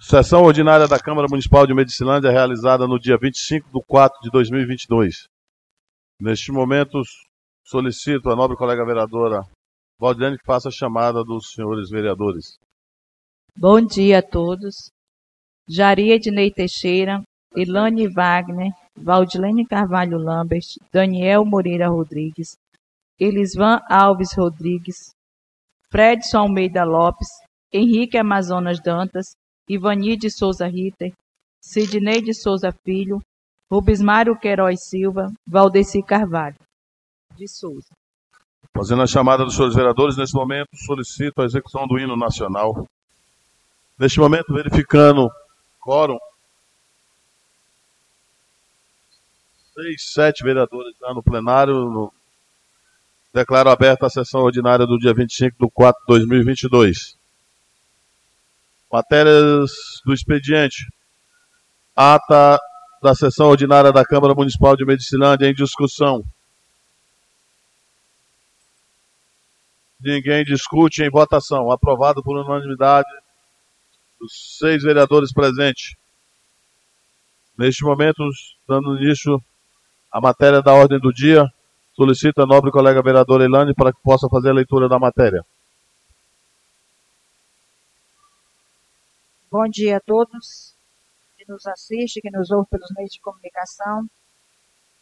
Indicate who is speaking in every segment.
Speaker 1: Sessão ordinária da Câmara Municipal de Medicilândia, realizada no dia 25 de 4 de 2022. Neste momento, solicito a nobre colega vereadora Valdirene que faça a chamada dos senhores vereadores.
Speaker 2: Bom dia a todos. Jari Ednei Teixeira, Ilane Wagner, Valdilene Carvalho Lambert, Daniel Moreira Rodrigues, Elisvan Alves Rodrigues, Fredson Almeida Lopes, Henrique Amazonas Dantas, Ivani de Souza Ritter, Sidney de Souza Filho, Rubismário Queiroz Silva, Valdeci Carvalho de Souza.
Speaker 1: Fazendo a chamada dos senhores vereadores, nesse momento solicito a execução do hino nacional. Neste momento, verificando quórum, seis, sete vereadores já no plenário. No... Declaro aberta a sessão ordinária do dia 25 de 4 de 2022. Matérias do expediente. Ata da sessão ordinária da Câmara Municipal de Medicilândia em discussão. Ninguém discute em votação. Aprovado por unanimidade dos seis vereadores presentes. Neste momento, dando início à matéria da ordem do dia, solicito a nobre colega vereadora Elane para que possa fazer a leitura da matéria.
Speaker 3: Bom dia a todos que nos assistem, que nos ouvem pelos meios de comunicação.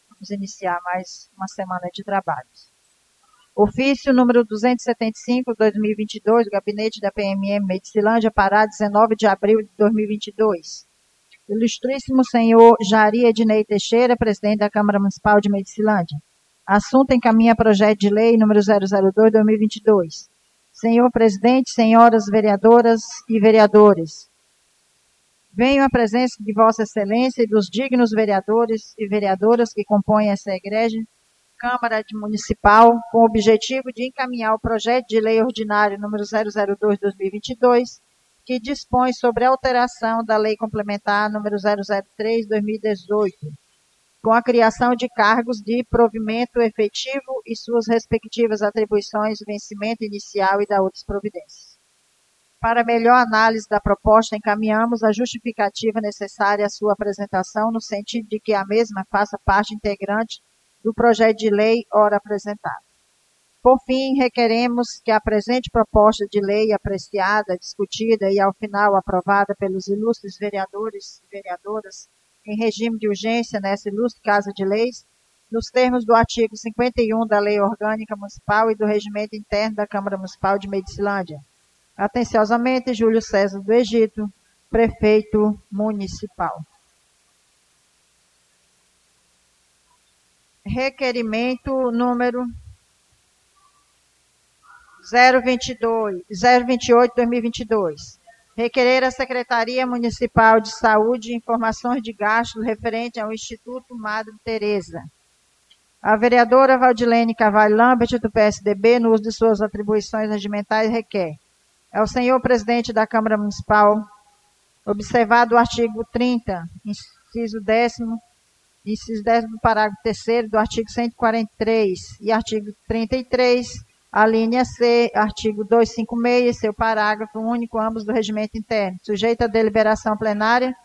Speaker 3: Vamos iniciar mais uma semana de trabalhos. Ofício número 275, 2022, do Gabinete da PMM Medicilândia, Pará, 19 de abril de 2022. Ilustríssimo senhor Jari Ednei Teixeira, presidente da Câmara Municipal de Medicilândia. Assunto encaminha projeto de lei número 002-2022. Senhor presidente, senhoras vereadoras e vereadores, Venho à presença de Vossa Excelência e dos dignos vereadores e vereadoras que compõem essa igreja, Câmara Municipal, com o objetivo de encaminhar o projeto de lei ordinário número 002/2022, que dispõe sobre a alteração da Lei Complementar número 003/2018, com a criação de cargos de provimento efetivo e suas respectivas atribuições, vencimento inicial e da outras providências. Para melhor análise da proposta, encaminhamos a justificativa necessária à sua apresentação, no sentido de que a mesma faça parte integrante do projeto de lei ora apresentado. Por fim, requeremos que a presente proposta de lei apreciada, discutida e, ao final, aprovada pelos ilustres vereadores e vereadoras em regime de urgência nessa ilustre Casa de Leis, nos termos do artigo 51 da Lei Orgânica Municipal e do Regimento Interno da Câmara Municipal de Medicilândia, Atenciosamente, Júlio César do Egito, prefeito municipal. Requerimento número 022, 028-2022. Requerer à Secretaria Municipal de Saúde informações de gastos referente ao Instituto Madre Teresa. A vereadora Valdilene Carvalho Lambert, do PSDB, no uso de suas atribuições regimentais, requer é o senhor presidente da Câmara Municipal, observado o artigo 30, inciso 10, inciso 10 do parágrafo 3 do artigo 143 e artigo 33, a linha C, artigo 256, seu parágrafo único, ambos do regimento interno, sujeito à deliberação plenária,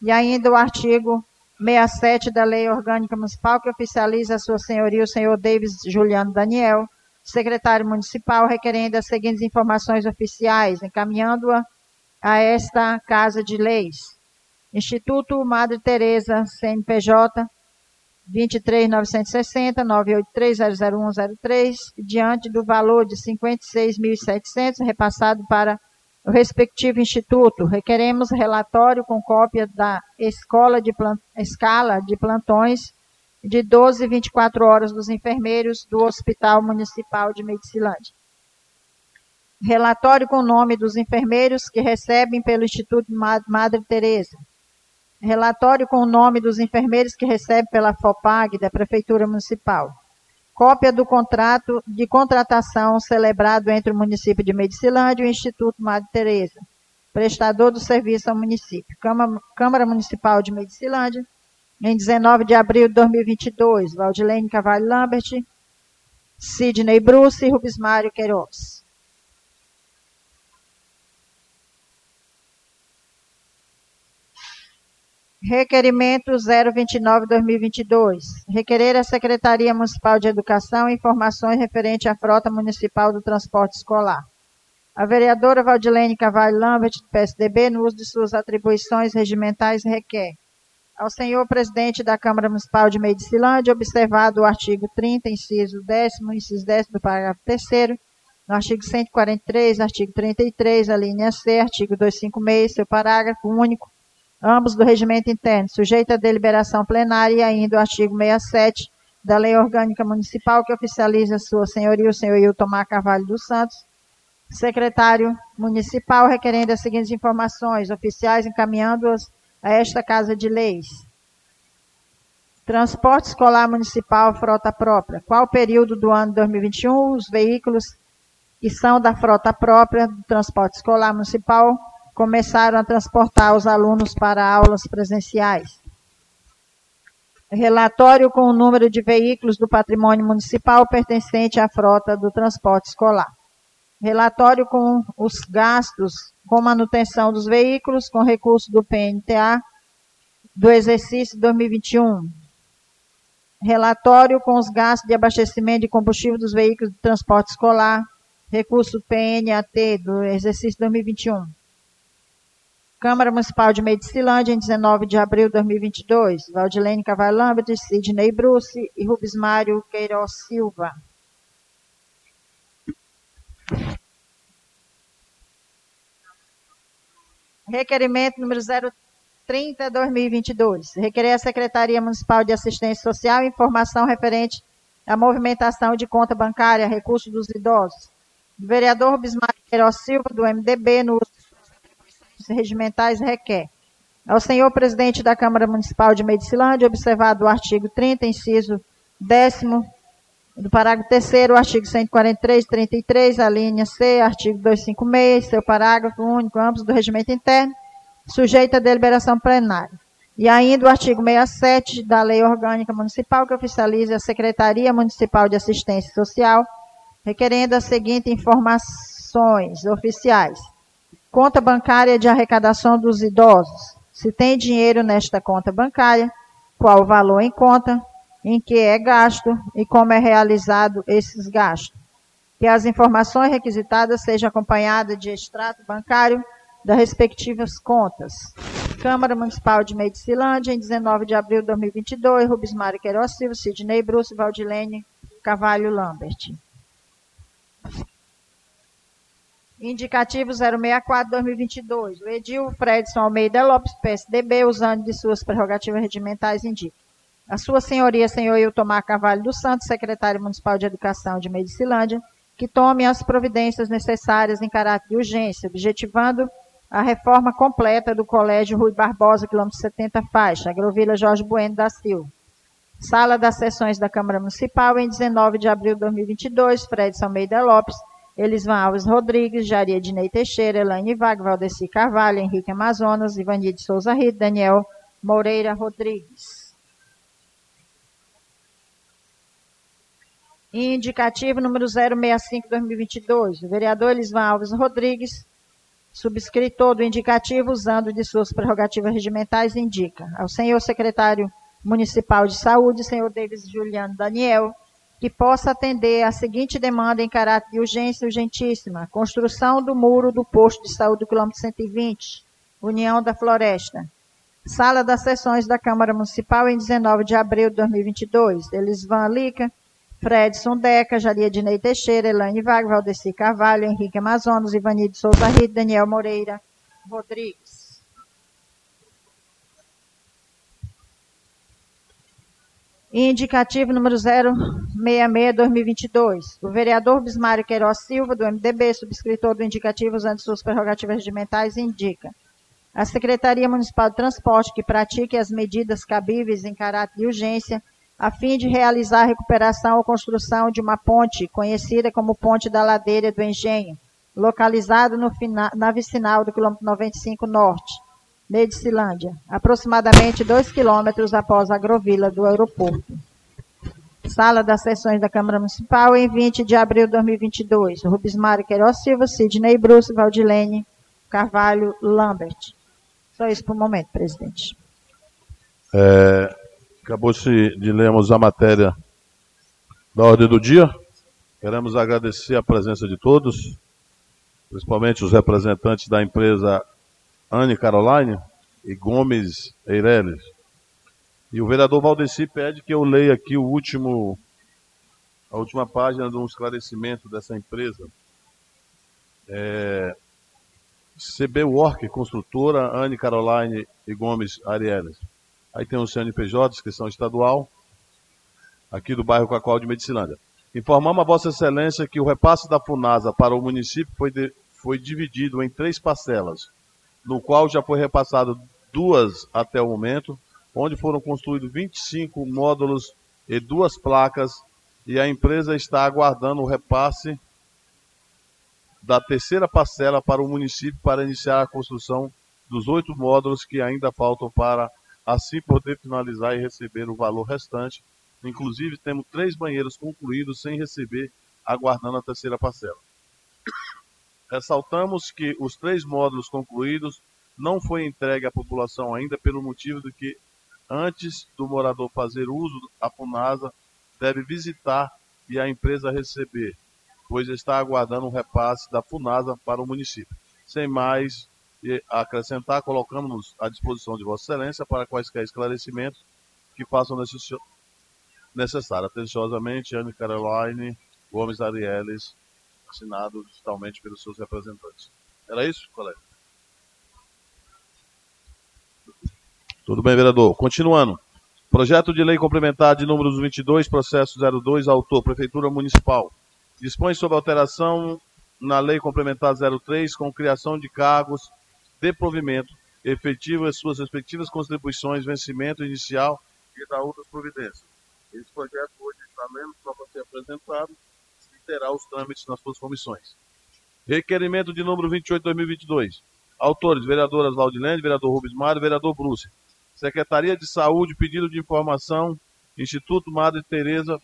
Speaker 3: e ainda o artigo 67 da Lei Orgânica Municipal, que oficializa a sua senhoria, o senhor Davis Juliano Daniel, secretário municipal, requerendo as seguintes informações oficiais, encaminhando-a a esta Casa de Leis. Instituto Madre Teresa, CNPJ 23960 983 diante do valor de 56.700 repassado para o respectivo instituto. Requeremos relatório com cópia da escola de plant... escala de plantões de 12 e 24 horas dos enfermeiros do Hospital Municipal de Medicilândia. Relatório com o nome dos enfermeiros que recebem pelo Instituto Madre Teresa. Relatório com o nome dos enfermeiros que recebem pela FOPAG da Prefeitura Municipal. Cópia do contrato de contratação celebrado entre o município de Medicilândia e o Instituto Madre Teresa. Prestador do serviço ao município. Câmara, Câmara Municipal de Medicilândia em 19 de abril de 2022, Valdilene Cavalho Lambert, Sidney Bruce e Rubens Mário Queiroz. Requerimento 029-2022. Requerer à Secretaria Municipal de Educação informações referentes à frota municipal do transporte escolar. A vereadora Valdilene Cavalho Lambert, do PSDB, no uso de suas atribuições regimentais, requer ao senhor presidente da Câmara Municipal de Medicilândia, observado o artigo 30, inciso 10, inciso 10 do parágrafo 3 no artigo 143, artigo 33, a linha C, artigo 256, seu parágrafo único, ambos do regimento interno, sujeito à deliberação plenária e ainda o artigo 67 da Lei Orgânica Municipal, que oficializa sua senhoria, o senhor Hilton Mar Carvalho dos Santos, secretário municipal, requerendo as seguintes informações oficiais, encaminhando-as a esta Casa de Leis. Transporte escolar municipal, frota própria. Qual período do ano 2021 os veículos que são da frota própria do transporte escolar municipal começaram a transportar os alunos para aulas presenciais? Relatório com o número de veículos do patrimônio municipal pertencente à frota do transporte escolar. Relatório com os gastos com manutenção dos veículos com recurso do PNTA do exercício 2021. Relatório com os gastos de abastecimento de combustível dos veículos de transporte escolar, recurso PNAT do exercício 2021. Câmara Municipal de Medicilândia, em 19 de abril de 2022. Valdilene Cavalho Lambert, Sidney Bruce e Rubens Mário Queiroz Silva. Requerimento número 030-2022. Requerer à Secretaria Municipal de Assistência Social informação referente à movimentação de conta bancária, recursos dos idosos. Vereador Bismarck Queiroz Silva, do MDB, no uso dos regimentais, requer ao senhor presidente da Câmara Municipal de Medicilândia, observado o artigo 30, inciso 10 do parágrafo 3 artigo 143, 33, a linha C, artigo 256, seu parágrafo único, ambos do regimento interno, sujeito à deliberação plenária. E ainda o artigo 67 da Lei Orgânica Municipal, que oficializa a Secretaria Municipal de Assistência Social, requerendo as seguintes informações oficiais. Conta bancária de arrecadação dos idosos. Se tem dinheiro nesta conta bancária, qual o valor em conta, em que é gasto e como é realizado esses gastos. Que as informações requisitadas sejam acompanhadas de extrato bancário das respectivas contas. Câmara Municipal de Medicilândia, em 19 de abril de 2022, Rubens Mário Queiroz Silva, Sidney Bruce, Valdilene Cavalho Lambert. Indicativo 064-2022. O Edil Fredson Almeida Lopes, PSDB, usando de suas prerrogativas regimentais, indica a sua senhoria, senhor Iltomar Carvalho dos Santos, secretário municipal de Educação de Medicilândia, que tome as providências necessárias em caráter de urgência, objetivando a reforma completa do Colégio Rui Barbosa, quilômetro 70 faixa, Agrovila Jorge Bueno da Silva. Sala das sessões da Câmara Municipal, em 19 de abril de 2022, Fred Almeida Lopes, Elisvan Alves Rodrigues, Jaria Dinei Teixeira, Elaine Vague, Valdeci Carvalho, Henrique Amazonas, Ivani de Souza Rito, Daniel Moreira Rodrigues. Indicativo número 065-2022. O vereador Elisvan Alves Rodrigues, subscritor do indicativo, usando de suas prerrogativas regimentais, indica ao senhor secretário municipal de saúde, senhor Davis Juliano Daniel, que possa atender a seguinte demanda em caráter de urgência urgentíssima: construção do muro do posto de saúde do quilômetro 120, União da Floresta. Sala das sessões da Câmara Municipal em 19 de abril de 2022. Elisvan Lica, Fredson Deca, Jaria Dinei Teixeira, Elaine Vague, Valdeci Carvalho, Henrique Amazonas, Ivani de Souza Rito, Daniel Moreira Rodrigues. Indicativo número 066-2022. O vereador Bismário Queiroz Silva, do MDB, subscritor do indicativo usando suas prerrogativas regimentais, indica. A Secretaria Municipal de Transporte, que pratique as medidas cabíveis em caráter de urgência, a fim de realizar a recuperação ou construção de uma ponte, conhecida como Ponte da Ladeira do Engenho, localizado no na vicinal do quilômetro 95 Norte, Medicilândia, aproximadamente 2 quilômetros após a agrovila do aeroporto. Sala das sessões da Câmara Municipal em 20 de abril de 2022. Rubens Mário Queiroz Silva, Sidney Bruce, Valdilene Carvalho Lambert. Só isso por um momento, presidente.
Speaker 1: É, Acabou-se de lermos a matéria da ordem do dia. Queremos agradecer a presença de todos, principalmente os representantes da empresa Anne Caroline e Gomes Eireles. E o vereador Valdeci pede que eu leia aqui o último, a última página de um esclarecimento dessa empresa. É, CB Work, construtora, Anne Caroline e Gomes Arieles. Aí tem o CNPJ, inscrição estadual, aqui do bairro Cacoal de Medicilândia. Informamos a Vossa Excelência que o repasse da FUNASA para o município foi, de, foi dividido em três parcelas, no qual já foi repassado duas até o momento, onde foram construídos 25 módulos e duas placas, e a empresa está aguardando o repasse da terceira parcela para o município para iniciar a construção dos oito módulos que ainda faltam para assim poder finalizar e receber o valor restante. Inclusive, temos três banheiros concluídos sem receber, aguardando a terceira parcela. Ressaltamos que os três módulos concluídos não foi entregue à população ainda pelo motivo de que antes do morador fazer uso da FUNASA, deve visitar e a empresa receber, pois está aguardando um repasse da FUNASA para o município. Sem mais acrescentar, colocamos-nos à disposição de Vossa Excelência para quaisquer esclarecimentos que façam necessário. Atenciosamente, Anne Caroline Gomes Arieles, assinado digitalmente pelos seus representantes. Era isso, colega? Tudo bem, vereador. Continuando. Projeto de lei complementar de números 22, processo 02, autor, Prefeitura Municipal. Dispõe sobre alteração na lei complementar 03, com criação de cargos de provimento efetivo as suas respectivas contribuições, vencimento inicial e da outras providências. Esse projeto hoje está mesmo só para ser apresentado e terá os trâmites nas suas comissões. Requerimento de número 28-2022. Autores, vereadoras Valdilene, vereador Rubens Mário, vereador Bruce. Secretaria de Saúde, pedido de informação, Instituto Madre Teresa,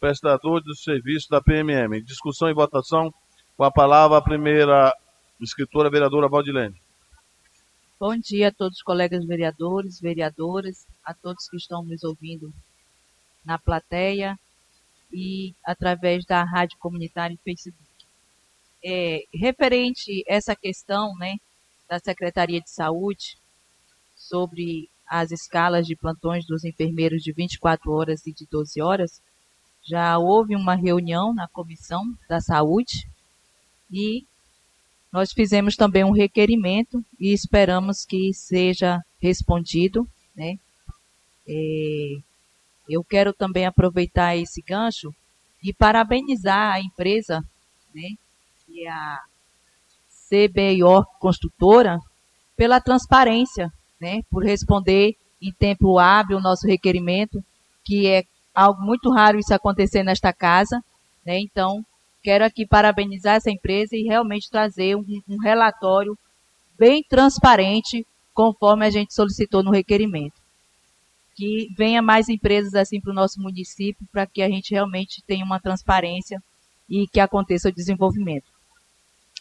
Speaker 1: prestador do serviço da PMM. Discussão e votação, com a palavra a primeira escritora, vereadora Valdilene.
Speaker 2: Bom dia a todos os colegas vereadores, vereadoras, a todos que estão nos ouvindo na plateia e através da rádio comunitária e Facebook. É, referente essa questão né, da Secretaria de Saúde sobre as escalas de plantões dos enfermeiros de 24 horas e de 12 horas, já houve uma reunião na Comissão da Saúde e nós fizemos também um requerimento e esperamos que seja respondido. Né? É, eu quero também aproveitar esse gancho e parabenizar a empresa, né, que é a CBIO Construtora, pela transparência, né, por responder em tempo hábil o nosso requerimento, que é algo muito raro isso acontecer nesta casa. Né, então, Quero aqui parabenizar essa empresa e realmente trazer um, um relatório bem transparente, conforme a gente solicitou no requerimento. Que venha mais empresas assim para o nosso município, para que a gente realmente tenha uma transparência e que aconteça o desenvolvimento.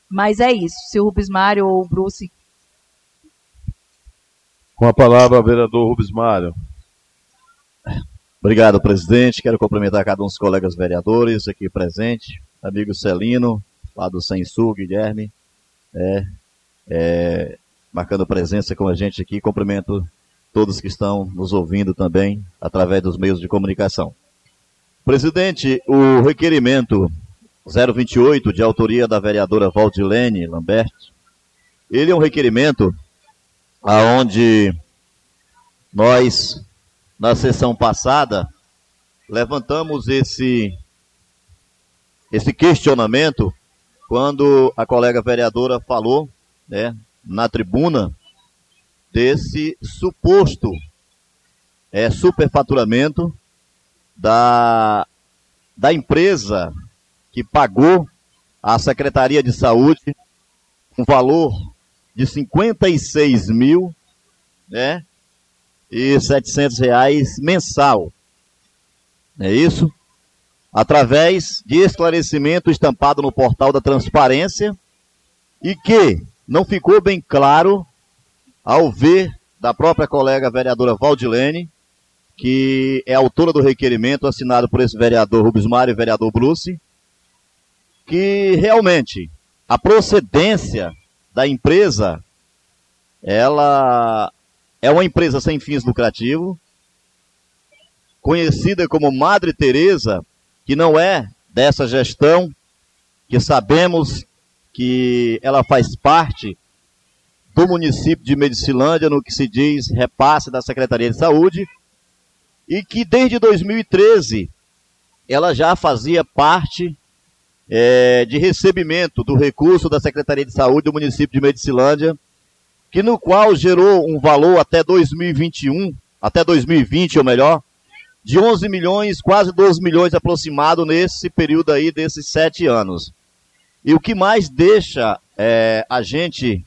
Speaker 2: Mas é isso. Se o Rubens Mário ou o Bruce.
Speaker 1: Com a palavra, vereador Rubens Mário.
Speaker 4: Obrigado, presidente. Quero cumprimentar cada um dos colegas vereadores aqui presentes amigo Celino, lá do Sensu, Guilherme, é, é, marcando presença com a gente aqui. Cumprimento todos que estão nos ouvindo também através dos meios de comunicação. Presidente, o requerimento 028, de autoria da vereadora Valdilene Lambert, ele é um requerimento aonde nós, na sessão passada, levantamos esse esse questionamento quando a colega vereadora falou, né, na tribuna, desse suposto é, superfaturamento da, da empresa que pagou à Secretaria de Saúde um valor de 56 mil né, e 700 reais mensal. É isso? Através de esclarecimento estampado no portal da transparência e que não ficou bem claro ao ver da própria colega vereadora Valdilene, que é autora do requerimento assinado por esse vereador Rubens Mário e vereador Bruce, que realmente a procedência da empresa, ela é uma empresa sem fins lucrativos, conhecida como Madre Teresa, que não é dessa gestão, que sabemos que ela faz parte do município de Medicilândia, no que se diz repasse da Secretaria de Saúde, e que desde 2013 ela já fazia parte é, de recebimento do recurso da Secretaria de Saúde do município de Medicilândia, que no qual gerou um valor até 2021, até 2020 ou melhor, de 11 milhões, quase 12 milhões aproximado nesse período aí desses sete anos. E o que mais deixa é, a gente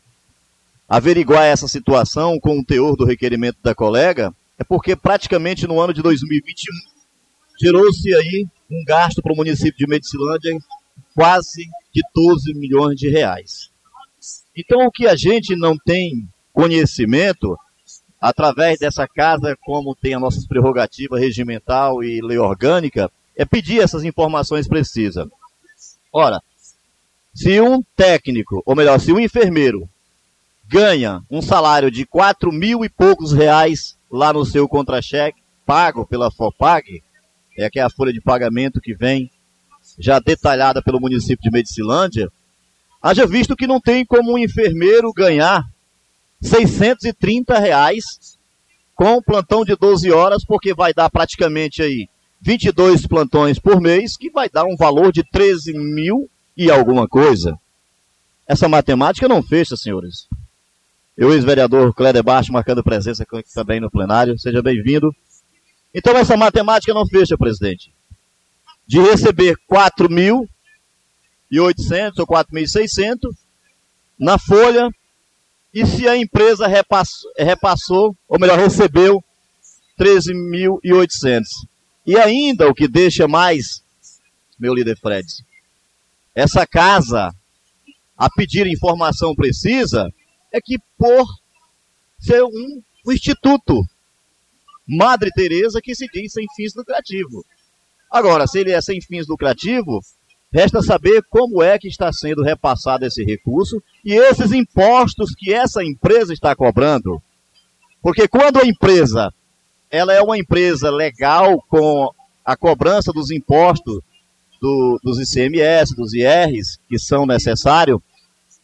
Speaker 4: averiguar essa situação com o teor do requerimento da colega é porque praticamente no ano de 2021 gerou-se aí um gasto para o município de Medicilândia quase de 12 milhões de reais. Então o que a gente não tem conhecimento através dessa casa, como tem a nossa prerrogativa regimental e lei orgânica, é pedir essas informações precisas. Ora, se um técnico, ou melhor, se um enfermeiro ganha um salário de quatro mil e poucos reais lá no seu contra-cheque, pago pela FOPAG, é que é a folha de pagamento que vem já detalhada pelo município de Medicilândia, haja visto que não tem como um enfermeiro ganhar 630 reais com plantão de 12 horas, porque vai dar praticamente aí 22 plantões por mês, que vai dar um valor de 13 mil e alguma coisa. Essa matemática não fecha, senhores. Eu, ex-vereador Cléder Baixo, marcando presença também no plenário. Seja bem-vindo. Então, essa matemática não fecha, presidente. De receber 4.800 ou 4.600 na folha e se a empresa repassou, repassou ou melhor, recebeu 13.800. E ainda o que deixa mais, meu líder Fred, essa casa a pedir informação precisa é que por ser um, um instituto Madre Teresa que se diz sem fins lucrativos. Agora, se ele é sem fins lucrativos, Resta saber como é que está sendo repassado esse recurso e esses impostos que essa empresa está cobrando. Porque quando a empresa ela é uma empresa legal com a cobrança dos impostos do, dos ICMS, dos IRs, que são necessários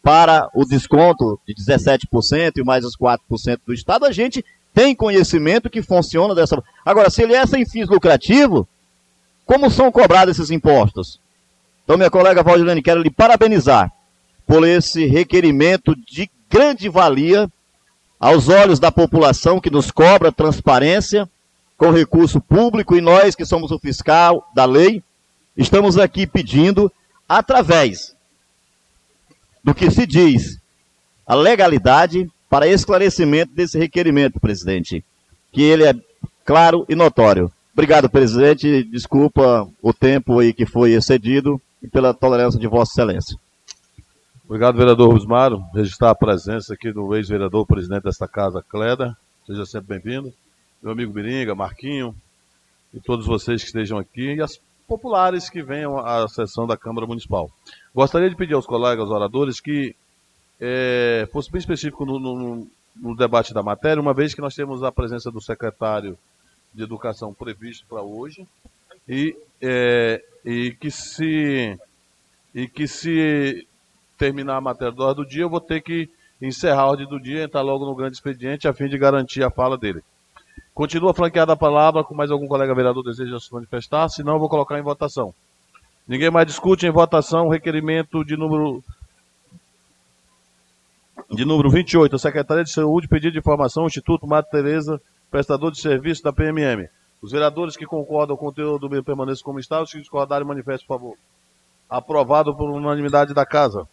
Speaker 4: para o desconto de 17% e mais os 4% do Estado, a gente tem conhecimento que funciona dessa Agora, se ele é sem fins lucrativos, como são cobrados esses impostos? Então, minha colega Valdilene, quero lhe parabenizar por esse requerimento de grande valia aos olhos da população que nos cobra transparência com recurso público e nós que somos o fiscal da lei, estamos aqui pedindo, através do que se diz a legalidade, para esclarecimento desse requerimento, presidente, que ele é claro e notório. Obrigado, presidente. Desculpa o tempo aí que foi excedido e pela tolerância de Vossa Excelência.
Speaker 1: Obrigado, vereador Rosmaro. Registrar a presença aqui do ex-vereador, presidente desta casa, Cleda. Seja sempre bem-vindo. Meu amigo Biringa, Marquinho, e todos vocês que estejam aqui, e as populares que venham à sessão da Câmara Municipal. Gostaria de pedir aos colegas oradores que é, fosse bem específico no, no, no, debate da matéria, uma vez que nós temos a presença do secretário de Educação previsto para hoje, e é, e que se e que se terminar a matéria do dia, eu vou ter que encerrar a ordem do dia, entrar logo no grande expediente, a fim de garantir a fala dele. Continua franqueada a palavra, com mais algum colega vereador deseja se manifestar, senão eu vou colocar em votação. Ninguém mais discute em votação o requerimento de número de número 28, a Secretaria de Saúde, pedido de informação, Instituto Mata Teresa, prestador de serviço da PMM. Os vereadores que concordam com o conteúdo do meio permaneçam como está, os que discordarem, manifestem, por favor. Aprovado por unanimidade da Casa.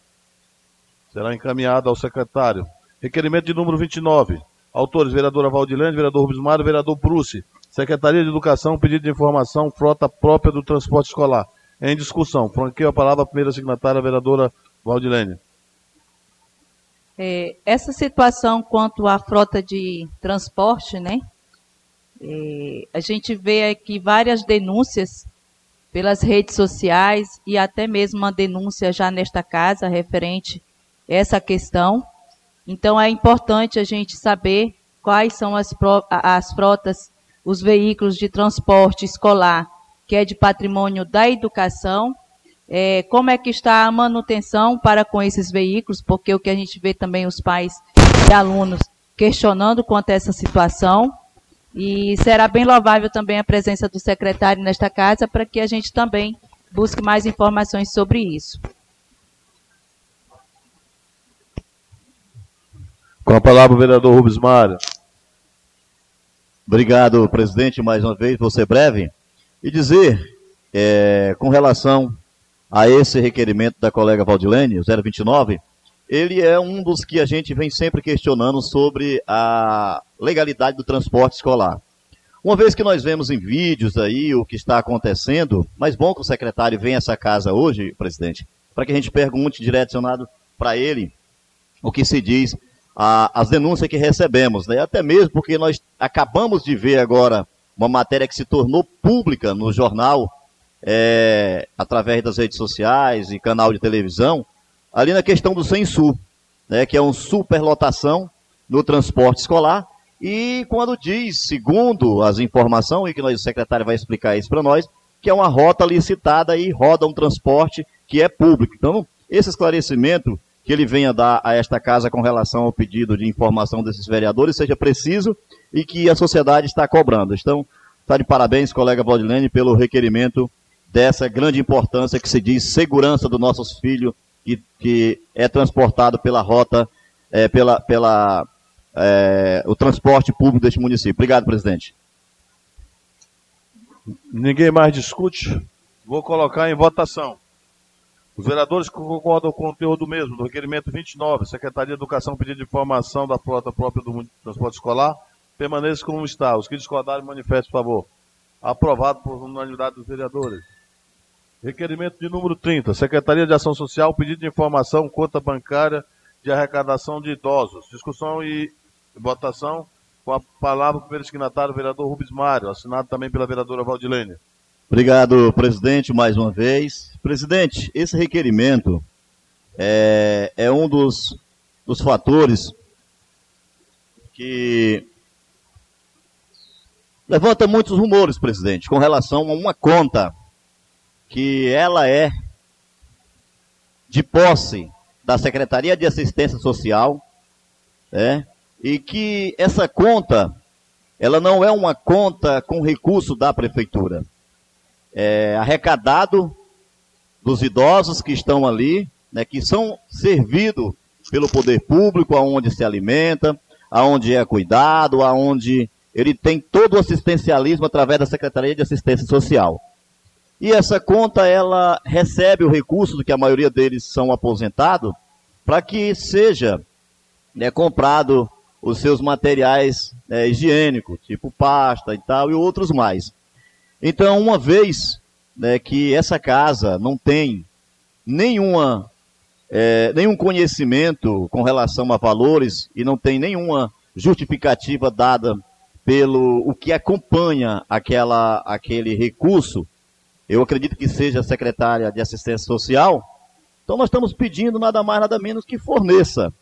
Speaker 1: Será encaminhado ao secretário. Requerimento de número 29. Autores, vereadora Valdilene, vereador Rubens Mário, vereador Bruce. Secretaria de Educação, pedido de informação, frota própria do transporte escolar. Em discussão. Franqueio a palavra a primeira signatária, vereadora Valdilene.
Speaker 2: É, essa situação quanto à frota de transporte, né? É, a gente vê aqui várias denúncias pelas redes sociais e até mesmo uma denúncia já nesta casa referente a essa questão. Então é importante a gente saber quais são as, as frotas, os veículos de transporte escolar, que é de patrimônio da educação, é, como é que está a manutenção para com esses veículos, porque o que a gente vê também os pais e alunos questionando quanto a essa situação. E será bem louvável também a presença do secretário nesta casa para que a gente também busque mais informações sobre isso.
Speaker 1: Com a palavra o vereador Rubens Mário.
Speaker 4: Obrigado, presidente, mais uma vez, vou ser breve. E dizer, é, com relação a esse requerimento da colega Valdilene, 029, ele é um dos que a gente vem sempre questionando sobre a legalidade do transporte escolar. Uma vez que nós vemos em vídeos aí o que está acontecendo, mas bom que o secretário venha a essa casa hoje, presidente, para que a gente pergunte direcionado para ele o que se diz, a, as denúncias que recebemos, né? até mesmo porque nós acabamos de ver agora uma matéria que se tornou pública no jornal, é, através das redes sociais e canal de televisão, ali na questão do Sensu, né, que é uma superlotação no transporte escolar. E quando diz, segundo as informações, e que nós, o secretário vai explicar isso para nós, que é uma rota licitada e roda um transporte que é público. Então, esse esclarecimento que ele venha dar a esta casa com relação ao pedido de informação desses vereadores seja preciso e que a sociedade está cobrando. Então, está de parabéns, colega Valdilene, pelo requerimento dessa grande importância que se diz segurança dos nossos filhos que, que é transportado pela rota, é, pela, pela é, o transporte público deste município. Obrigado, presidente.
Speaker 1: Ninguém mais discute? Vou colocar em votação. Os vereadores concordam com o conteúdo mesmo do requerimento 29, Secretaria de Educação pedido de informação da frota própria do transporte escolar, permaneça como está. Os que discordarem, manifestem, por favor. Aprovado por unanimidade dos vereadores. Requerimento de número 30, Secretaria de Ação Social, pedido de informação, conta bancária de arrecadação de idosos. Discussão e votação com a palavra o primeiro signatário, vereador Rubens Mário, assinado também pela vereadora Valdilene.
Speaker 4: Obrigado, presidente, mais uma vez. Presidente, esse requerimento é, é um dos, dos fatores que levanta muitos rumores, presidente, com relação a uma conta que ela é de posse da Secretaria de Assistência Social, né? e que essa conta, ela não é uma conta com recurso da prefeitura. É arrecadado dos idosos que estão ali, né, que são servidos pelo poder público, aonde se alimenta, aonde é cuidado, aonde ele tem todo o assistencialismo através da Secretaria de Assistência Social. E essa conta, ela recebe o recurso, do que a maioria deles são aposentados, para que seja né, comprado os seus materiais é, higiênicos, tipo pasta e tal, e outros mais. Então, uma vez né, que essa casa não tem nenhuma, é, nenhum conhecimento com relação a valores e não tem nenhuma justificativa dada pelo o que acompanha aquela, aquele recurso, eu acredito que seja secretária de assistência social, então nós estamos pedindo nada mais, nada menos que forneça.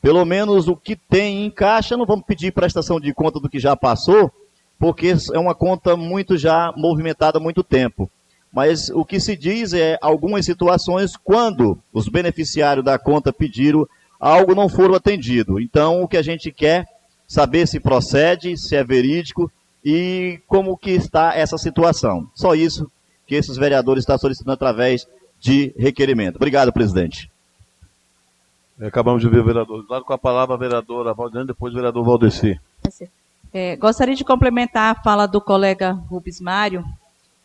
Speaker 4: Pelo menos o que tem em caixa, não vamos pedir prestação de conta do que já passou, porque é uma conta muito já movimentada há muito tempo. Mas o que se diz é algumas situações quando os beneficiários da conta pediram algo não foram atendido. Então o que a gente quer saber se procede, se é verídico e como que está essa situação. Só isso que esses vereadores estão solicitando através de requerimento. Obrigado, presidente.
Speaker 1: Acabamos de ver o vereador. Claro, com a palavra a vereadora Valdiane, depois o vereador Valdeci.
Speaker 2: É, gostaria de complementar a fala do colega Rubens Mário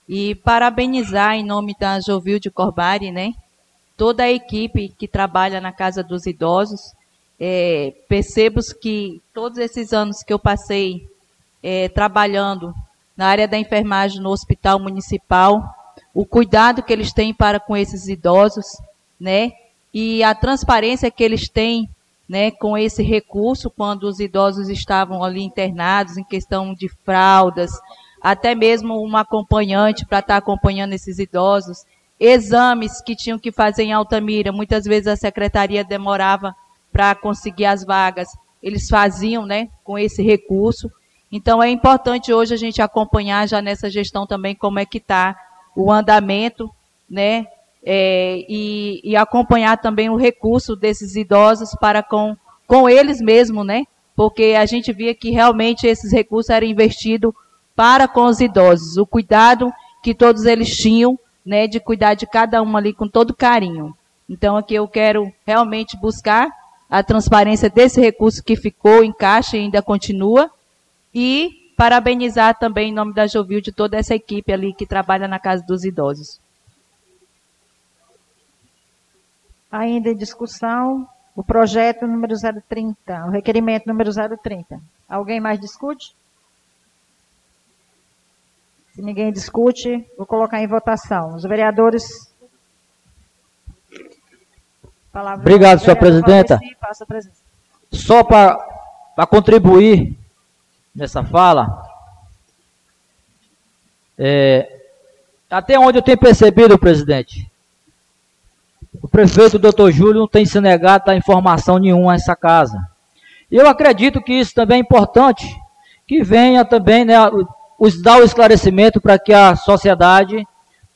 Speaker 2: e parabenizar em nome da Jovilde Corbari, né, toda a equipe que trabalha na Casa dos Idosos. É, percebo que todos esses anos que eu passei é, trabalhando na área da enfermagem no Hospital Municipal, o cuidado que eles têm para com esses idosos, né? E a transparência que eles têm né, com esse recurso quando os idosos estavam ali internados em questão de fraldas, até mesmo um acompanhante para estar tá acompanhando esses idosos, exames que tinham que fazer em Altamira, muitas vezes a secretaria demorava para conseguir as vagas, eles faziam, né, com esse recurso. Então é importante hoje a gente acompanhar já nessa gestão também como é que está o andamento, né, é, e, e, acompanhar também o recurso desses idosos para com, com eles mesmos, né? Porque a gente via que realmente esses recursos eram investidos para com os idosos, o cuidado que todos eles tinham, né, de cuidar de cada um ali com todo carinho. Então aqui eu quero realmente buscar a transparência desse recurso que ficou em caixa e ainda continua e parabenizar também em nome da Jovil de toda essa equipe ali que trabalha na Casa dos Idosos.
Speaker 3: Ainda em discussão, o projeto número 030, o requerimento número 030. Alguém mais discute? Se ninguém discute, vou colocar em votação. Os vereadores.
Speaker 5: Palavra Obrigado, senhora presidenta. Só para contribuir nessa fala, é, até onde eu tenho percebido, presidente, o prefeito doutor Júlio não tem se negado a informação nenhuma a essa casa. Eu acredito que isso também é importante, que venha também né, os, dar o esclarecimento para que a sociedade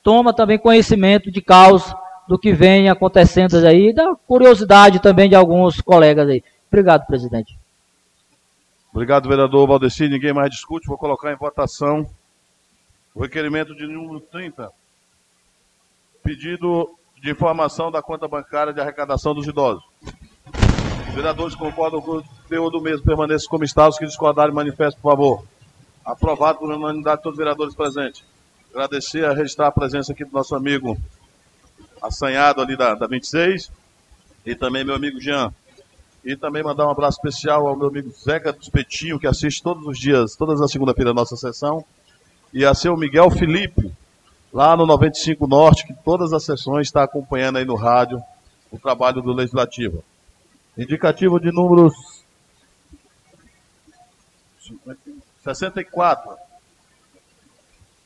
Speaker 5: toma também conhecimento de causa do que vem acontecendo aí, da curiosidade também de alguns colegas aí. Obrigado, presidente.
Speaker 1: Obrigado, vereador Valdeci. Ninguém mais discute. Vou colocar em votação o requerimento de número 30. Pedido de informação da conta bancária de arrecadação dos idosos. Os vereadores concordam com o conteúdo do mesmo, permaneçam como está. Os que discordarem, manifestem, por favor. Aprovado por unanimidade de todos os vereadores presentes. Agradecer a registrar a presença aqui do nosso amigo assanhado ali da, da 26 e também meu amigo Jean. E também mandar um abraço especial ao meu amigo Zeca dos Petinho, que assiste todos os dias, todas as segunda-feira a nossa sessão. E a seu Miguel Felipe, lá no 95 Norte, que todas as sessões está acompanhando aí no rádio o trabalho do Legislativo. Indicativo de números 64.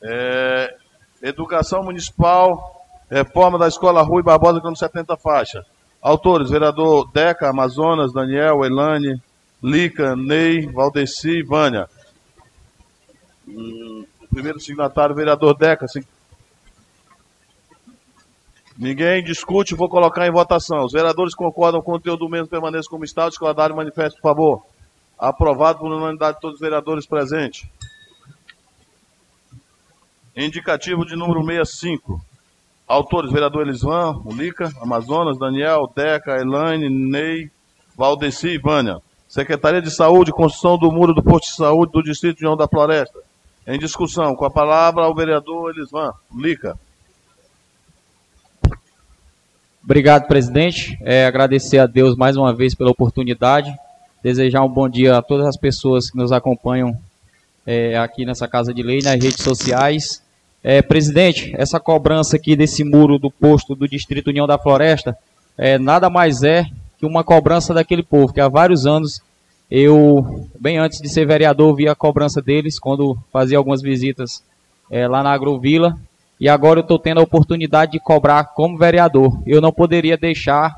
Speaker 1: É, Educação Municipal, reforma da Escola Rui Barbosa com 70 faixas. Autores, vereador Deca, Amazonas, Daniel, Elane, Lica, Ney, Valdeci e Vânia. Hum, primeiro signatário, vereador Deca, Ninguém discute, vou colocar em votação. Os vereadores concordam com o conteúdo do mesmo permaneça como está. Discordarem, manifesto, por favor. Aprovado por unanimidade de todos os vereadores presentes. Indicativo de número 65. Autores, vereador Elisvan, Ulica, Amazonas, Daniel, Deca, Elaine, Ney, Valdeci e Vânia. Secretaria de Saúde, construção do muro do posto de saúde do Distrito de União da Floresta. Em discussão, com a palavra o vereador Elisvan, Ulica.
Speaker 6: Obrigado, presidente. É, agradecer a Deus mais uma vez pela oportunidade. Desejar um bom dia a todas as pessoas que nos acompanham é, aqui nessa Casa de Lei, nas redes sociais. É, presidente, essa cobrança aqui desse muro do posto do Distrito União da Floresta é, nada mais é que uma cobrança daquele povo, que há vários anos eu, bem antes de ser vereador, via a cobrança deles quando fazia algumas visitas é, lá na Agrovila e agora eu estou tendo a oportunidade de cobrar como vereador. Eu não poderia deixar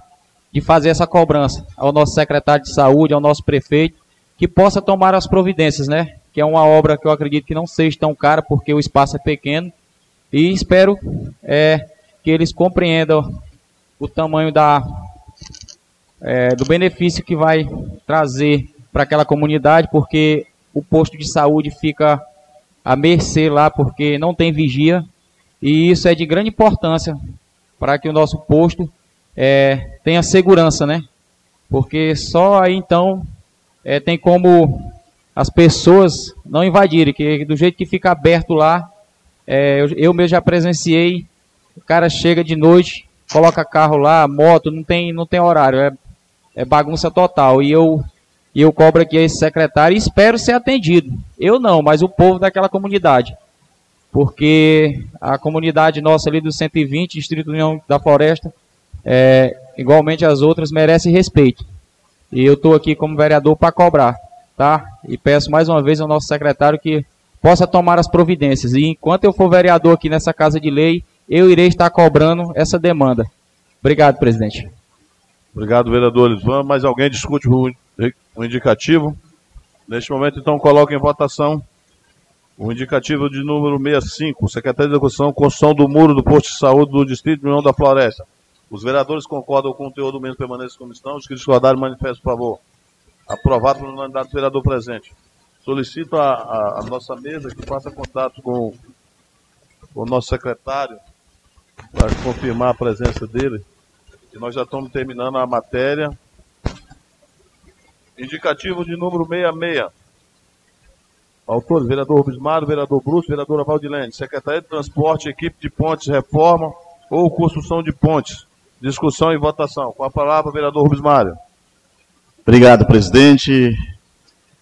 Speaker 6: de fazer essa cobrança ao nosso secretário de saúde, ao nosso prefeito, que possa tomar as providências, né? Que é uma obra que eu acredito que não seja tão cara, porque o espaço é pequeno. E espero é, que eles compreendam o tamanho da, é, do benefício que vai trazer para aquela comunidade, porque o posto de saúde fica à mercê lá, porque não tem vigia. E isso é de grande importância para que o nosso posto é, tenha segurança, né? Porque só aí então é, tem como as pessoas não invadirem, que do jeito que fica aberto lá, é, eu, eu mesmo já presenciei, o cara chega de noite, coloca carro lá, moto, não tem, não tem horário, é, é bagunça total. E eu, eu cobro aqui esse secretário e espero ser atendido. Eu não, mas o povo daquela comunidade porque a comunidade nossa ali do 120, Distrito União da Floresta, é, igualmente as outras, merece respeito. E eu estou aqui como vereador para cobrar, tá? E peço mais uma vez ao nosso secretário que possa tomar as providências. E enquanto eu for vereador aqui nessa Casa de Lei, eu irei estar cobrando essa demanda. Obrigado, presidente.
Speaker 1: Obrigado, vereadores. Vamos, mais alguém discute o, o indicativo? Neste momento, então, coloca em votação o indicativo de número 65, Secretaria de Execução, construção do muro do posto de saúde do Distrito União da Floresta. Os vereadores concordam com o conteúdo do mesmo permanência como estão. Os que discordarem, manifestem, por favor. Aprovado pelo unanimidade do vereador presente. Solicito a, nossa mesa que faça contato com, com o nosso secretário para confirmar a presença dele. E nós já estamos terminando a matéria. Indicativo de número 66. Autores, vereador Mário, vereador Bruce, vereadora Valdilene. Secretaria de Transporte, equipe de pontes, reforma ou construção de pontes. Discussão e votação. Com a palavra, vereador Rubens Mário.
Speaker 4: Obrigado, presidente.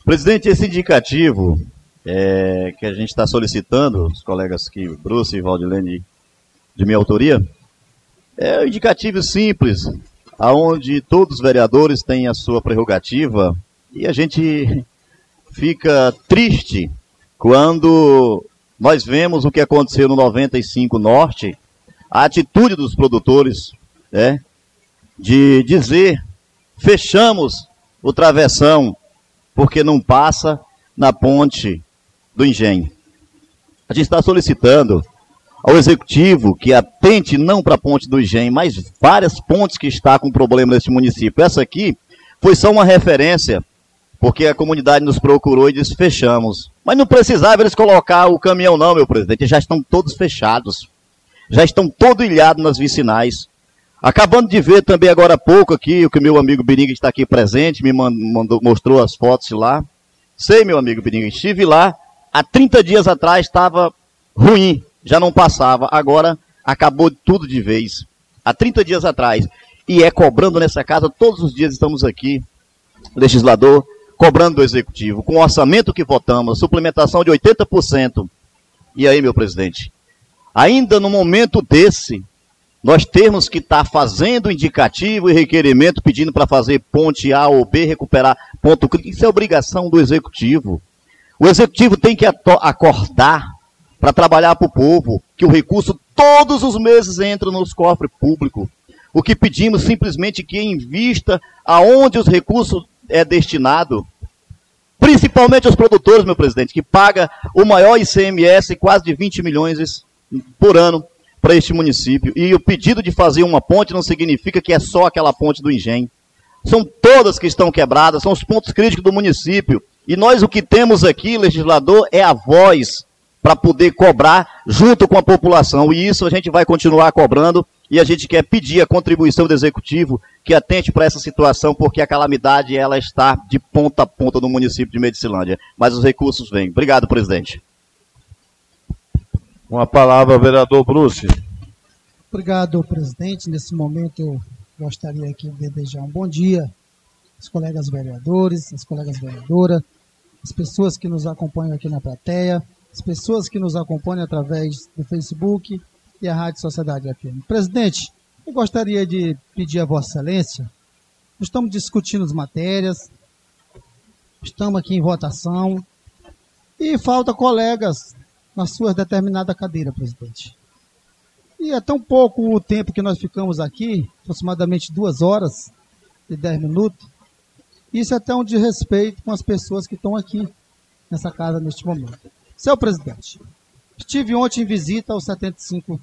Speaker 4: Presidente, esse indicativo é, que a gente está solicitando, os colegas aqui, Bruce e Valdilene, de minha autoria, é um indicativo simples, aonde todos os vereadores têm a sua prerrogativa e a gente fica triste quando nós vemos o que aconteceu no 95 Norte, a atitude dos produtores né, de dizer fechamos o travessão porque não passa na ponte do engenho. A gente está solicitando ao executivo que atente não para a ponte do engenho, mas várias pontes que está com problema nesse município. Essa aqui foi só uma referência, porque a comunidade nos procurou e disse fechamos. Mas não precisava eles colocar o caminhão não, meu presidente, já estão todos fechados. Já estão todos ilhados nas vicinais. Acabando de ver também agora há pouco aqui, o que meu amigo Biringa está aqui presente, me mandou, mostrou as fotos lá. Sei, meu amigo Biringa, estive lá, há 30 dias atrás estava ruim, já não passava, agora acabou tudo de vez. Há 30 dias atrás. E é cobrando nessa casa, todos os dias estamos aqui, legislador, cobrando do executivo, com o orçamento que votamos, suplementação de 80%. E aí, meu presidente, ainda no momento desse, nós temos que estar tá fazendo indicativo e requerimento pedindo para fazer ponte A ou B, recuperar ponto crítico. Isso é obrigação do executivo. O executivo tem que acordar para trabalhar para o povo, que o recurso todos os meses entra nos cofres públicos. O que pedimos simplesmente que invista aonde os recursos é destinado. Principalmente os produtores, meu presidente, que paga o maior ICMS, quase de 20 milhões por ano para este município. E o pedido de fazer uma ponte não significa que é só aquela ponte do engenho. São todas que estão quebradas, são os pontos críticos do município. E nós o que temos aqui, legislador, é a voz para poder cobrar junto com a população. E isso a gente vai continuar cobrando e a gente quer pedir a contribuição do executivo que atente para essa situação, porque a calamidade ela está de ponta a ponta no município de Medicilândia. Mas os recursos vêm. Obrigado, presidente.
Speaker 1: Com a palavra, vereador Bruce.
Speaker 7: Obrigado, presidente. Nesse momento eu gostaria aqui de desejar um bom dia aos colegas vereadores, às colegas vereadoras, as pessoas que nos acompanham aqui na plateia, as pessoas que nos acompanham através do Facebook e a Rádio Sociedade FM. Presidente, eu gostaria de pedir a Vossa Excelência, estamos discutindo as matérias, estamos aqui em votação, e falta colegas nas suas determinadas cadeiras, presidente. E é tão pouco o tempo que nós ficamos aqui, aproximadamente duas horas e dez minutos. Isso é até um desrespeito com as pessoas que estão aqui nessa casa neste momento. Seu presidente, estive ontem em visita ao 75,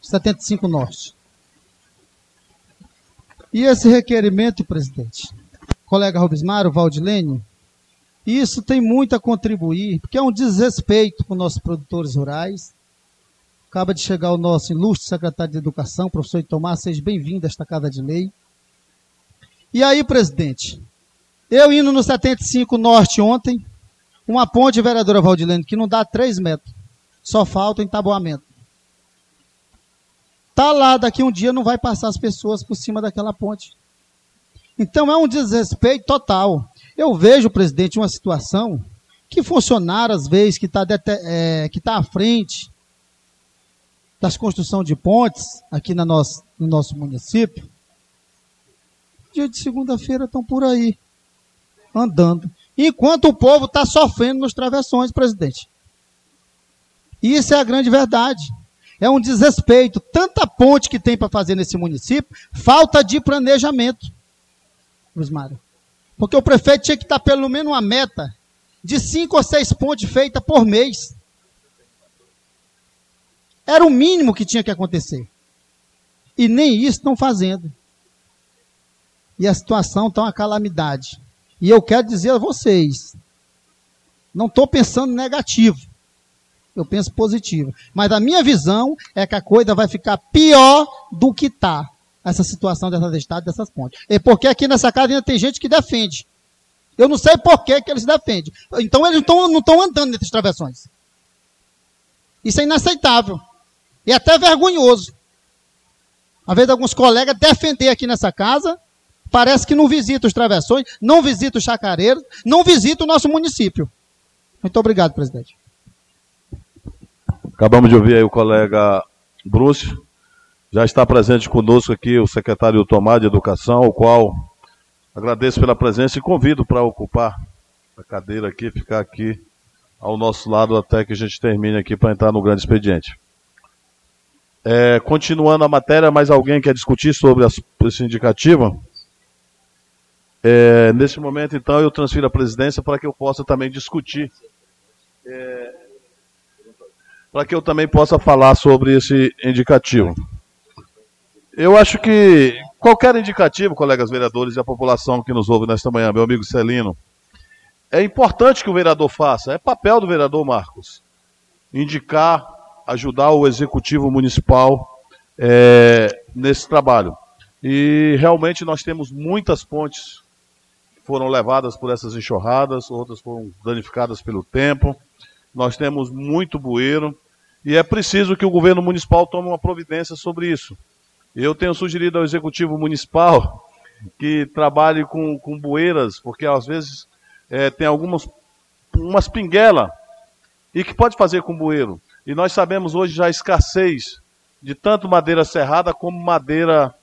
Speaker 7: 75 Norte. E esse requerimento, presidente, colega Robismaro, Valdilene, isso tem muito a contribuir, porque é um desrespeito com nossos produtores rurais. Acaba de chegar o nosso ilustre secretário de Educação, professor Itomar, seja bem-vindo a esta Casa de Lei. E aí, presidente, eu indo no 75 Norte ontem, uma ponte, vereadora Valdilene, que não dá 3 metros, só falta entabuamento. Tá lá, daqui um dia não vai passar as pessoas por cima daquela ponte. Então é um desrespeito total. Eu vejo, presidente, uma situação que funcionário, às vezes, que está é, tá à frente das construções de pontes aqui na nosso, no nosso município, dia de segunda-feira estão por aí, andando. Enquanto o povo está sofrendo nos travessões, presidente. Isso é a grande verdade. É um desrespeito. Tanta ponte que tem para fazer nesse município, falta de planejamento. Mário. Porque o prefeito tinha que estar pelo menos uma meta de cinco ou seis pontes feitas por mês. Era o mínimo que tinha que acontecer. E nem isso estão fazendo. E a situação está uma calamidade. E eu quero dizer a vocês, não estou pensando negativo. Eu penso positivo. Mas a minha visão é que a coisa vai ficar pior do que está. Essa situação dessas estradas, dessas pontes. É porque aqui nessa casa ainda tem gente que defende. Eu não sei por que, que eles defendem. Então eles não estão andando nesses travessões. Isso é inaceitável. E até vergonhoso. Às vezes alguns colegas defender aqui nessa casa, parece que não visita os travessões, não visita os chacareiros, não visita o nosso município. Muito obrigado, presidente.
Speaker 1: Acabamos de ouvir aí o colega Bruce. Já está presente conosco aqui o secretário Tomar de Educação, o qual agradeço pela presença e convido para ocupar a cadeira aqui, ficar aqui ao nosso lado até que a gente termine aqui para entrar no grande expediente. É, continuando a matéria, mais alguém quer discutir sobre esse indicativo? É, nesse momento, então, eu transfiro a presidência para que eu possa também discutir. É, para que eu também possa falar sobre esse indicativo. Eu acho que qualquer indicativo, colegas vereadores e a população que nos ouve nesta manhã, meu amigo Celino, é importante que o vereador faça. É papel do vereador, Marcos, indicar ajudar o executivo municipal é, nesse trabalho. E realmente nós temos muitas pontes que foram levadas por essas enxurradas, outras foram danificadas pelo tempo. Nós temos muito bueiro e é preciso que o governo municipal tome uma providência sobre isso. Eu tenho sugerido ao executivo municipal que trabalhe com, com bueiras, porque às vezes é, tem algumas umas pinguelas e que pode fazer com bueiro. E nós sabemos hoje já a escassez de tanto madeira serrada como madeira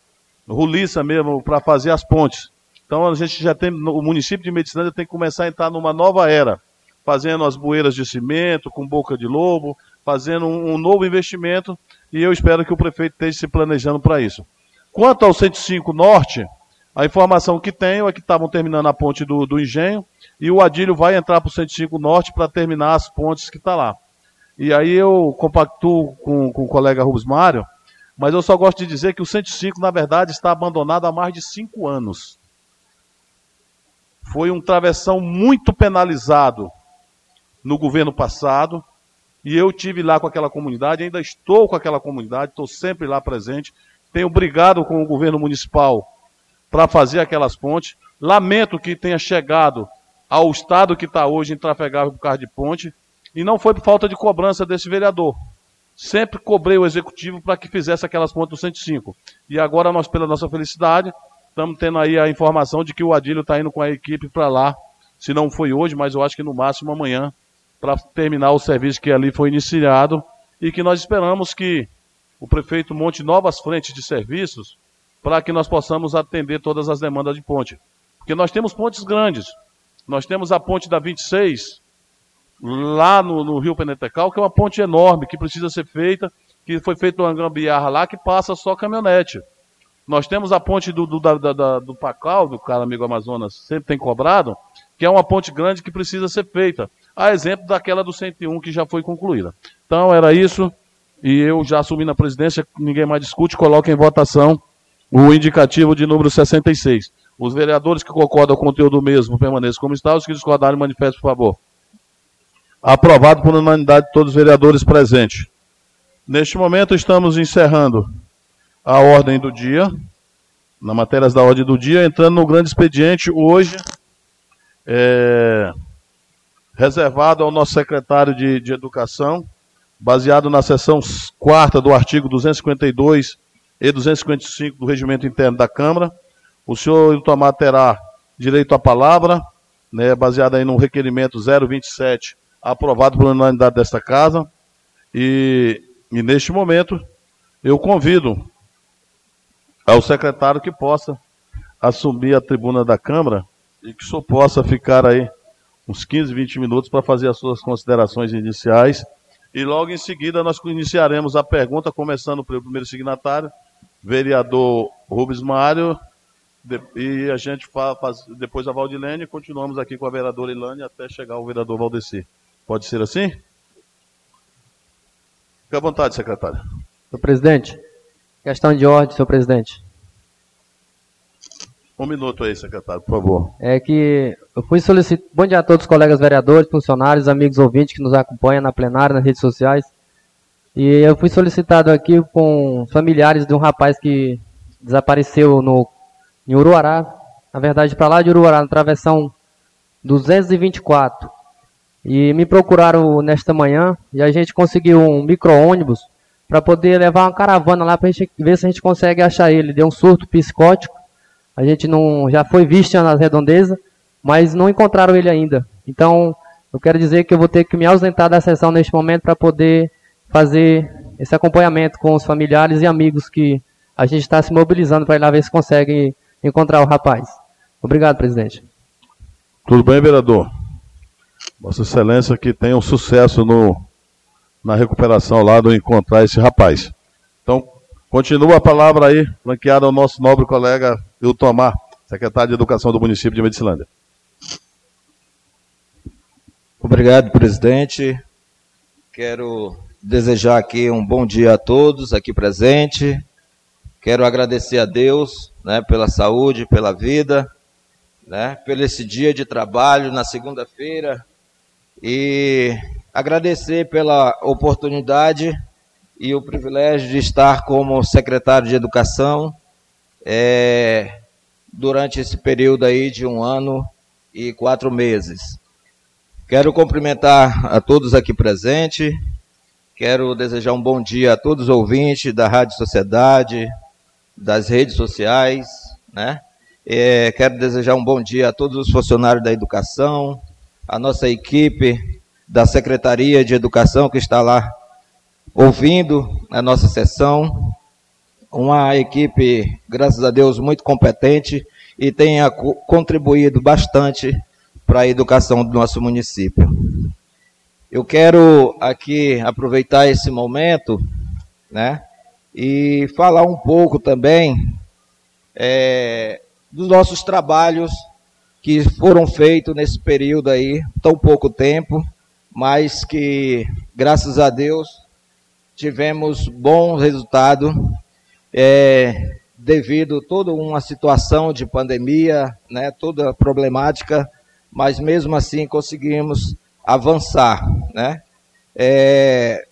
Speaker 1: roliça mesmo para fazer as pontes. Então a gente já tem, o município de Medicina tem que começar a entrar numa nova era, fazendo as bueiras de cimento, com boca de lobo, fazendo um, um novo investimento e eu espero que o prefeito esteja se planejando para isso. Quanto ao 105 Norte, a informação que tenho é que estavam terminando a ponte do, do Engenho e o Adílio vai entrar para o 105 Norte para terminar as pontes que está lá. E aí eu compactuo com, com o colega Rubens Mário, mas eu só gosto de dizer que o 105, na verdade, está abandonado há mais de cinco anos. Foi um travessão muito penalizado no governo passado, e eu tive lá com aquela comunidade, ainda estou com aquela comunidade, estou sempre lá presente. Tenho brigado com o governo municipal para fazer aquelas pontes. Lamento que tenha chegado ao estado que está hoje intrafegável por causa de ponte. E não foi por falta de cobrança desse vereador. Sempre cobrei o executivo para que fizesse aquelas pontas do 105. E agora nós, pela nossa felicidade, estamos tendo aí a informação de que o Adílio está indo com a equipe para lá. Se não foi hoje, mas eu acho que no máximo amanhã, para terminar o serviço que ali foi iniciado. E que nós esperamos que o prefeito monte novas frentes de serviços para que nós possamos atender todas as demandas de ponte. Porque nós temos pontes grandes. Nós temos a ponte da 26, lá no, no, Rio Penetecal, que é uma ponte enorme, que precisa ser feita, que foi feita uma gambiarra lá, que passa só caminhonete. Nós temos a ponte do, do, da, da, do Pacal, do cara amigo Amazonas, sempre tem cobrado, que é uma ponte grande que precisa ser feita. A exemplo daquela do 101 que já foi concluída. Então era isso, e eu já assumi na presidência, ninguém mais discute, coloca em votação o indicativo de número 66. Os vereadores que concordam com o conteúdo mesmo permaneçam como está, os que discordarem manifestem, por favor. Aprovado por unanimidade de todos os vereadores presentes. Neste momento, estamos encerrando a ordem do dia, na matéria da ordem do dia, entrando no grande expediente hoje, é, reservado ao nosso secretário de, de Educação, baseado na seção quarta do artigo 252 e 255 do Regimento Interno da Câmara. O senhor Tomar terá direito à palavra, né, baseado aí no requerimento 027 aprovado pela unanimidade desta casa. E, e neste momento, eu convido ao secretário que possa assumir a tribuna da Câmara e que o senhor possa ficar aí uns 15, 20 minutos para fazer as suas considerações iniciais. E logo em seguida nós iniciaremos a pergunta, começando pelo primeiro signatário, vereador Rubens Mário, e a gente faz, depois a Valdilene e continuamos aqui com a vereadora Ilane até chegar o vereador Valdeci. Pode ser assim? Fique à vontade, secretário.
Speaker 8: Senhor presidente, questão de ordem, senhor presidente.
Speaker 1: Um minuto aí, secretário, por favor.
Speaker 8: É que eu fui solicitar. Bom dia a todos os colegas vereadores, funcionários, amigos ouvintes que nos acompanham na plenária, nas redes sociais. E eu fui solicitado aqui com familiares de um rapaz que desapareceu no, em Uruará. Na verdade, para lá de Uruará, na travessão 224. E me procuraram nesta manhã e a gente conseguiu um micro-ônibus para poder levar uma caravana lá para ver se a gente consegue achar ele. Deu um surto psicótico a gente não já foi visto nas redondezas, mas não encontraram ele ainda. Então, eu quero dizer que eu vou ter que me ausentar da sessão neste momento para poder fazer esse acompanhamento com os familiares e amigos que a gente está se mobilizando para ir lá ver se consegue encontrar o rapaz. Obrigado, presidente.
Speaker 1: Tudo bem, vereador? Vossa Excelência que tenha um sucesso no, na recuperação lá do encontrar esse rapaz. Então, Continua a palavra aí, flanqueada ao nosso nobre colega Tomar, secretário de Educação do município de Medicilândia.
Speaker 9: Obrigado, presidente. Quero desejar aqui um bom dia a todos aqui presentes. Quero agradecer a Deus né, pela saúde, pela vida, né, pelo esse dia de trabalho na segunda-feira e agradecer pela oportunidade e o privilégio de estar como secretário de Educação é, durante esse período aí de um ano e quatro meses. Quero cumprimentar a todos aqui presentes, quero desejar um bom dia a todos os ouvintes da Rádio Sociedade, das redes sociais, né? É, quero desejar um bom dia a todos os funcionários da educação, a nossa equipe da Secretaria de Educação que está lá ouvindo a nossa sessão. Uma equipe, graças a Deus, muito competente e tenha contribuído bastante para a educação do nosso município. Eu quero aqui aproveitar esse momento, né, e falar um pouco também é, dos nossos trabalhos que foram feitos nesse período aí, tão pouco tempo, mas que, graças a Deus, tivemos bom resultado é, devido toda uma situação de pandemia, né, toda problemática, mas mesmo assim conseguimos avançar, né? É,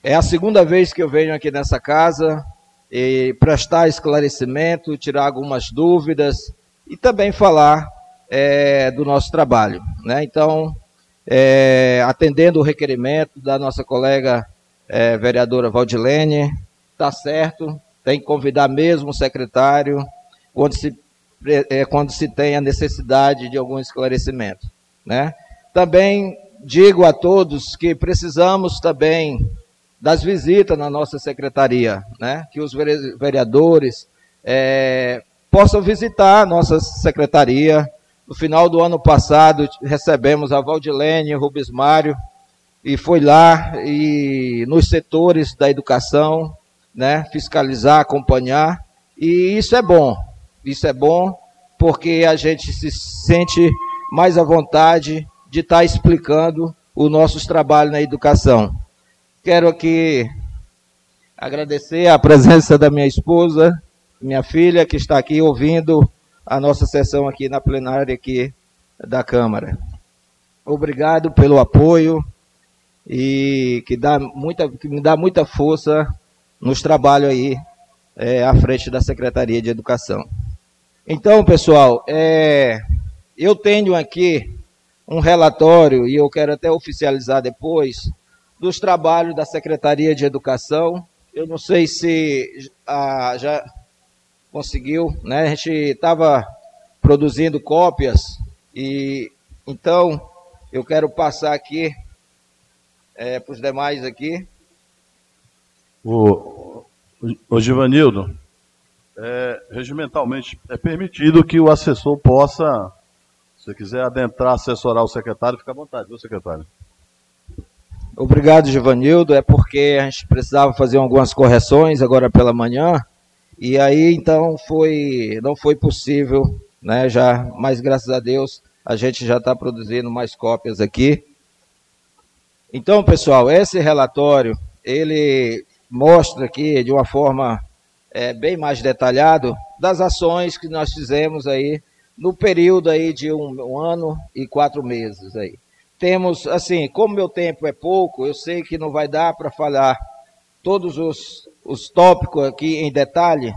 Speaker 9: é a segunda vez que eu venho aqui nessa casa e prestar esclarecimento, tirar algumas dúvidas e também falar é, do nosso trabalho, né? Então, é, atendendo o requerimento da nossa colega é, vereadora Valdilene, está certo, tem que convidar mesmo o secretário quando se, é, quando se tem a necessidade de algum esclarecimento. Né? Também digo a todos que precisamos também das visitas na nossa secretaria, né? que os vereadores é, possam visitar a nossa secretaria. No final do ano passado, recebemos a Valdilene, o Rubens Mário, e foi lá e nos setores da educação, né, fiscalizar, acompanhar, e isso é bom. Isso é bom porque a gente se sente mais à vontade de estar tá explicando os nossos trabalhos na educação. Quero aqui agradecer a presença da minha esposa, minha filha, que está aqui ouvindo a nossa sessão aqui na plenária aqui da Câmara. Obrigado pelo apoio, e que, dá muita, que me dá muita força nos trabalhos aí é, à frente da Secretaria de Educação. Então, pessoal, é, eu tenho aqui um relatório, e eu quero até oficializar depois, dos trabalhos da Secretaria de Educação. Eu não sei se a, já conseguiu, né? A gente estava produzindo cópias, e então eu quero passar aqui é, para os demais aqui.
Speaker 1: O, o Givanildo, é, regimentalmente é permitido que o assessor possa, se quiser adentrar, assessorar o secretário, fica à vontade, viu, secretário?
Speaker 9: Obrigado, Givanildo. É porque a gente precisava fazer algumas correções agora pela manhã, e aí então foi, não foi possível, né? Já, mas graças a Deus a gente já está produzindo mais cópias aqui. Então, pessoal, esse relatório ele mostra aqui de uma forma é, bem mais detalhado das ações que nós fizemos aí no período aí de um, um ano e quatro meses aí. Temos, assim, como meu tempo é pouco, eu sei que não vai dar para falar todos os, os tópicos aqui em detalhe,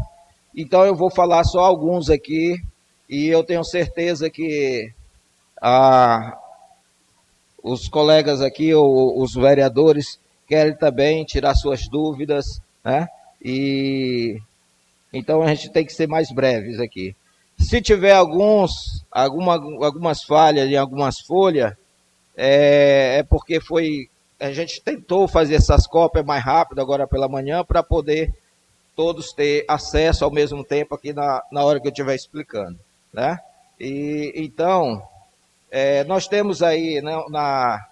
Speaker 9: então eu vou falar só alguns aqui e eu tenho certeza que ah, os colegas aqui, ou, os vereadores, querem também tirar suas dúvidas, né? E então a gente tem que ser mais breves aqui. Se tiver alguns, alguma, algumas falhas em algumas folhas, é, é porque foi. A gente tentou fazer essas cópias mais rápido agora pela manhã para poder todos ter acesso ao mesmo tempo aqui na, na hora que eu estiver explicando. Né? E, então, é, nós temos aí né, na,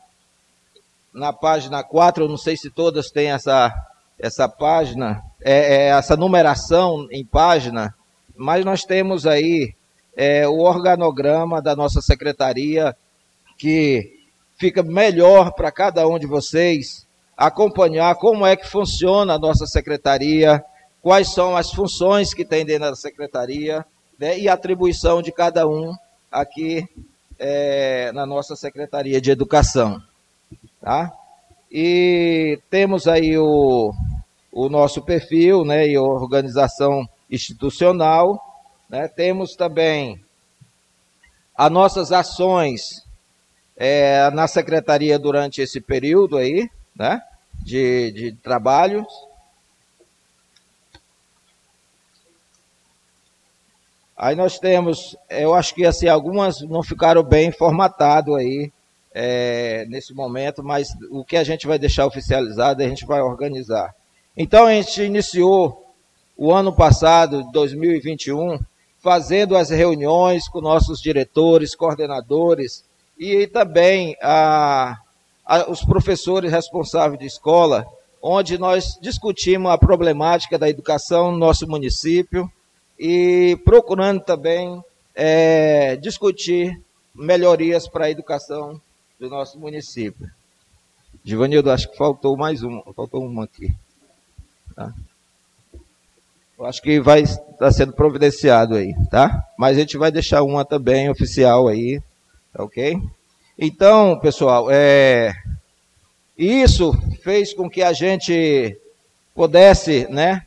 Speaker 9: na página 4, eu não sei se todas têm essa, essa página, é, é, essa numeração em página, mas nós temos aí é, o organograma da nossa secretaria, que fica melhor para cada um de vocês acompanhar como é que funciona a nossa secretaria, quais são as funções que tem dentro da secretaria né, e a atribuição de cada um aqui é, na nossa Secretaria de Educação. Tá? E temos aí o, o nosso perfil né, e organização institucional. Né? Temos também as nossas ações é, na secretaria durante esse período aí, né, de, de trabalhos. Aí nós temos, eu acho que assim, algumas não ficaram bem formatado aí é, nesse momento, mas o que a gente vai deixar oficializado, a gente vai organizar. Então a gente iniciou o ano passado, 2021, fazendo as reuniões com nossos diretores, coordenadores e também a, a, os professores responsáveis de escola, onde nós discutimos a problemática da educação no nosso município e procurando também é, discutir melhorias para a educação do nosso município. Givanildo, acho que faltou mais uma, faltou uma aqui. Tá? Eu acho que vai estar sendo providenciado aí, tá? Mas a gente vai deixar uma também oficial aí, tá ok? Então, pessoal, é, isso fez com que a gente pudesse, né,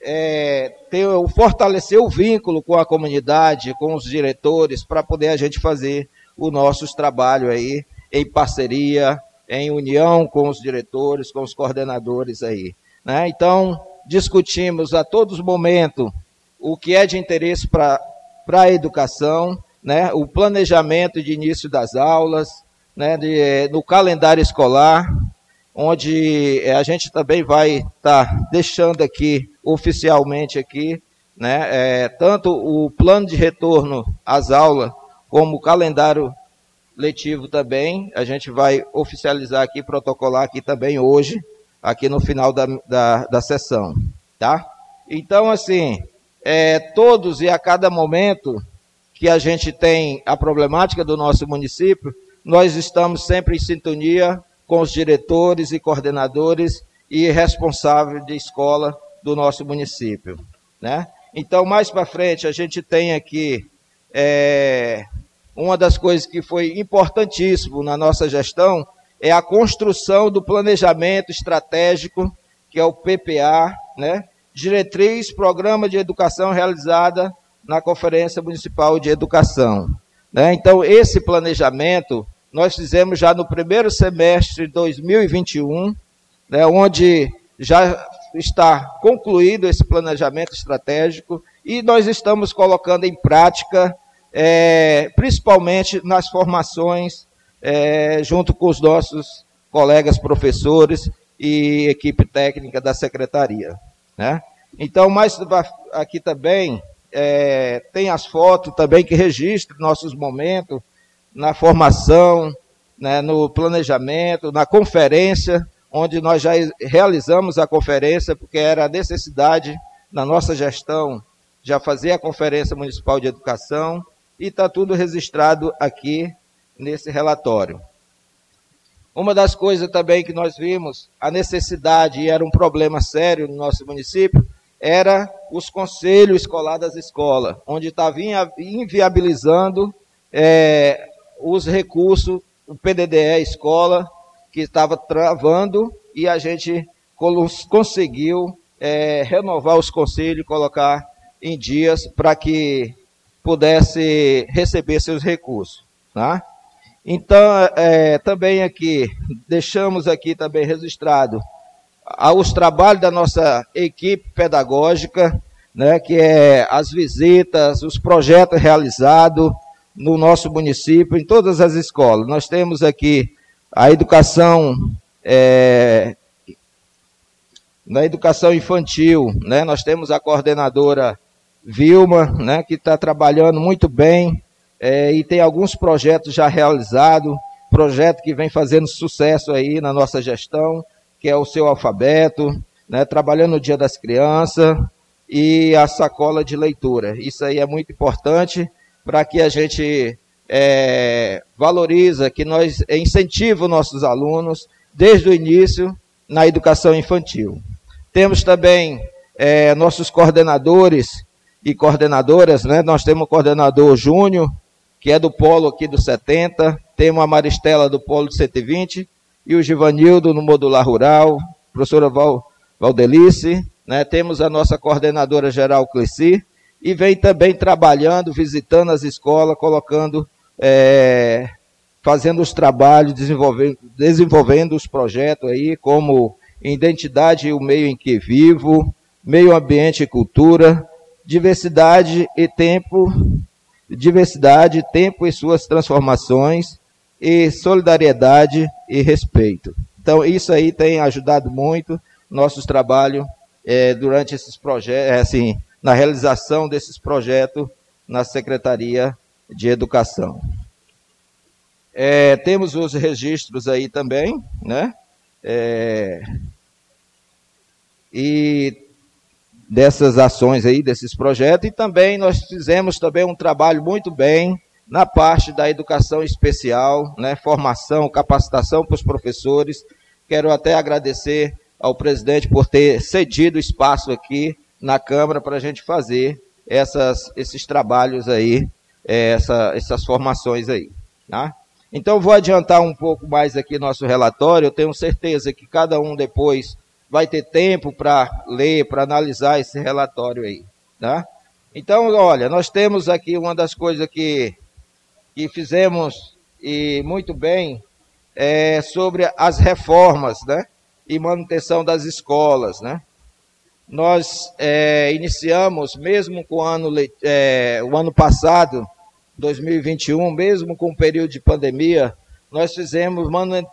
Speaker 9: é, ter, fortalecer o vínculo com a comunidade, com os diretores, para poder a gente fazer o nosso trabalho aí em parceria, em união com os diretores, com os coordenadores aí. Né? Então, discutimos a todos os momentos o que é de interesse para a educação, né? o planejamento de início das aulas, né? de, no calendário escolar, onde eh, a gente também vai estar tá deixando aqui oficialmente aqui, né, é, tanto o plano de retorno às aulas como calendário letivo também, a gente vai oficializar aqui, protocolar aqui também hoje, aqui no final da, da, da sessão, tá? Então, assim, é, todos e a cada momento que a gente tem a problemática do nosso município, nós estamos sempre em sintonia com os diretores e coordenadores e responsáveis de escola do nosso município. Né? Então, mais para frente, a gente tem aqui é, uma das coisas que foi importantíssimo na nossa gestão é a construção do planejamento estratégico, que é o PPA, né? diretriz, programa de educação realizada na Conferência Municipal de Educação. Né? Então, esse planejamento nós fizemos já no primeiro semestre de 2021, né, onde já está concluído esse planejamento estratégico e nós estamos colocando em prática, é, principalmente nas formações, é, junto com os nossos colegas professores e equipe técnica da secretaria. Né? Então, mais aqui também é, tem as fotos também que registram nossos momentos na formação, né, no planejamento, na conferência, onde nós já realizamos a conferência, porque era a necessidade na nossa gestão já fazer a Conferência Municipal de Educação, e está tudo registrado aqui nesse relatório. Uma das coisas também que nós vimos, a necessidade, e era um problema sério no nosso município, era os conselhos escolar das escolas, onde estava inviabilizando é, os recursos, o PDDE escola, que estava travando, e a gente conseguiu é, renovar os conselhos colocar em dias para que pudesse receber seus recursos. Tá? Então, é, também aqui, deixamos aqui também registrado os trabalhos da nossa equipe pedagógica, né, que é as visitas, os projetos realizados no nosso município, em todas as escolas. Nós temos aqui a educação é, na educação infantil, né, nós temos a coordenadora Vilma, né, que está trabalhando muito bem é, e tem alguns projetos já realizados, projeto que vem fazendo sucesso aí na nossa gestão, que é o seu alfabeto, né, trabalhando no Dia das Crianças e a sacola de leitura. Isso aí é muito importante para que a gente é, valoriza, que nós incentiva os nossos alunos desde o início na educação infantil. Temos também é, nossos coordenadores e coordenadoras, né? Nós temos o coordenador Júnior, que é do polo aqui do 70, temos a Maristela do polo do 120 e o Givanildo no modular rural, professora Val, Valdelice, né? Temos a nossa coordenadora geral Cleci e vem também trabalhando, visitando as escolas, colocando é, fazendo os trabalhos, desenvolvendo, desenvolvendo os projetos aí, como identidade e o meio em que vivo, meio ambiente e cultura, diversidade e tempo, diversidade, tempo e suas transformações, e solidariedade e respeito. Então, isso aí tem ajudado muito nossos trabalhos é, durante esses projetos, é, assim, na realização desses projetos na Secretaria de Educação. É, temos os registros aí também, né? É, e dessas ações aí, desses projetos, e também nós fizemos também um trabalho muito bem na parte da educação especial, né, formação, capacitação para os professores. Quero até agradecer ao presidente por ter cedido espaço aqui na Câmara para a gente fazer essas, esses trabalhos aí, é, essa, essas formações aí. Tá? Então, vou adiantar um pouco mais aqui nosso relatório. Eu tenho certeza que cada um depois vai ter tempo para ler, para analisar esse relatório aí. Tá? Então, olha, nós temos aqui uma das coisas que, que fizemos e muito bem é sobre as reformas né, e manutenção das escolas. Né? Nós é, iniciamos, mesmo com o ano, é, o ano passado, 2021, mesmo com o período de pandemia, nós fizemos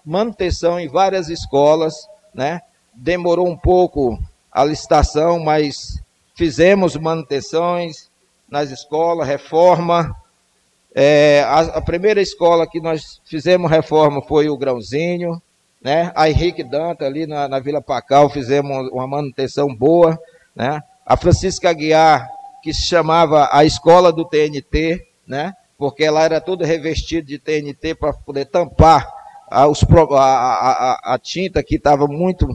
Speaker 9: manutenção em várias escolas, né? Demorou um pouco a licitação, mas fizemos manutenções nas escolas, reforma. É, a, a, primeira escola que nós fizemos reforma foi o Grãozinho, né? A Henrique Danta ali na, na Vila Pacal fizemos uma manutenção boa, né? A Francisca Aguiar, que se chamava a Escola do TNT, né? Porque ela era toda revestida de TNT para poder tampar os, a, a, a tinta que estava muito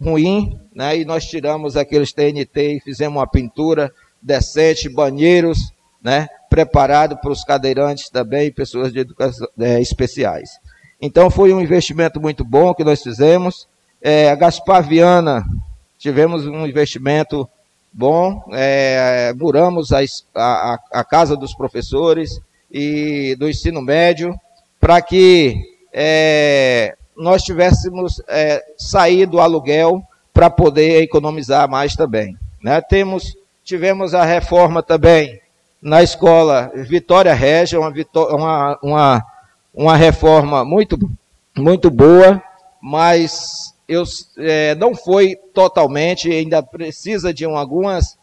Speaker 9: ruim, né? E nós tiramos aqueles TNT e fizemos uma pintura decente, banheiros, né? Preparado para os cadeirantes também, pessoas de educação é, especiais. Então foi um investimento muito bom que nós fizemos. É, a Gaspar Viana, tivemos um investimento bom, é, muramos a, a, a, casa dos professores e do ensino médio para que é, nós tivéssemos é, saído do aluguel para poder economizar mais também. Né? Temos, tivemos a reforma também na escola Vitória Régia, uma, uma, uma, uma reforma muito, muito boa, mas eu, é, não foi totalmente, ainda precisa de um, algumas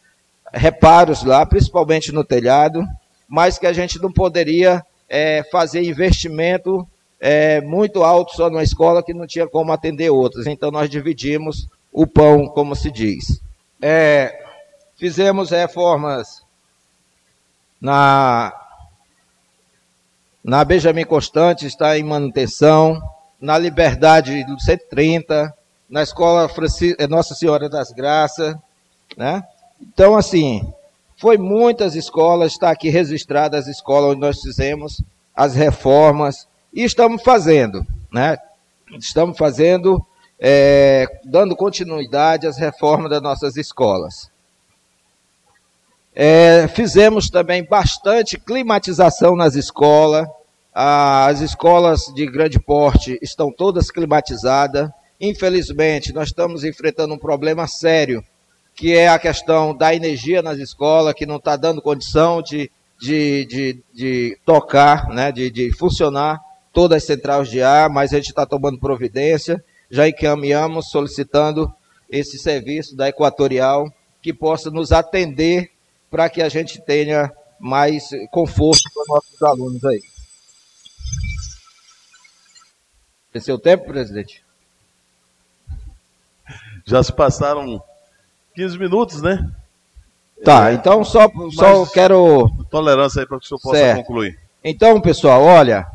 Speaker 9: reparos lá, principalmente no telhado, mas que a gente não poderia é, fazer investimento é, muito alto só numa escola que não tinha como atender outras. Então nós dividimos o pão, como se diz. É, fizemos reformas na, na Benjamin Constante, está em manutenção, na Liberdade do 130, na Escola Francis, é, Nossa Senhora das Graças, né? Então, assim, foi muitas escolas, está aqui registrada as escolas onde nós fizemos as reformas e estamos fazendo, né? Estamos fazendo, é, dando continuidade às reformas das nossas escolas. É, fizemos também bastante climatização nas escolas, as escolas de grande porte estão todas climatizadas. Infelizmente, nós estamos enfrentando um problema sério, que é a questão da energia nas escolas, que não está dando condição de, de, de, de tocar, né, de, de funcionar todas as centrais de ar, mas a gente está tomando providência, já encaminhamos solicitando esse serviço da Equatorial que possa nos atender para que a gente tenha mais conforto para nossos alunos aí. Esse é o tempo, presidente?
Speaker 1: Já se passaram 15 minutos, né?
Speaker 9: Tá, é, então só, só quero.
Speaker 1: Tolerância aí para que o senhor possa certo. concluir.
Speaker 9: Então, pessoal, olha,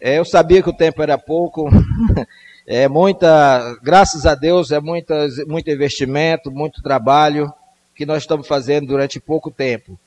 Speaker 9: é, eu sabia que o tempo era pouco. é muita, graças a Deus, é muita, muito investimento, muito trabalho que nós estamos fazendo durante pouco tempo.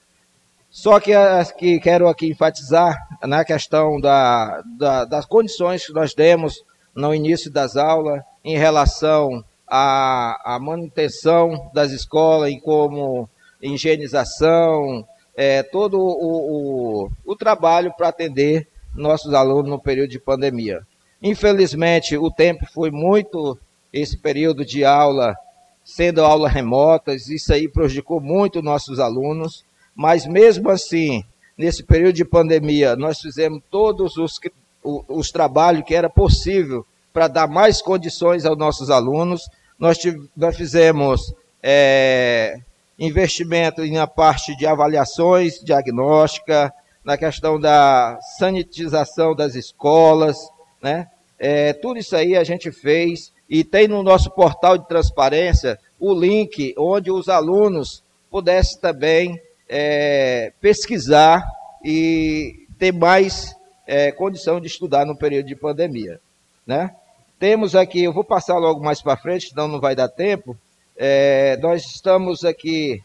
Speaker 9: Só que, que quero aqui enfatizar na questão da, da, das condições que nós demos no início das aulas em relação à, à manutenção das escolas, em como higienização, é, todo o, o, o trabalho para atender nossos alunos no período de pandemia. Infelizmente, o tempo foi muito, esse período de aula, sendo aulas remotas, isso aí prejudicou muito nossos alunos. Mas mesmo assim, nesse período de pandemia, nós fizemos todos os, os, os trabalhos que era possível para dar mais condições aos nossos alunos. Nós, nós fizemos é, investimento na parte de avaliações diagnóstica, na questão da sanitização das escolas, né? É, tudo isso aí a gente fez e tem no nosso portal de transparência o link onde os alunos pudessem também é, pesquisar e ter mais é, condição de estudar no período de pandemia. Né? Temos aqui, eu vou passar logo mais para frente, senão não vai dar tempo. É, nós estamos aqui.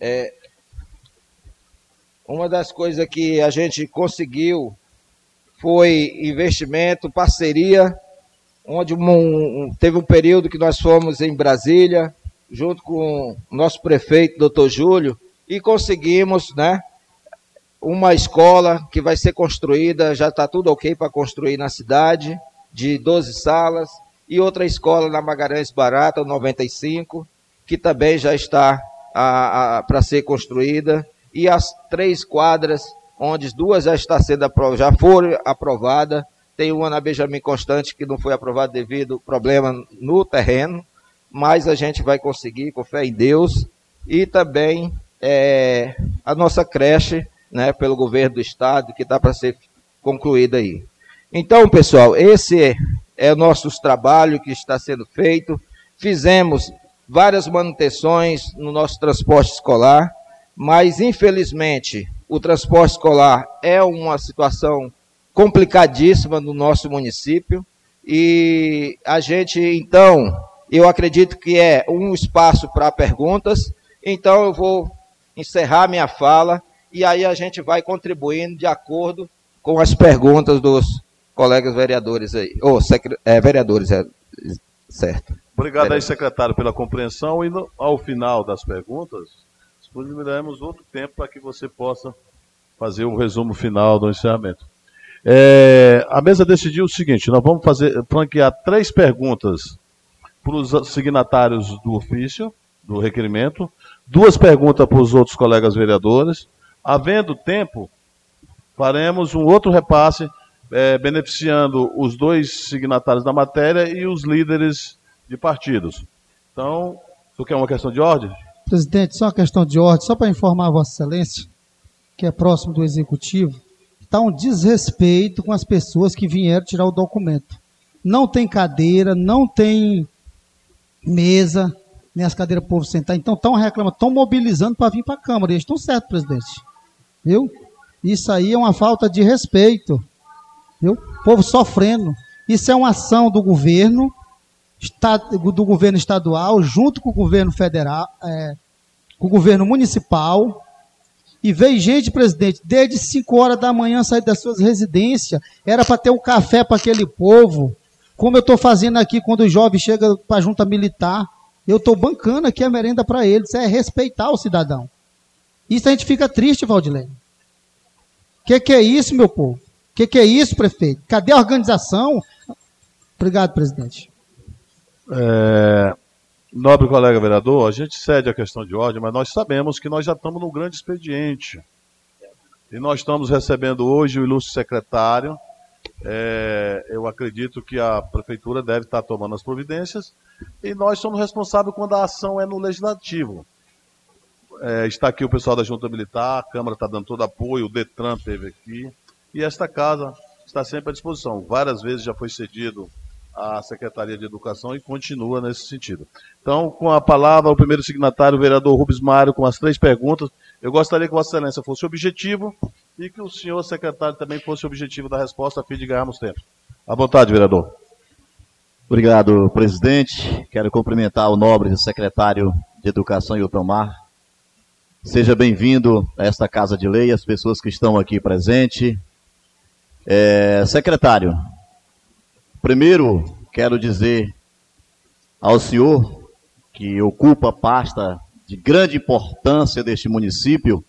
Speaker 9: É, uma das coisas que a gente conseguiu foi investimento, parceria, onde um, um, teve um período que nós fomos em Brasília, junto com o nosso prefeito, doutor Júlio, e conseguimos, né, uma escola que vai ser construída, já está tudo ok para construir na cidade, de 12 salas, e outra escola na Magalhães Barata, 95, que também já está para ser construída, e as três quadras, onde duas já está sendo já foram aprovadas, tem uma na Benjamin Constante que não foi aprovada devido problema no terreno, mas a gente vai conseguir, com fé em Deus, e também é, a nossa creche, né, pelo governo do estado, que está para ser concluída aí. Então, pessoal, esse é, é o nosso trabalho que está sendo feito. Fizemos várias manutenções no nosso transporte escolar, mas infelizmente o transporte escolar é uma situação complicadíssima no nosso município e a gente então eu acredito que é um espaço para perguntas, então eu vou encerrar minha fala e aí a gente vai contribuindo de acordo com as perguntas dos colegas vereadores aí. Ou é, vereadores, é, certo.
Speaker 1: Obrigado vereadores. aí, secretário, pela compreensão e no, ao final das perguntas, disponibilizaremos outro tempo para que você possa fazer o um resumo final do encerramento. É, a mesa decidiu o seguinte: nós vamos fazer franquear três perguntas para os signatários do ofício, do requerimento, duas perguntas para os outros colegas vereadores. Havendo tempo, faremos um outro repasse é, beneficiando os dois signatários da matéria e os líderes de partidos. Então, tu quer uma questão de ordem?
Speaker 7: Presidente, só uma questão de ordem, só para informar Vossa Excelência, que é próximo do Executivo, está um desrespeito com as pessoas que vieram tirar o documento. Não tem cadeira, não tem mesa, nem as cadeiras para o povo sentar. Então estão reclamando, estão mobilizando para vir para a Câmara. Eles estão certos, presidente. Viu? Isso aí é uma falta de respeito. Viu? O povo sofrendo. Isso é uma ação do governo, do governo estadual, junto com o governo federal, é, com o governo municipal. E veio gente, presidente, desde 5 horas da manhã sair das suas residências. Era para ter um café para aquele povo. Como eu estou fazendo aqui quando o jovem chega para a junta militar. Eu estou bancando aqui a merenda para eles. É respeitar o cidadão. Isso a gente fica triste, Valdilene. O que, que é isso, meu povo? O que, que é isso, prefeito? Cadê a organização? Obrigado, presidente.
Speaker 1: É, nobre colega vereador, a gente cede a questão de ordem, mas nós sabemos que nós já estamos num grande expediente. E nós estamos recebendo hoje o ilustre secretário. É, eu acredito que a prefeitura deve estar tomando as providências. E nós somos responsáveis quando a ação é no legislativo. É, está aqui o pessoal da Junta Militar, a Câmara está dando todo apoio, o Detran teve aqui. E esta casa está sempre à disposição. Várias vezes já foi cedido à Secretaria de Educação e continua nesse sentido. Então, com a palavra, o primeiro signatário, o vereador Rubens Mário, com as três perguntas. Eu gostaria que Vossa Excelência fosse objetivo e que o senhor secretário também fosse objetivo da resposta, a fim de ganharmos tempo. À vontade, vereador.
Speaker 4: Obrigado, presidente. Quero cumprimentar o nobre secretário de Educação, Mar. Seja bem-vindo a esta Casa de Lei, as pessoas que estão aqui presentes, é, secretário, primeiro quero dizer ao senhor que ocupa pasta de grande importância deste município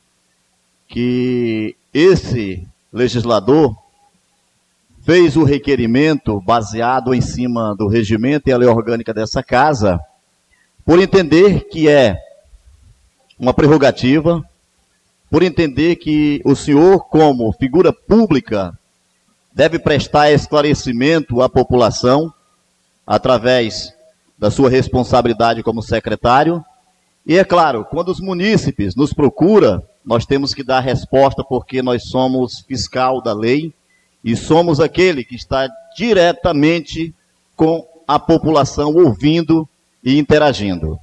Speaker 4: que esse legislador fez o requerimento baseado em cima do regimento e a lei orgânica dessa casa, por entender que é uma prerrogativa, por entender que o senhor, como figura pública deve prestar esclarecimento à população através da sua responsabilidade como secretário. E é claro, quando os munícipes nos procuram, nós temos que dar resposta porque nós somos fiscal da lei e somos aquele que está diretamente com a população ouvindo e interagindo.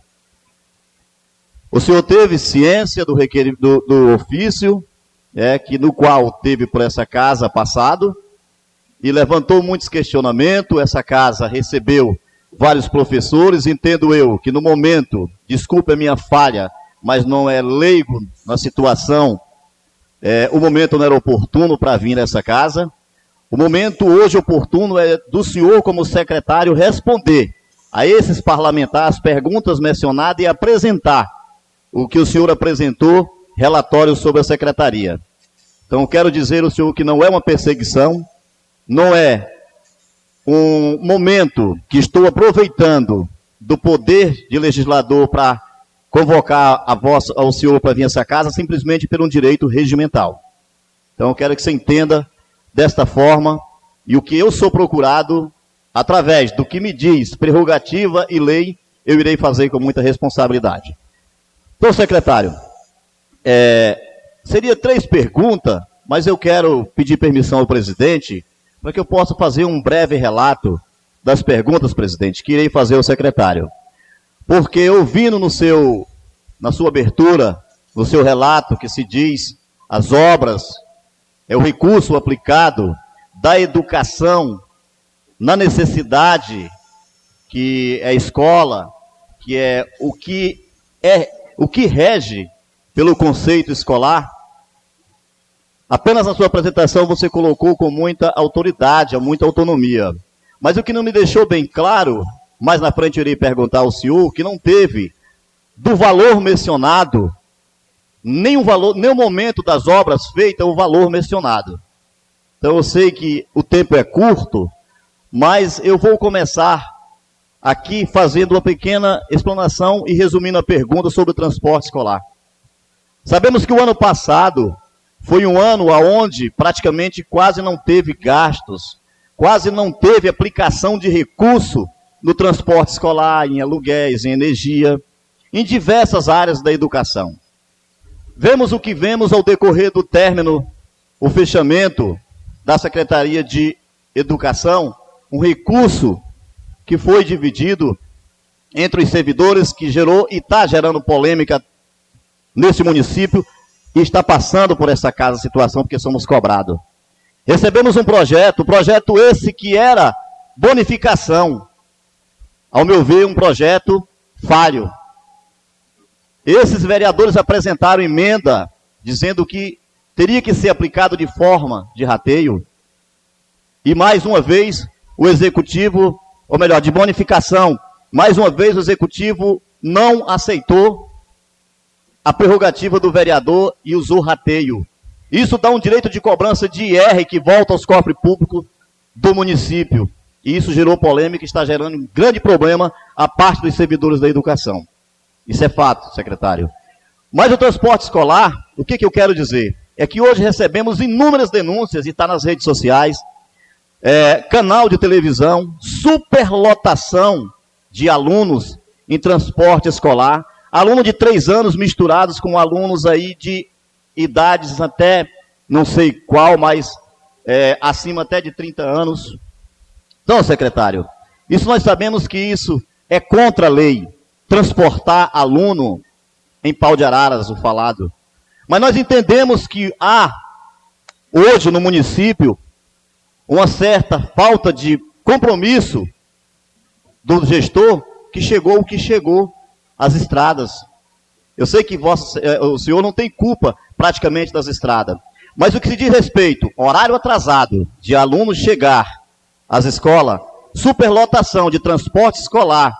Speaker 4: O senhor teve ciência do, do, do ofício, é, que no qual teve por essa casa passado, e levantou muitos questionamentos. Essa casa recebeu vários professores. Entendo eu que no momento, desculpe a minha falha, mas não é leigo na situação, é, o momento não era oportuno para vir nessa casa. O momento hoje oportuno é do senhor, como secretário, responder a esses parlamentares perguntas mencionadas e apresentar o que o senhor apresentou, relatório sobre a secretaria. Então, quero dizer ao senhor que não é uma perseguição, não é um momento que estou aproveitando do poder de legislador para convocar a ao senhor para vir a essa casa simplesmente por um direito regimental. Então eu quero que você entenda desta forma e o que eu sou procurado através do que me diz prerrogativa e lei, eu irei fazer com muita responsabilidade. Então, secretário, é, seria três perguntas, mas eu quero pedir permissão ao presidente para que eu possa fazer um breve relato das perguntas, presidente, que irei fazer ao secretário. Porque ouvindo no seu, na sua abertura, no seu relato que se diz as obras, é o recurso aplicado da educação na necessidade que é a escola, que é o que é o que rege pelo conceito escolar, Apenas na sua apresentação você colocou com muita autoridade, muita autonomia. Mas o que não me deixou bem claro, mais na frente eu irei perguntar ao senhor, que não teve do valor mencionado, o valor, o momento das obras feitas, o valor mencionado. Então eu sei que o tempo é curto, mas eu vou começar aqui fazendo uma pequena explanação e resumindo a pergunta sobre o transporte escolar. Sabemos que o ano passado foi um ano onde praticamente quase não teve gastos, quase não teve aplicação de recurso no transporte escolar, em aluguéis, em energia, em diversas áreas da educação. Vemos o que vemos ao decorrer do término, o fechamento da Secretaria de Educação, um recurso que foi dividido entre os servidores, que gerou e está gerando polêmica nesse município e está passando por essa casa situação porque somos cobrados. Recebemos um projeto, projeto esse que era bonificação. Ao meu ver, um projeto falho. Esses vereadores apresentaram emenda dizendo que teria que ser aplicado de forma de rateio. E mais uma vez, o executivo, ou melhor, de bonificação, mais uma vez o executivo não aceitou a prerrogativa do vereador e usou rateio. Isso dá um direito de cobrança de IR que volta aos cofres públicos do município. E isso gerou polêmica e está gerando um grande problema à parte dos servidores da educação. Isso é fato, secretário. Mas o transporte escolar, o que, que eu quero dizer? É que hoje recebemos inúmeras denúncias, e está nas redes sociais, é, canal de televisão, superlotação de alunos em transporte escolar, Aluno de três anos misturados com alunos aí de idades até, não sei qual, mas é, acima até de 30 anos. Então, secretário, isso nós sabemos que isso é contra a lei. Transportar aluno em pau de araras, o falado. Mas nós entendemos que há, hoje no município, uma certa falta de compromisso do gestor que chegou o que chegou as estradas. Eu sei que vossa, eh, o senhor não tem culpa praticamente das estradas. Mas o que se diz respeito, horário atrasado de alunos chegar às escolas, superlotação de transporte escolar,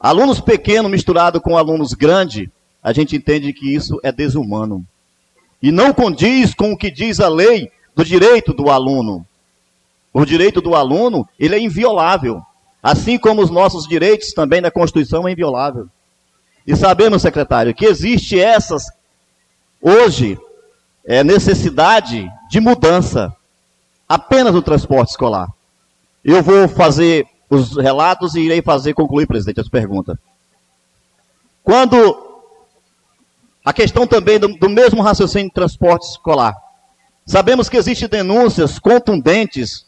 Speaker 4: alunos pequenos misturados com alunos grandes, a gente entende que isso é desumano. E não condiz com o que diz a lei do direito do aluno. O direito do aluno, ele é inviolável. Assim como os nossos direitos também na Constituição é inviolável. E sabemos, secretário, que existe essas, hoje, é, necessidade de mudança apenas no transporte escolar. Eu vou fazer os relatos e irei fazer concluir, presidente, as perguntas. Quando a questão também do, do mesmo raciocínio de transporte escolar. Sabemos que existem denúncias contundentes,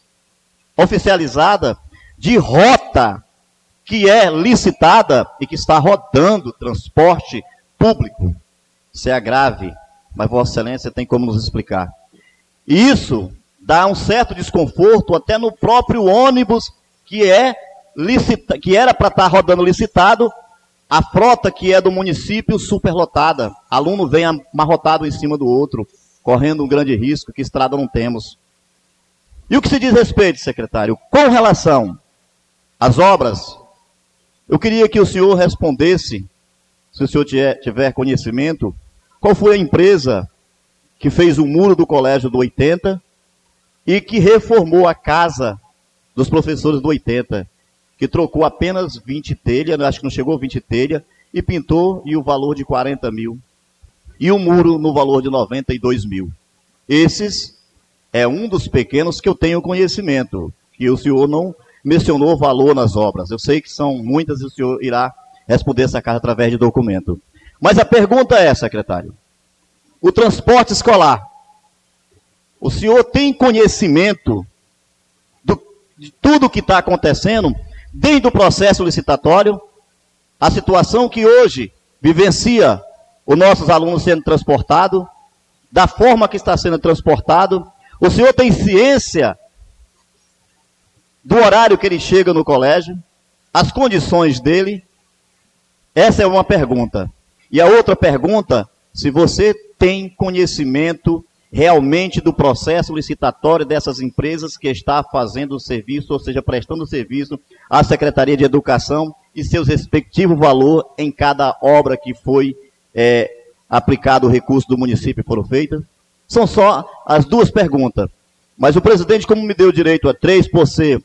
Speaker 4: oficializadas, de rota que é licitada e que está rodando transporte público. Isso é grave, mas Vossa Excelência tem como nos explicar. E isso dá um certo desconforto até no próprio ônibus que é licita, que era para estar tá rodando licitado, a frota que é do município superlotada. Aluno vem amarrotado em cima do outro, correndo um grande risco, que estrada não temos. E o que se diz respeito, secretário, com relação às obras eu queria que o senhor respondesse, se o senhor tiver conhecimento, qual foi a empresa que fez o muro do colégio do 80 e que reformou a casa dos professores do 80, que trocou apenas 20 telhas, acho que não chegou 20 telhas, e pintou e o valor de 40 mil. E o muro no valor de 92 mil. Esses é um dos pequenos que eu tenho conhecimento, que o senhor não mencionou valor nas obras. Eu sei que são muitas e o senhor irá responder essa carta através de documento. Mas a pergunta é, secretário: o transporte escolar, o senhor tem conhecimento do, de tudo o que está acontecendo desde o processo licitatório, a situação que hoje vivencia os nossos alunos sendo transportados, da forma que está sendo transportado? O senhor tem ciência do horário que ele chega no colégio, as condições dele? Essa é uma pergunta. E a outra pergunta, se você tem conhecimento realmente do processo licitatório dessas empresas que está fazendo o serviço, ou seja, prestando serviço à Secretaria de Educação e seus respectivos valor em cada obra que foi é, aplicado o recurso do município foram feitas? São só as duas perguntas. Mas o presidente, como me deu direito a três por ser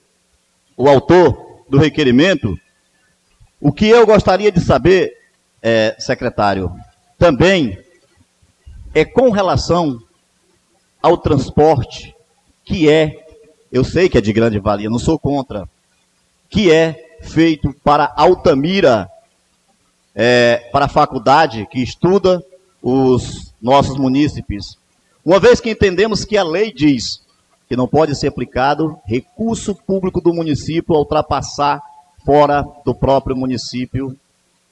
Speaker 4: o autor do requerimento, o que eu gostaria de saber, é, secretário, também é com relação ao transporte, que é, eu sei que é de grande valia, não sou contra, que é feito para Altamira, é, para a faculdade que estuda os nossos munícipes. Uma vez que entendemos que a lei diz que não pode ser aplicado recurso público do município a ultrapassar fora do próprio município,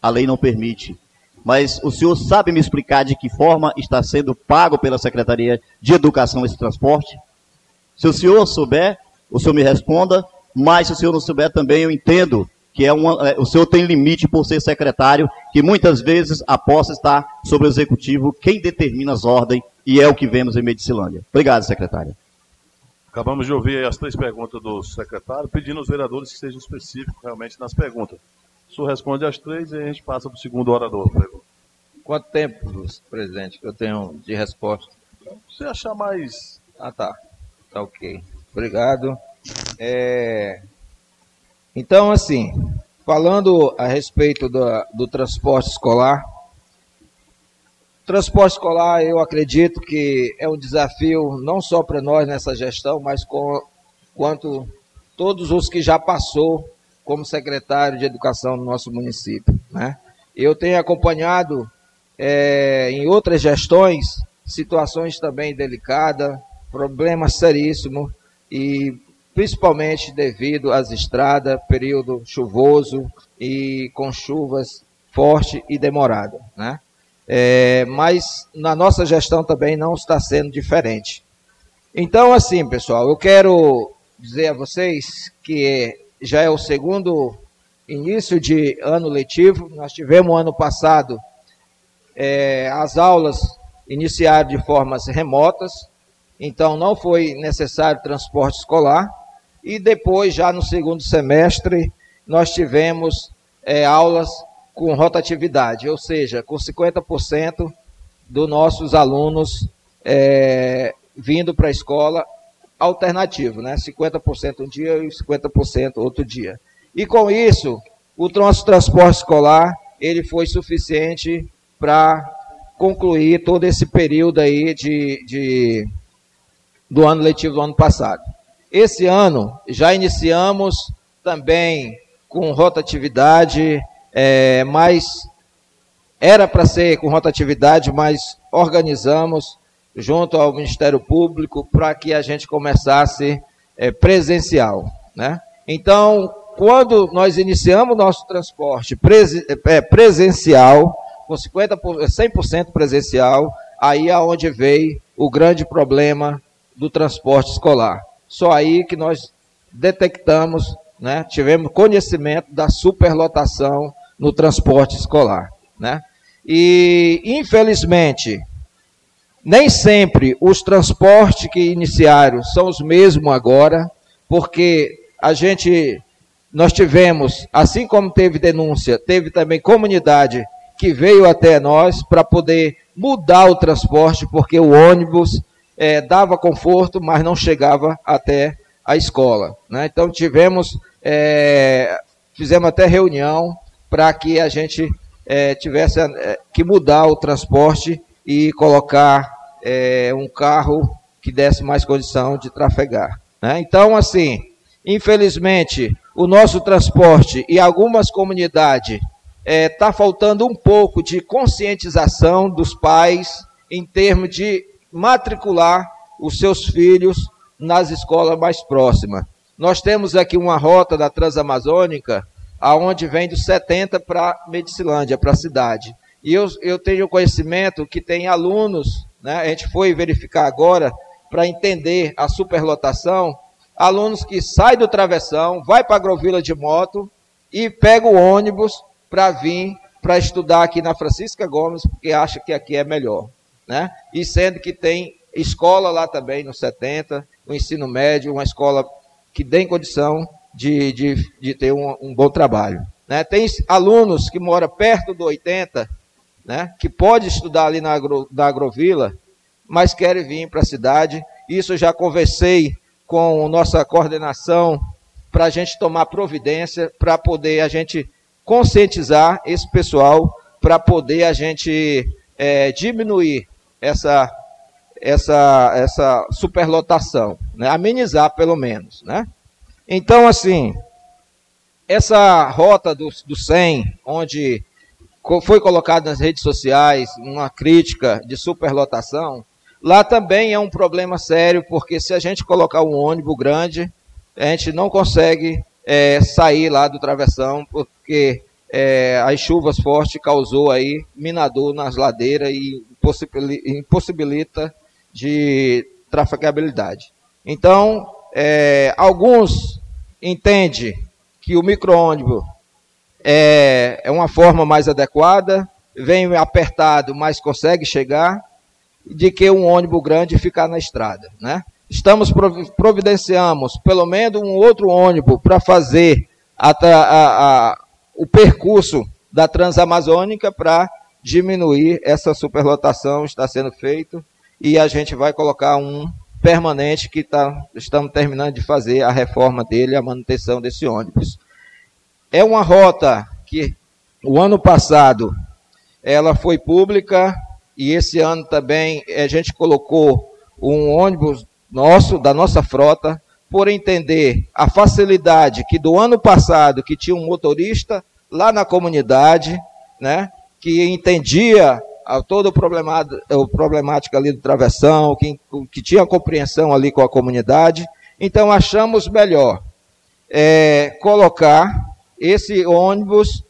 Speaker 4: a lei não permite. Mas o senhor sabe me explicar de que forma está sendo pago pela Secretaria de Educação esse transporte? Se o senhor souber, o senhor me responda, mas se o senhor não souber também, eu entendo que é uma, é, o senhor tem limite por ser secretário, que muitas vezes a posse está sobre o executivo, quem determina as ordens, e é o que vemos em Medicilândia. Obrigado, secretário.
Speaker 1: Acabamos de ouvir as três perguntas do secretário, pedindo aos vereadores que sejam específicos realmente nas perguntas. O senhor responde as três e a gente passa para o segundo orador.
Speaker 9: Quanto tempo, presidente, que eu tenho de resposta?
Speaker 1: Você achar mais.
Speaker 9: Ah, tá. Tá ok. Obrigado. É... Então, assim, falando a respeito do, do transporte escolar, transporte escolar eu acredito que é um desafio não só para nós nessa gestão, mas com, quanto todos os que já passou como secretário de educação no nosso município. Né? Eu tenho acompanhado é, em outras gestões situações também delicadas, problemas seríssimos e principalmente devido às estradas, período chuvoso e com chuvas forte e demorada, né? É, mas na nossa gestão também não está sendo diferente. Então, assim, pessoal, eu quero dizer a vocês que já é o segundo início de ano letivo. Nós tivemos ano passado é, as aulas iniciaram de formas remotas, então não foi necessário transporte escolar. E depois, já no segundo semestre, nós tivemos é, aulas com rotatividade, ou seja, com 50% dos nossos alunos é, vindo para a escola alternativo, né? 50% um dia e 50% outro dia. E com isso, o nosso transporte escolar ele foi suficiente para concluir todo esse período aí de, de, do ano letivo do ano passado. Esse ano já iniciamos também com rotatividade, é, mas era para ser com rotatividade, mas organizamos junto ao Ministério Público para que a gente começasse é, presencial. Né? Então, quando nós iniciamos nosso transporte é, presencial, com 50%, 100% presencial, aí é onde veio o grande problema do transporte escolar. Só aí que nós detectamos, né, tivemos conhecimento da superlotação no transporte escolar. Né? E, infelizmente, nem sempre os transportes que iniciaram são os mesmos agora, porque a gente, nós tivemos, assim como teve denúncia, teve também comunidade que veio até nós para poder mudar o transporte, porque o ônibus é, dava conforto, mas não chegava até a escola. Né? Então tivemos, é, fizemos até reunião para que a gente é, tivesse é, que mudar o transporte e colocar é, um carro que desse mais condição de trafegar. Né? Então, assim, infelizmente, o nosso transporte e algumas comunidades está é, tá faltando um pouco de conscientização dos pais em termos de matricular os seus filhos nas escolas mais próximas. Nós temos aqui uma rota da Transamazônica, aonde vem dos 70 para Medicilândia, para a cidade. E eu, eu tenho conhecimento que tem alunos, né, a gente foi verificar agora, para entender a superlotação, alunos que saem do travessão, vai para a Agrovila de moto e pega o ônibus para vir para estudar aqui na Francisca Gomes, porque acha que aqui é melhor né? E sendo que tem escola lá também no 70, o ensino médio, uma escola que tem condição de, de, de ter um, um, bom trabalho. Né? Tem alunos que moram perto do 80, né? que pode estudar ali na, agro, na Agrovila, mas querem vir para a cidade. Isso já conversei com nossa coordenação para a gente tomar providência, para poder a gente conscientizar esse pessoal, para poder a gente é, diminuir essa, essa, essa superlotação, né? amenizar pelo menos. Né? Então, assim, essa rota do, do 100, onde foi colocado nas redes sociais uma crítica de superlotação, lá também é um problema sério, porque se a gente colocar um ônibus grande, a gente não consegue é, sair lá do travessão, porque é, as chuvas fortes causou aí minador nas ladeiras e impossibilita de trafegabilidade. Então, é, alguns entendem que o micro-ônibus é, é uma forma mais adequada, vem apertado, mas consegue chegar, de que um ônibus grande ficar na estrada. Né? Estamos providenciamos pelo menos um outro ônibus para fazer a, a, a, o percurso da Transamazônica para diminuir essa superlotação, está sendo feito, e a gente vai colocar um permanente que tá, estamos terminando de fazer a reforma dele, a manutenção desse ônibus. É uma rota que o ano passado ela foi pública e esse ano também a gente colocou um ônibus nosso, da nossa frota, por entender a facilidade que do ano passado, que tinha um motorista lá na comunidade, né, que entendia toda o problemática ali do travessão, que, que tinha compreensão ali com a comunidade. Então achamos melhor é, colocar esse ônibus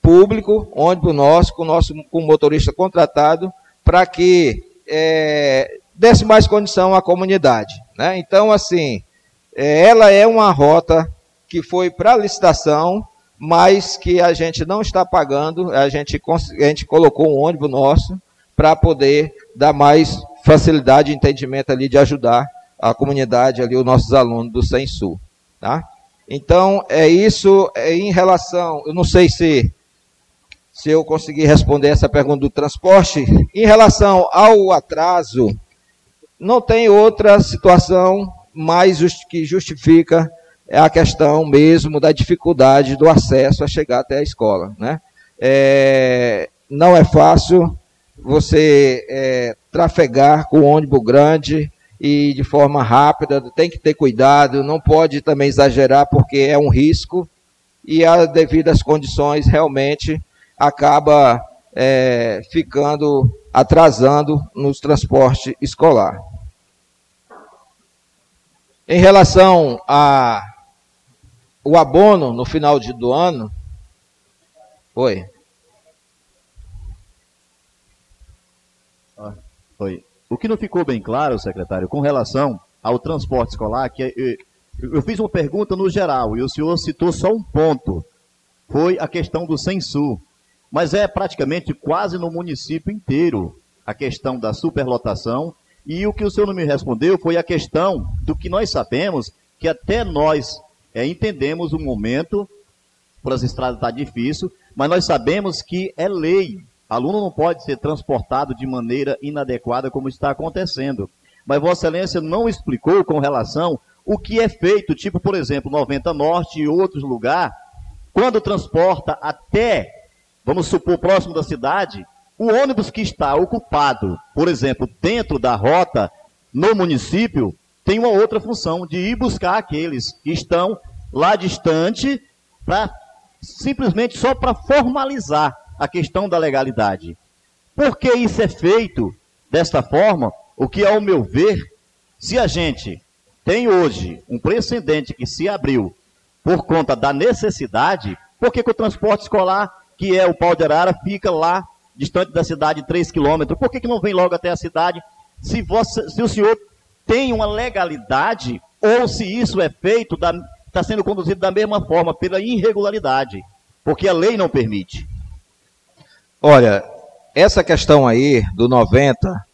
Speaker 9: público, ônibus nosso, com o nosso com o motorista contratado, para que é, desse mais condição à comunidade. Né? Então, assim, é, ela é uma rota que foi para licitação, mas que a gente não está pagando, a gente, a gente colocou um ônibus nosso para poder dar mais facilidade e entendimento ali de ajudar a comunidade ali, os nossos alunos do Sul, tá? Então, é isso é em relação, eu não sei se, se eu consegui responder essa pergunta do transporte, em relação ao atraso, não tem outra situação mais que justifica a questão mesmo da dificuldade do acesso a chegar até a escola. Né? É, não é fácil você é, trafegar com ônibus grande, e de forma rápida, tem que ter cuidado, não pode também exagerar porque é um risco e as devidas condições realmente acaba é, ficando atrasando nos transporte escolar. Em relação a o abono no final de, do ano, foi.
Speaker 4: Foi. O que não ficou bem claro, secretário, com relação ao transporte escolar, que é, eu fiz uma pergunta no geral e o senhor citou só um ponto. Foi a questão do censo. Mas é praticamente quase no município inteiro a questão da superlotação. E o que o senhor não me respondeu foi a questão do que nós sabemos, que até nós é, entendemos o momento, por as estradas está difícil, mas nós sabemos que é lei Aluno não pode ser transportado de maneira inadequada como está acontecendo. Mas Vossa Excelência não explicou com relação o que é feito, tipo, por exemplo, 90 Norte e outros lugares, quando transporta até, vamos supor, próximo da cidade, o ônibus que está ocupado, por exemplo, dentro da rota no município, tem uma outra função de ir buscar aqueles que estão lá distante para simplesmente só para formalizar a questão da legalidade. Por que isso é feito desta forma? O que, ao meu ver, se a gente tem hoje um precedente que se abriu por conta da necessidade, por que, que o transporte escolar, que é o pau de arara, fica lá, distante da cidade, 3 quilômetros? Por que, que não vem logo até a cidade? Se, você, se o senhor tem uma legalidade, ou se isso é feito, está sendo conduzido da mesma forma, pela irregularidade, porque a lei não permite.
Speaker 9: Olha, essa questão aí do 90,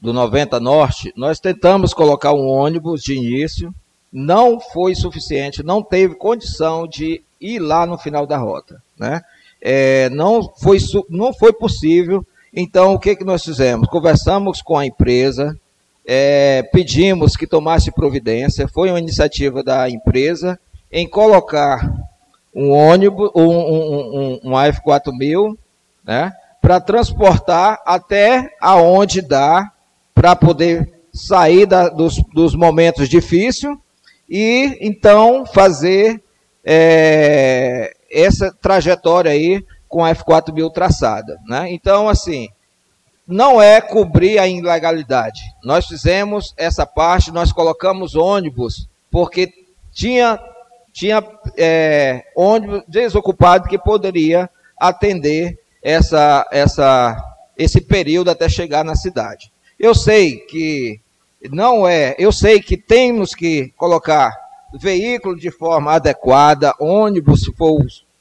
Speaker 9: do 90 Norte, nós tentamos colocar um ônibus de início, não foi suficiente, não teve condição de ir lá no final da rota, né? É, não, foi, não foi possível, então o que, que nós fizemos? Conversamos com a empresa, é, pedimos que tomasse providência, foi uma iniciativa da empresa em colocar um ônibus, um, um, um, um AF4000, né, para transportar até aonde dá para poder sair da, dos, dos momentos difíceis e então fazer é, essa trajetória aí com a F4000 traçada. Né? Então, assim, não é cobrir a ilegalidade. Nós fizemos essa parte, nós colocamos ônibus, porque tinha, tinha é, ônibus desocupado que poderia atender essa, essa, esse período até chegar na cidade. Eu sei que não é, eu sei que temos que colocar veículo de forma adequada, ônibus se for,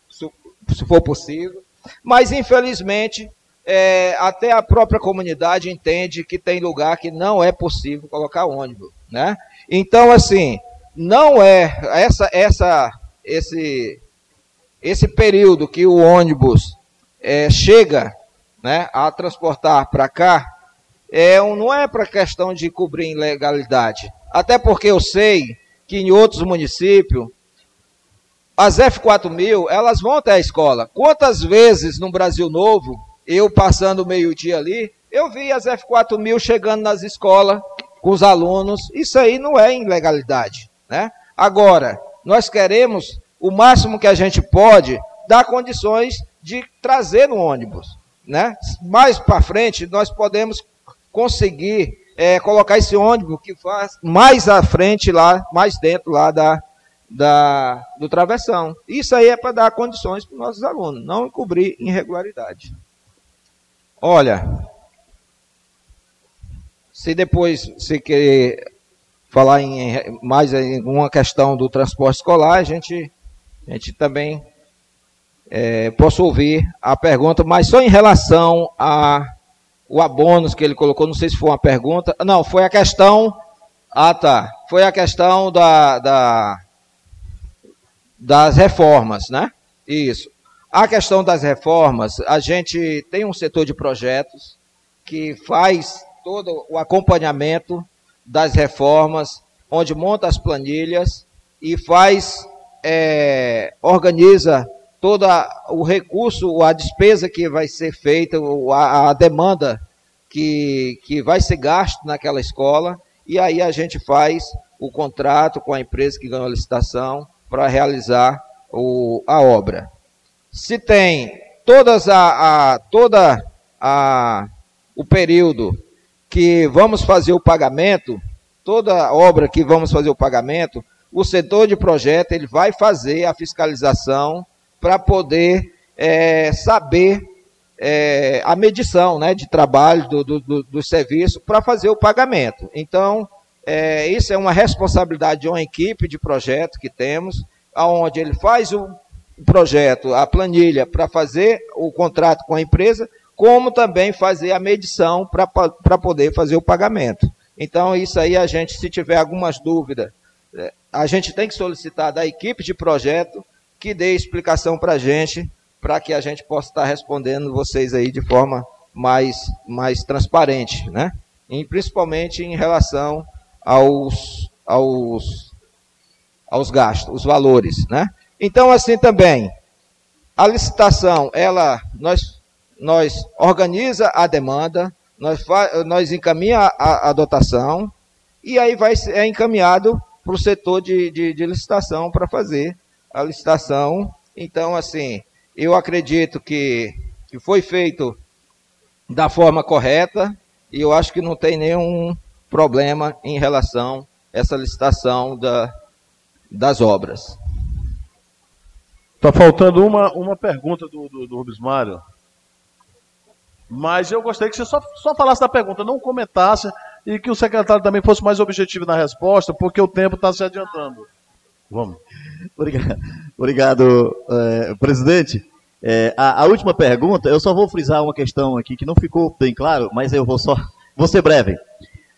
Speaker 9: se for possível, mas infelizmente é, até a própria comunidade entende que tem lugar que não é possível colocar ônibus, né? Então assim, não é essa essa esse esse período que o ônibus é, chega, né, a transportar para cá, é, não é para questão de cobrir ilegalidade. Até porque eu sei que em outros municípios as F4000, elas vão até a escola. Quantas vezes no Brasil Novo eu passando meio-dia ali, eu vi as F4000 chegando nas escolas com os alunos. Isso aí não é ilegalidade, né? Agora, nós queremos o máximo que a gente pode dar condições de trazer no ônibus, né? Mais para frente nós podemos conseguir é, colocar esse ônibus que faz mais à frente lá, mais dentro lá da, da do travessão. Isso aí é para dar condições para os nossos alunos, não encobrir irregularidade. Olha, se depois você querer falar em mais em uma questão do transporte escolar, a gente, a gente também é, posso ouvir a pergunta, mas só em relação a o abonos que ele colocou, não sei se foi uma pergunta, não, foi a questão, ah tá, foi a questão da, da das reformas, né? Isso. A questão das reformas, a gente tem um setor de projetos que faz todo o acompanhamento das reformas, onde monta as planilhas e faz, é, organiza todo o recurso, a despesa que vai ser feita, a, a demanda que, que vai ser gasto naquela escola, e aí a gente faz o contrato com a empresa que ganhou a licitação para realizar o, a obra se tem todas a, a toda a, o período que vamos fazer o pagamento, toda obra que vamos fazer o pagamento, o setor de projeto ele vai fazer a fiscalização para poder é, saber é, a medição né, de trabalho do, do, do, do serviço para fazer o pagamento. Então, é, isso é uma responsabilidade de uma equipe de projeto que temos, onde ele faz o projeto, a planilha para fazer o contrato com a empresa, como também fazer a medição para poder fazer o pagamento. Então, isso aí a gente, se tiver algumas dúvidas, é, a gente tem que solicitar da equipe de projeto que dê explicação para a gente, para que a gente possa estar respondendo vocês aí de forma mais, mais transparente, né? E principalmente em relação aos, aos, aos gastos, os valores, né? Então, assim também, a licitação, ela, nós, nós organiza a demanda, nós, nós encaminha a, a dotação, e aí vai é encaminhado para o setor de, de, de licitação para fazer a licitação. Então, assim, eu acredito que, que foi feito da forma correta, e eu acho que não tem nenhum problema em relação a essa licitação da, das obras.
Speaker 1: Está faltando uma, uma pergunta do, do, do Rubens Mário. Mas eu gostaria que você só, só falasse da pergunta, não comentasse e que o secretário também fosse mais objetivo na resposta, porque o tempo está se adiantando. Vamos.
Speaker 4: Obrigado, obrigado é, presidente. É, a, a, última pergunta, eu só vou frisar uma questão aqui que não ficou bem claro, mas eu vou só, vou ser breve.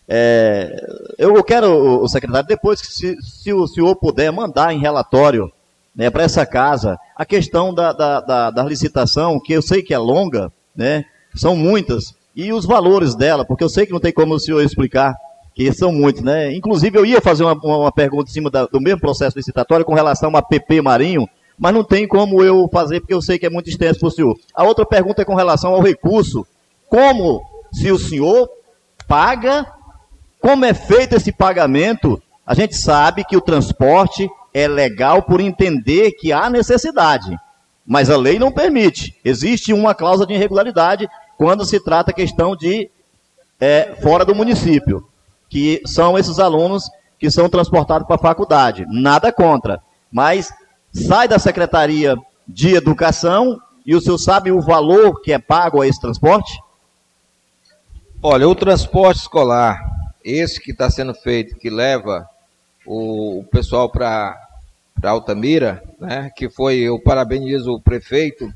Speaker 4: É, eu quero, o secretário, depois, se, se o senhor puder mandar em relatório né, para essa casa. A questão da, da, da, da, licitação, que eu sei que é longa, né, são muitas, e os valores dela, porque eu sei que não tem como o senhor explicar, que são muitos. Né? Inclusive, eu ia fazer uma, uma pergunta em cima da, do mesmo processo licitatório com relação a PP Marinho, mas não tem como eu fazer, porque eu sei que é muito extenso para o senhor. A outra pergunta é com relação ao recurso. Como, se o senhor paga como é feito esse pagamento, a gente sabe que o transporte é legal por entender que há necessidade, mas a lei não permite. Existe uma cláusula de irregularidade quando se trata a questão de é, fora do município, que são esses alunos que são transportados para a faculdade. Nada contra, mas sai da Secretaria de Educação e o senhor sabe o valor que é pago a esse transporte?
Speaker 9: Olha, o transporte escolar, esse que está sendo feito, que leva o, o pessoal para Altamira, né, que foi, eu parabenizo o prefeito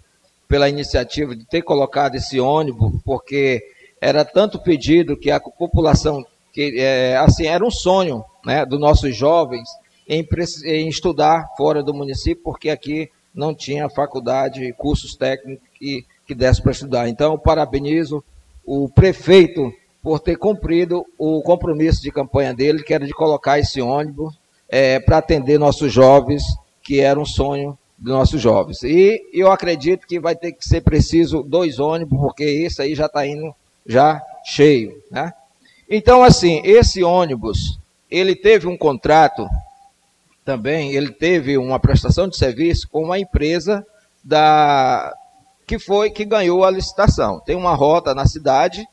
Speaker 9: pela iniciativa de ter colocado esse ônibus, porque era tanto pedido que a população, que é, assim, era um sonho né, dos nossos jovens em, em estudar fora do município, porque aqui não tinha faculdade, cursos técnicos que, que desse para estudar. Então, parabenizo o prefeito por ter cumprido o compromisso de campanha dele, que era de colocar esse ônibus é, para atender nossos jovens, que era um sonho dos nossos jovens. E eu acredito que vai ter que ser preciso dois ônibus, porque esse aí já está indo já cheio. Né? Então, assim, esse ônibus, ele teve um contrato também, ele teve uma prestação de serviço com uma empresa da que foi que ganhou a licitação. Tem uma rota na cidade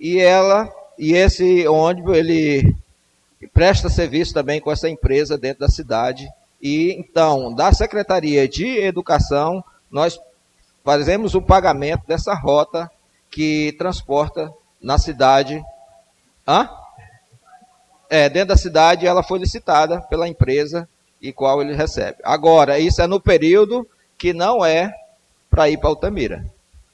Speaker 9: e ela e esse ônibus ele presta serviço também com essa empresa dentro da cidade. E então, da Secretaria de Educação, nós fazemos o pagamento dessa rota que transporta na cidade. Hã? É, dentro da cidade ela foi licitada pela empresa e qual ele recebe. Agora, isso é no período que não é para ir para Altamira.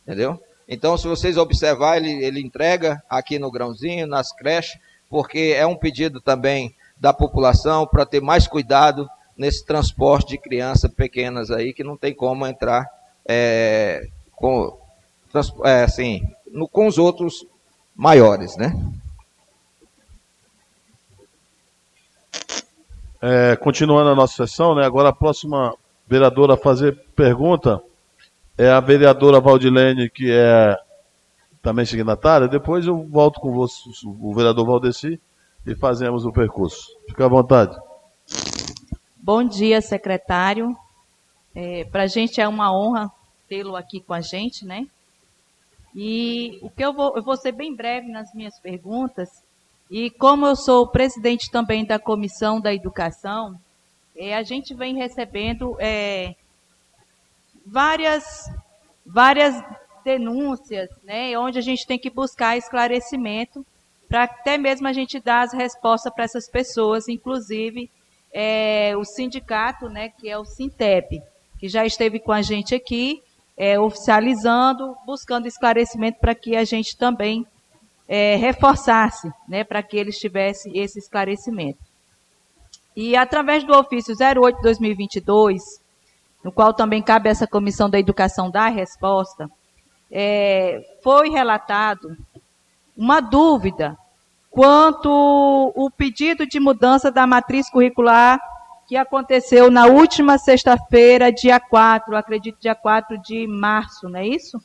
Speaker 9: Entendeu? Então, se vocês observar, ele, ele entrega aqui no grãozinho, nas creches, porque é um pedido também da população para ter mais cuidado nesse transporte de crianças pequenas aí, que não tem como entrar é, com, é, assim, no, com os outros maiores, né?
Speaker 1: É, continuando a nossa sessão, né, agora a próxima vereadora a fazer pergunta é a vereadora Valdilene, que é também signatária. Depois eu volto com você, o vereador Valdeci e fazemos o percurso. Fique à vontade.
Speaker 2: Bom dia, secretário. É, Para a gente é uma honra tê-lo aqui com a gente, né? E o que eu vou, eu vou ser bem breve nas minhas perguntas. E como eu sou presidente também da comissão da educação, é, a gente vem recebendo é, várias, várias denúncias, né, onde a gente tem que buscar esclarecimento para até mesmo a gente dar as respostas para essas pessoas, inclusive é, o sindicato, né, que é o Sintep, que já esteve com a gente aqui, é, oficializando, buscando esclarecimento para que a gente também é, reforçasse, né, para que eles tivessem esse esclarecimento. E através do ofício 08-2022, no qual também cabe essa comissão da educação dar resposta, é, foi relatado uma dúvida quanto o pedido de mudança da matriz curricular que aconteceu na última sexta-feira, dia 4, acredito dia 4 de março, não é isso?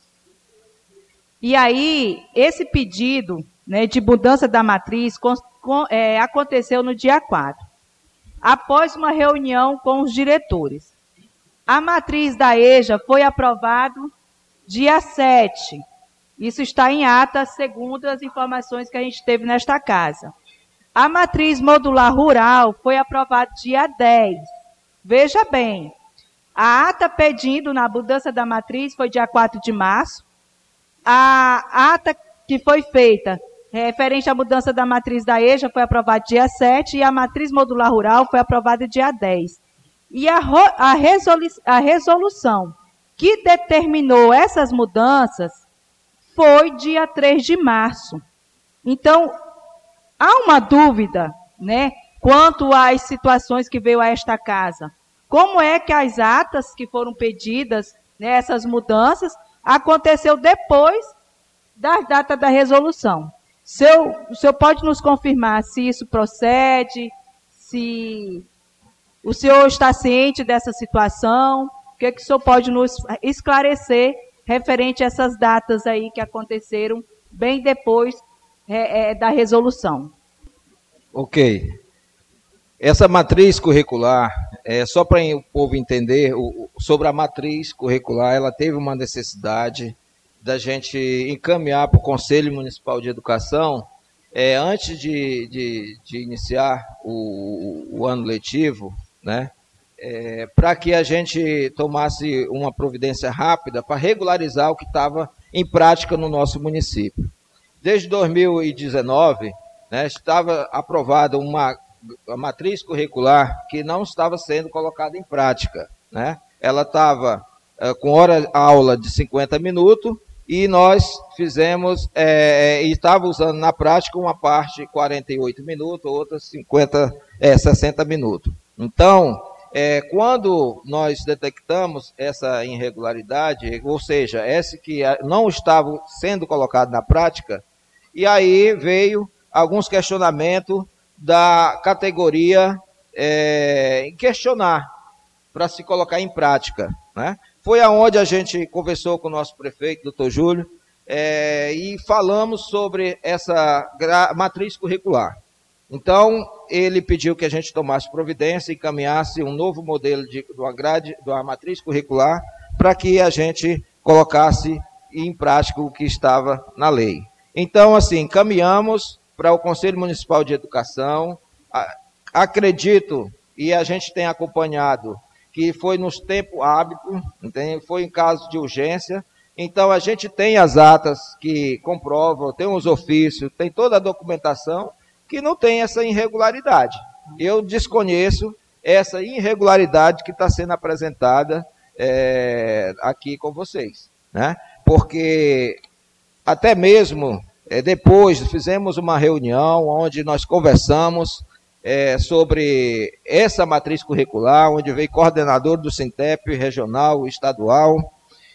Speaker 2: E aí, esse pedido né, de mudança da matriz com, com, é, aconteceu no dia 4, após uma reunião com os diretores. A matriz da EJA foi aprovada dia 7. Isso está em ata, segundo as informações que a gente teve nesta casa. A matriz modular rural foi aprovada dia 10. Veja bem, a ata pedindo na mudança da matriz foi dia 4 de março. A ata que foi feita referente à mudança da matriz da EJA foi aprovada dia 7 e a matriz modular rural foi aprovada dia 10. E a, a, resolu a resolução que determinou essas mudanças foi dia 3 de março. Então, há uma dúvida, né, quanto às situações que veio a esta casa. Como é que as atas que foram pedidas, né, essas mudanças, aconteceu depois da data da resolução? Senhor, o senhor pode nos confirmar se isso procede, se o senhor está ciente dessa situação? O que, é que o senhor pode nos esclarecer referente a essas datas aí que aconteceram bem depois é, é, da resolução?
Speaker 9: Ok. Essa matriz curricular, é, só para o povo entender, o, sobre a matriz curricular, ela teve uma necessidade da gente encaminhar para o Conselho Municipal de Educação, é, antes de, de, de iniciar o, o, ano letivo, né, é, para que a gente tomasse uma providência rápida para regularizar o que estava em prática no nosso município. Desde 2019, né, estava aprovada uma a matriz curricular que não estava sendo colocada em prática. Né? Ela estava é, com hora aula de 50 minutos e nós fizemos é, e estava usando na prática uma parte 48 minutos, outra 50, é, 60 minutos. Então, é, quando nós detectamos essa irregularidade, ou seja, essa que não estava sendo colocado na prática, e aí veio alguns questionamentos da categoria é, questionar para se colocar em prática. Né? Foi aonde a gente conversou com o nosso prefeito, doutor Júlio, é, e falamos sobre essa matriz curricular. Então, ele pediu que a gente tomasse providência e caminhasse um novo modelo de, uma, grade, de uma matriz curricular para que a gente colocasse em prática o que estava na lei. Então, assim, caminhamos para o Conselho Municipal de Educação. Acredito, e a gente tem acompanhado, que foi nos tempos hábitos, foi em caso de urgência. Então a gente tem as atas que comprovam, tem os ofícios, tem toda a documentação que não tem essa irregularidade. Eu desconheço essa irregularidade que está sendo apresentada é, aqui com vocês, né? Porque até mesmo é, depois fizemos uma reunião onde nós conversamos é, sobre essa matriz curricular, onde veio coordenador do Sintep regional, estadual,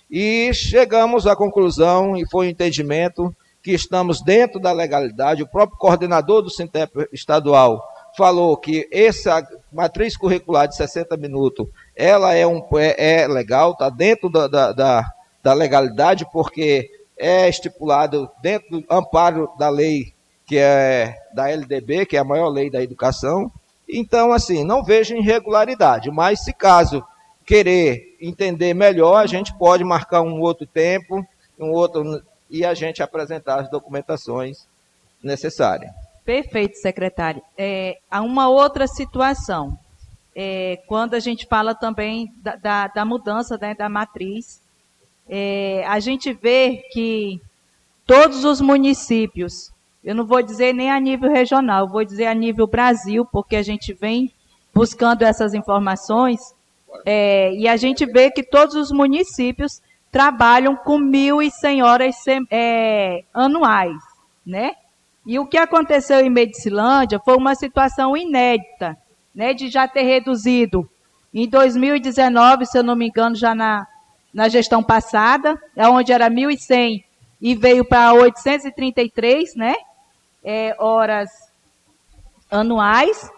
Speaker 9: e chegamos à conclusão e foi um entendimento que estamos dentro da legalidade. O próprio coordenador do Sintep estadual falou que essa matriz curricular de 60 minutos, ela é, um, é, é legal, está dentro da, da, da, da legalidade, porque é estipulado dentro do amparo da lei que é da LDB, que é a maior lei da educação. Então, assim, não vejo irregularidade, mas se caso querer entender melhor, a gente pode marcar um outro tempo, um outro e a gente apresentar as documentações necessárias.
Speaker 2: Perfeito, secretário. É, há uma outra situação. É, quando a gente fala também da, da, da mudança né, da matriz é, a gente vê que todos os municípios, eu não vou dizer nem a nível regional, vou dizer a nível Brasil, porque a gente vem buscando essas informações, é, e a gente vê que todos os municípios trabalham com 1.100 horas é, anuais, né? E o que aconteceu em Medicilândia foi uma situação inédita, né, de já ter reduzido em 2019, se eu não me engano, já na na gestão passada, é onde era 1.100 e veio para 833 né, é, horas anuais.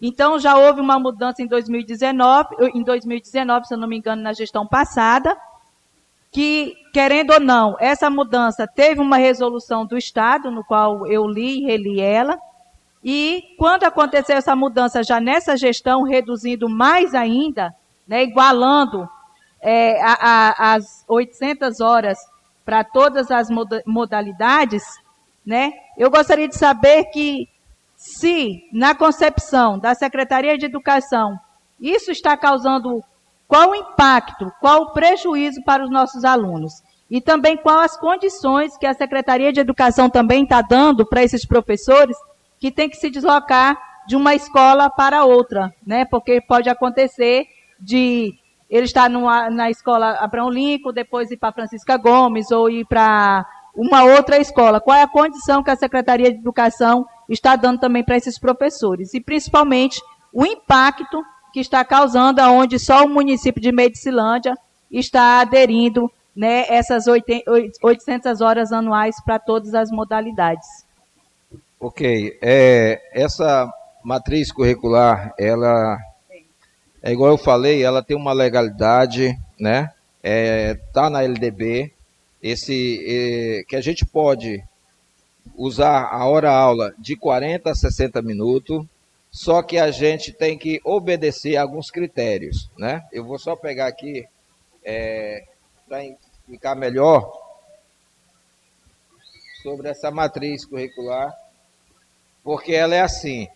Speaker 2: Então já houve uma mudança em 2019, em 2019, se eu não me engano, na gestão passada, que, querendo ou não, essa mudança teve uma resolução do Estado, no qual eu li e reli ela, e quando aconteceu essa mudança já nessa gestão, reduzindo mais ainda, né, igualando é, a, a, as 800 horas para todas as modalidades, né? Eu gostaria de saber que se na concepção da Secretaria de Educação isso está causando qual o impacto, qual o prejuízo para os nossos alunos e também quais as condições que a Secretaria de Educação também está dando para esses professores que têm que se deslocar de uma escola para outra, né? Porque pode acontecer de ele está numa, na escola Abraão Lincoln, depois ir para Francisca Gomes ou ir para uma outra escola. Qual é a condição que a Secretaria de Educação está dando também para esses professores? E principalmente o impacto que está causando aonde só o município de Medicilândia está aderindo né, essas 800 horas anuais para todas as modalidades.
Speaker 9: Ok. É, essa matriz curricular, ela é igual eu falei, ela tem uma legalidade, né? É, tá na LDB, esse é, que a gente pode usar a hora-aula de 40 a 60 minutos, só que a gente tem que obedecer alguns critérios. Né? Eu vou só pegar aqui é, para explicar melhor sobre essa matriz curricular, porque ela é assim.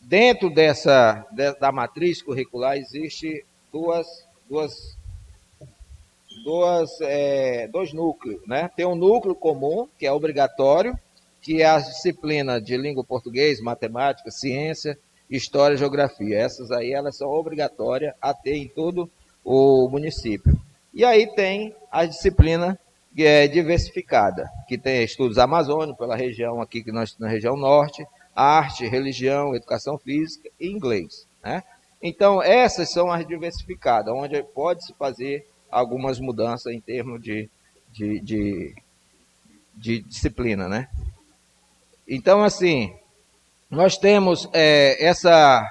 Speaker 9: Dentro dessa da matriz curricular existe duas, duas, duas, é, dois núcleos, né? Tem um núcleo comum que é obrigatório, que é a disciplina de língua português, matemática, ciência, história, geografia. Essas aí elas são obrigatórias a ter em todo o município. E aí tem a disciplina é diversificada, que tem estudos amazônicos pela região aqui que nós na região norte, arte, religião, educação física e inglês, né? Então essas são as diversificadas, onde pode se fazer algumas mudanças em termos de, de, de, de disciplina, né? Então assim, nós temos é, essa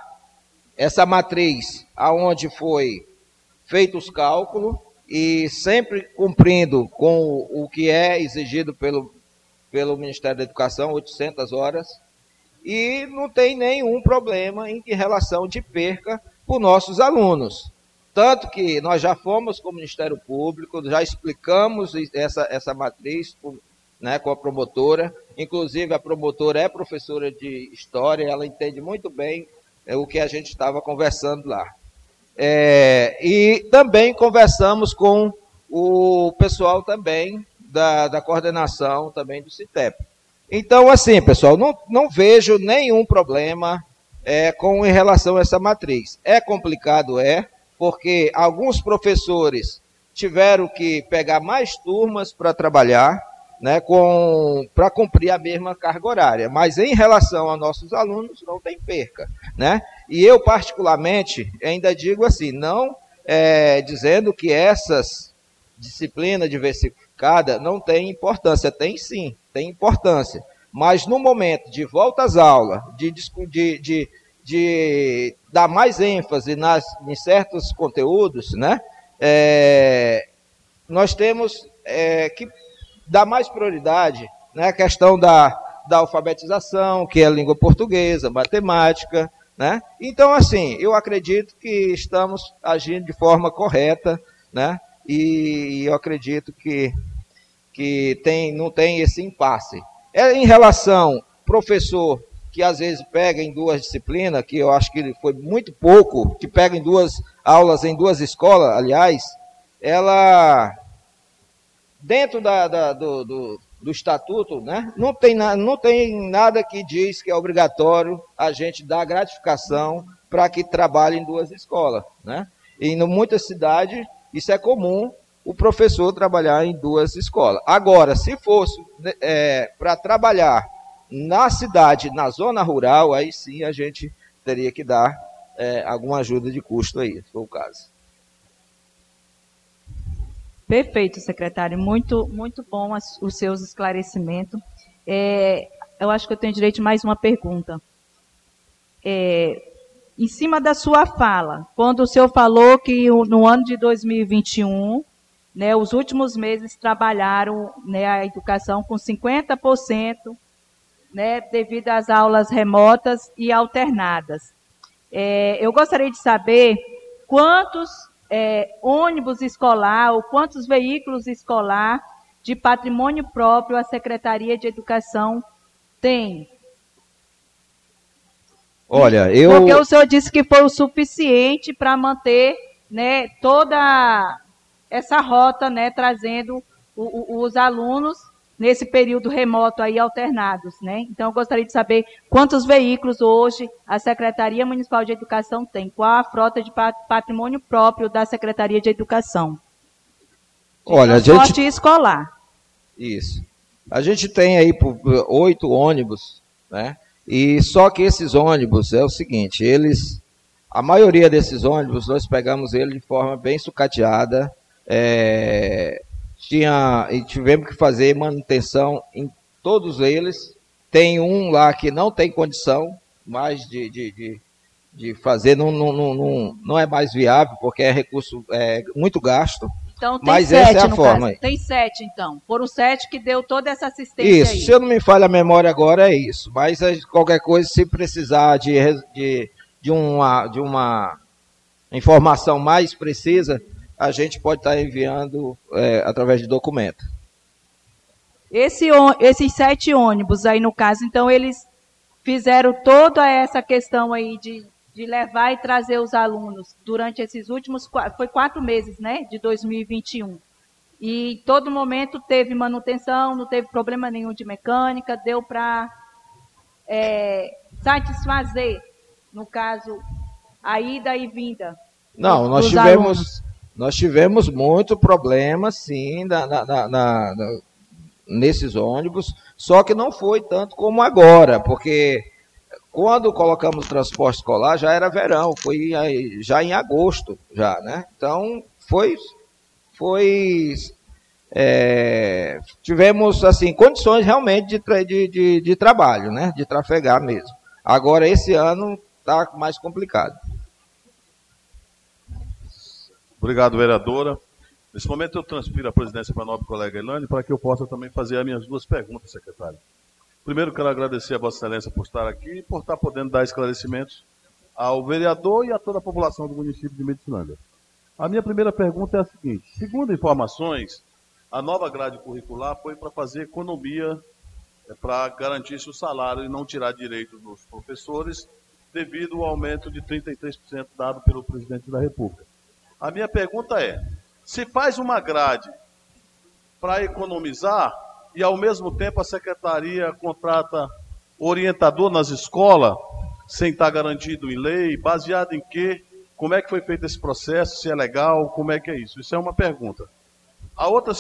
Speaker 9: essa matriz aonde foi feito os cálculos e sempre cumprindo com o que é exigido pelo, pelo Ministério da Educação, 800 horas, e não tem nenhum problema em relação de perca por nossos alunos. Tanto que nós já fomos com o Ministério Público, já explicamos essa, essa matriz né, com a promotora, inclusive a promotora é professora de História, ela entende muito bem é, o que a gente estava conversando lá. É, e também conversamos com o pessoal também da, da coordenação também do CITEP. Então, assim, pessoal, não, não vejo nenhum problema é, com em relação a essa matriz. É complicado, é, porque alguns professores tiveram que pegar mais turmas para trabalhar, né, para cumprir a mesma carga horária. Mas em relação a nossos alunos, não tem perca. Né? E eu, particularmente, ainda digo assim, não é, dizendo que essas disciplinas diversificadas não têm importância. Tem sim, tem importância. Mas no momento de volta às aulas, de, de, de, de dar mais ênfase nas, em certos conteúdos, né, é, nós temos é, que dá mais prioridade né, questão da, da alfabetização, que é a língua portuguesa, matemática. Né? Então, assim, eu acredito que estamos agindo de forma correta, né? e eu acredito que, que tem, não tem esse impasse. É em relação professor que às vezes pega em duas disciplinas, que eu acho que foi muito pouco, que pega em duas aulas em duas escolas, aliás, ela dentro da, da, do, do, do, estatuto, né, não, tem na, não tem nada que diz que é obrigatório a gente dar gratificação para que trabalhe em duas escolas. Né? E em muitas cidades isso é comum o professor trabalhar em duas escolas. Agora, se fosse né, é, para trabalhar na cidade, na zona rural, aí sim a gente teria que dar é, alguma ajuda de custo aí, se for o caso.
Speaker 2: Perfeito, secretário. Muito, muito bom as, os seus esclarecimentos. É, eu acho que eu tenho direito de mais uma pergunta. É, em cima da sua fala, quando o senhor falou que no ano de 2021, né, os últimos meses trabalharam né, a educação com 50%, né, devido às aulas remotas e alternadas. É, eu gostaria de saber quantos é, ônibus escolar ou quantos veículos escolar de patrimônio próprio a Secretaria de Educação tem?
Speaker 9: Olha, eu.
Speaker 2: Porque o senhor disse que foi o suficiente para manter né, toda essa rota, né, trazendo o, o, os alunos nesse período remoto aí alternados, né? Então eu gostaria de saber quantos veículos hoje a Secretaria Municipal de Educação tem, qual a frota de patrimônio próprio da Secretaria de Educação.
Speaker 9: Olha, a gente
Speaker 2: escolar.
Speaker 9: Isso. A gente tem aí oito ônibus, né? E só que esses ônibus é o seguinte, eles a maioria desses ônibus nós pegamos ele de forma bem sucateada, é, tinha e tivemos que fazer manutenção em todos eles. Tem um lá que não tem condição mais de, de, de, de fazer, não, não, não, não, é mais viável, porque é recurso é, muito gasto.
Speaker 2: Então tem
Speaker 9: Mas
Speaker 2: sete,
Speaker 9: essa é a forma.
Speaker 2: caso. Tem sete, então. Foram sete que deu toda essa assistência
Speaker 9: Isso,
Speaker 2: aí.
Speaker 9: se eu não me falha a memória agora, é isso. Mas é, qualquer coisa, se precisar de, de, de, uma, de uma informação mais precisa, a gente pode estar enviando é, através de documento.
Speaker 2: Esse, esses sete ônibus aí, no caso, então, eles fizeram toda essa questão aí de, de levar e trazer os alunos durante esses últimos, foi quatro meses, né, de 2021. E em todo momento teve manutenção, não teve problema nenhum de mecânica, deu para satisfazer, no caso, a ida e vinda.
Speaker 9: Não, nós tivemos,
Speaker 2: alunos.
Speaker 9: Nós tivemos muito problema, sim, na, na- na- nesses ônibus, só que não foi tanto como agora, porque quando colocamos transporte escolar já era verão, foi já em agosto, já, né? Então foi, foi é, tivemos assim condições realmente de, de, de, de trabalho, né? De trafegar mesmo. Agora esse ano está mais complicado.
Speaker 1: Obrigado, vereadora. Nesse momento eu transfiro a presidência para a nobre colega Elane para que eu possa também fazer as minhas duas perguntas, secretário. Primeiro, quero agradecer a Vossa Excelência por estar aqui e por estar podendo dar esclarecimentos ao vereador e a toda a população do município de Medicilândia. A minha primeira pergunta é a seguinte: segundo informações, a nova grade curricular foi para fazer economia, é, para garantir seu salário e não tirar direito dos professores, devido ao aumento de 33% dado pelo presidente da República. A minha pergunta é: se faz uma grade para economizar e ao mesmo tempo a secretaria contrata orientador nas escolas sem estar garantido em lei, baseado em quê? Como é que foi feito esse processo? Se é legal? Como é que é isso? Isso é uma pergunta. A outra,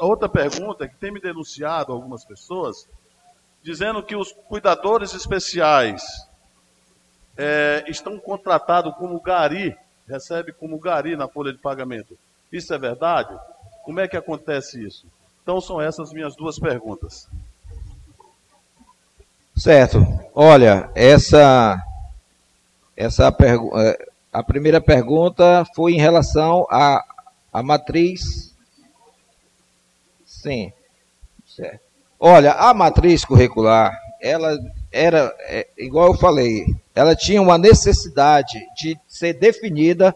Speaker 1: a outra pergunta é que tem me denunciado algumas pessoas dizendo que os cuidadores especiais é, estão contratados como gari, recebe como gari na folha de pagamento. Isso é verdade? Como é que acontece isso? Então são essas minhas duas perguntas.
Speaker 9: Certo. Olha, essa essa eh, a primeira pergunta foi em relação à à matriz. Sim. Certo. Olha, a matriz curricular, ela era é, igual eu falei, ela tinha uma necessidade de ser definida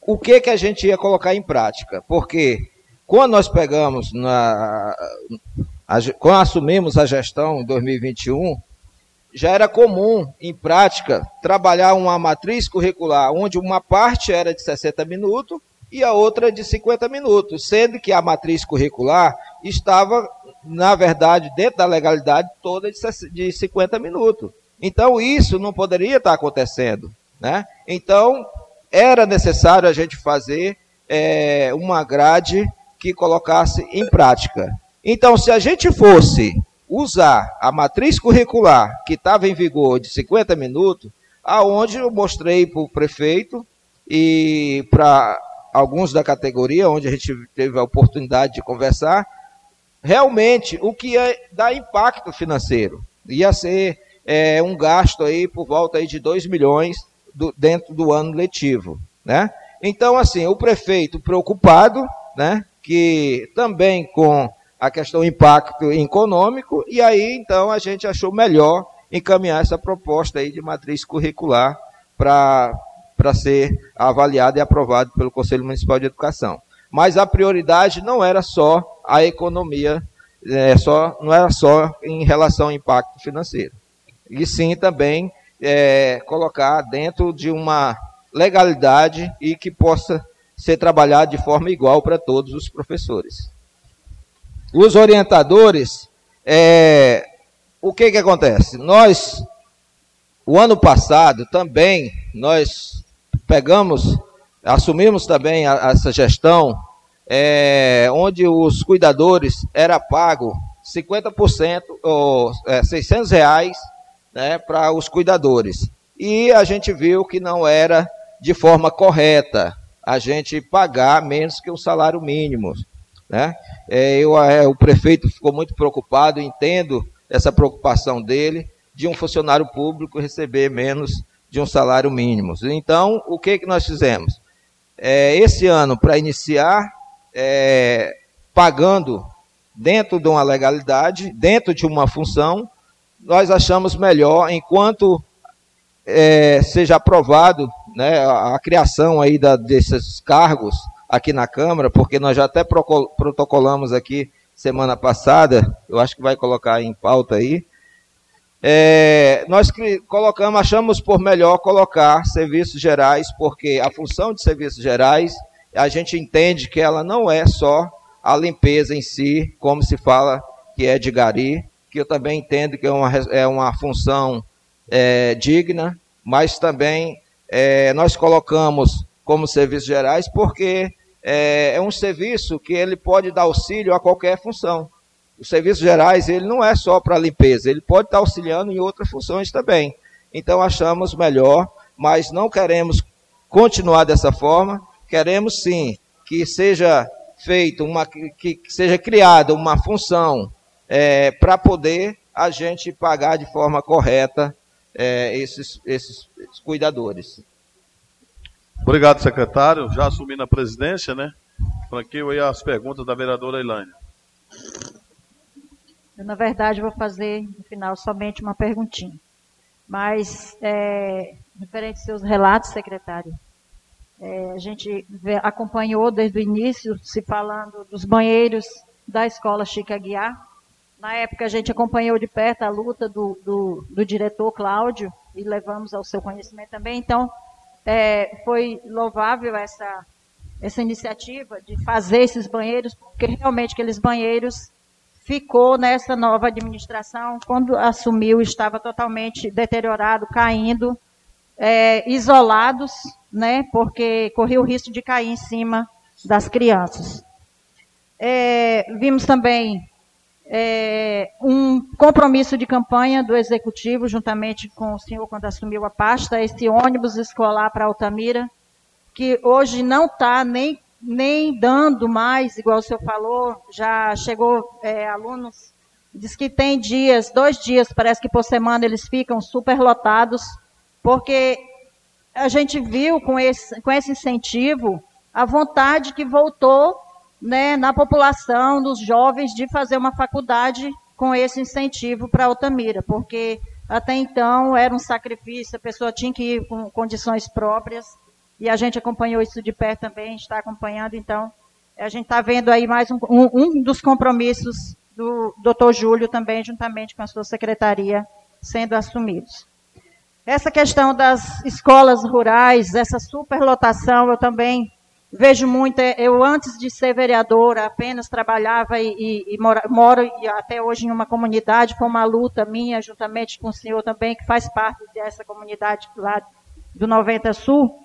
Speaker 9: o que que a gente ia colocar em prática, porque quando nós pegamos na a quando assumimos a gestão em 2021, já era comum, em prática, trabalhar uma matriz curricular onde uma parte era de 60 minutos e a outra de 50 minutos, sendo que a matriz curricular estava, na verdade, dentro da legalidade toda de 60 de 50 minutos. Então, isso não poderia estar acontecendo. Né? Então, era necessário a gente fazer é, uma grade que colocasse em prática. Então, se a gente fosse usar a matriz curricular que estava em vigor de 50 minutos, aonde eu mostrei para o prefeito e para alguns da categoria, onde a gente teve a oportunidade de conversar, realmente o que ia dar impacto financeiro. Ia ser é, um gasto aí por volta aí de 2 milhões do- dentro do ano letivo. Né? Então, assim, o prefeito preocupado, né, que também com a questão impacto econômico, e aí então a gente achou melhor encaminhar essa proposta aí de matriz curricular para ser avaliada e aprovada pelo Conselho Municipal de Educação. Mas a prioridade não era só a economia, é, só, não era só em relação ao impacto financeiro. E sim também é, colocar dentro de uma legalidade e que possa ser trabalhado de forma igual para todos os professores. Os orientadores, é, o que que acontece? Nós, o ano passado também, nós pegamos, assumimos também a- essa gestão, é, onde os cuidadores era pago 50% ou é, 600 reais né, para os cuidadores. E a gente viu que não era de forma correta a gente pagar menos que o salário mínimo. Né? É, eu, é, o prefeito ficou muito preocupado, entendo essa preocupação dele, de um funcionário público receber menos de um salário mínimo. Então, o que, que nós fizemos? É, esse ano, para iniciar, é, pagando dentro de uma legalidade, dentro de uma função, nós achamos melhor, enquanto é, seja aprovado né, a, a, criação aí da, desses cargos aqui na Câmara, porque nós já até protocolamos aqui semana passada, eu acho que vai colocar em pauta aí, é, nós colocamos, achamos por melhor colocar serviços gerais, porque a função de serviços gerais, a gente entende que ela não é só a limpeza em si, como se fala que é de gari, que eu também entendo que é uma, é uma função é, digna, mas também é, nós colocamos como serviços gerais porque é, é, um serviço que ele pode dar auxílio a qualquer função. Os serviços gerais, ele não é só para limpeza, ele pode estar auxiliando em outras funções também. Então achamos melhor, mas não queremos continuar dessa forma, queremos sim que seja feito uma que, que seja criada uma função é, para poder a gente pagar de forma correta é, esses, esses, esses cuidadores.
Speaker 1: Obrigado, secretário. Já assumindo a presidência, né? Franqueio aí as perguntas da vereadora Elaine.
Speaker 3: Eu, na verdade, vou fazer no final somente uma perguntinha. Mas, é, referente aos seus relatos, secretário, é, a gente acompanhou desde o início se falando dos banheiros da escola Chica Guiar, na época, a gente acompanhou de perto a luta do, do, do diretor Cláudio e levamos ao seu conhecimento também. Então, é, foi louvável essa, essa iniciativa de fazer esses banheiros, porque realmente aqueles banheiros ficou nessa nova administração, quando assumiu, estava totalmente deteriorado, caindo, é, isolados, né, porque corria o risco de cair em cima das crianças. É, vimos também é, um compromisso de campanha do Executivo, juntamente com o senhor, quando assumiu a pasta, esse ônibus escolar para Altamira, que hoje não está nem, nem dando mais, igual o senhor falou, já chegou é, alunos, diz que tem dias, dois dias, parece que por semana eles ficam superlotados, porque a gente viu com esse, com esse incentivo a vontade que voltou né, na população, dos jovens, de fazer uma faculdade com esse incentivo para Altamira, porque até então era um sacrifício, a pessoa tinha que ir com condições próprias, e a gente acompanhou isso de perto também, está acompanhando, então a gente está vendo aí mais um, um, um dos compromissos do doutor Júlio também, juntamente com a sua secretaria, sendo assumidos. Essa questão das escolas rurais, essa superlotação, eu também vejo muito, é, eu antes de ser vereadora apenas trabalhava e, e, e moro e até hoje em uma comunidade, foi uma luta minha, juntamente com o senhor também, que faz parte dessa comunidade lá do 90 Sul.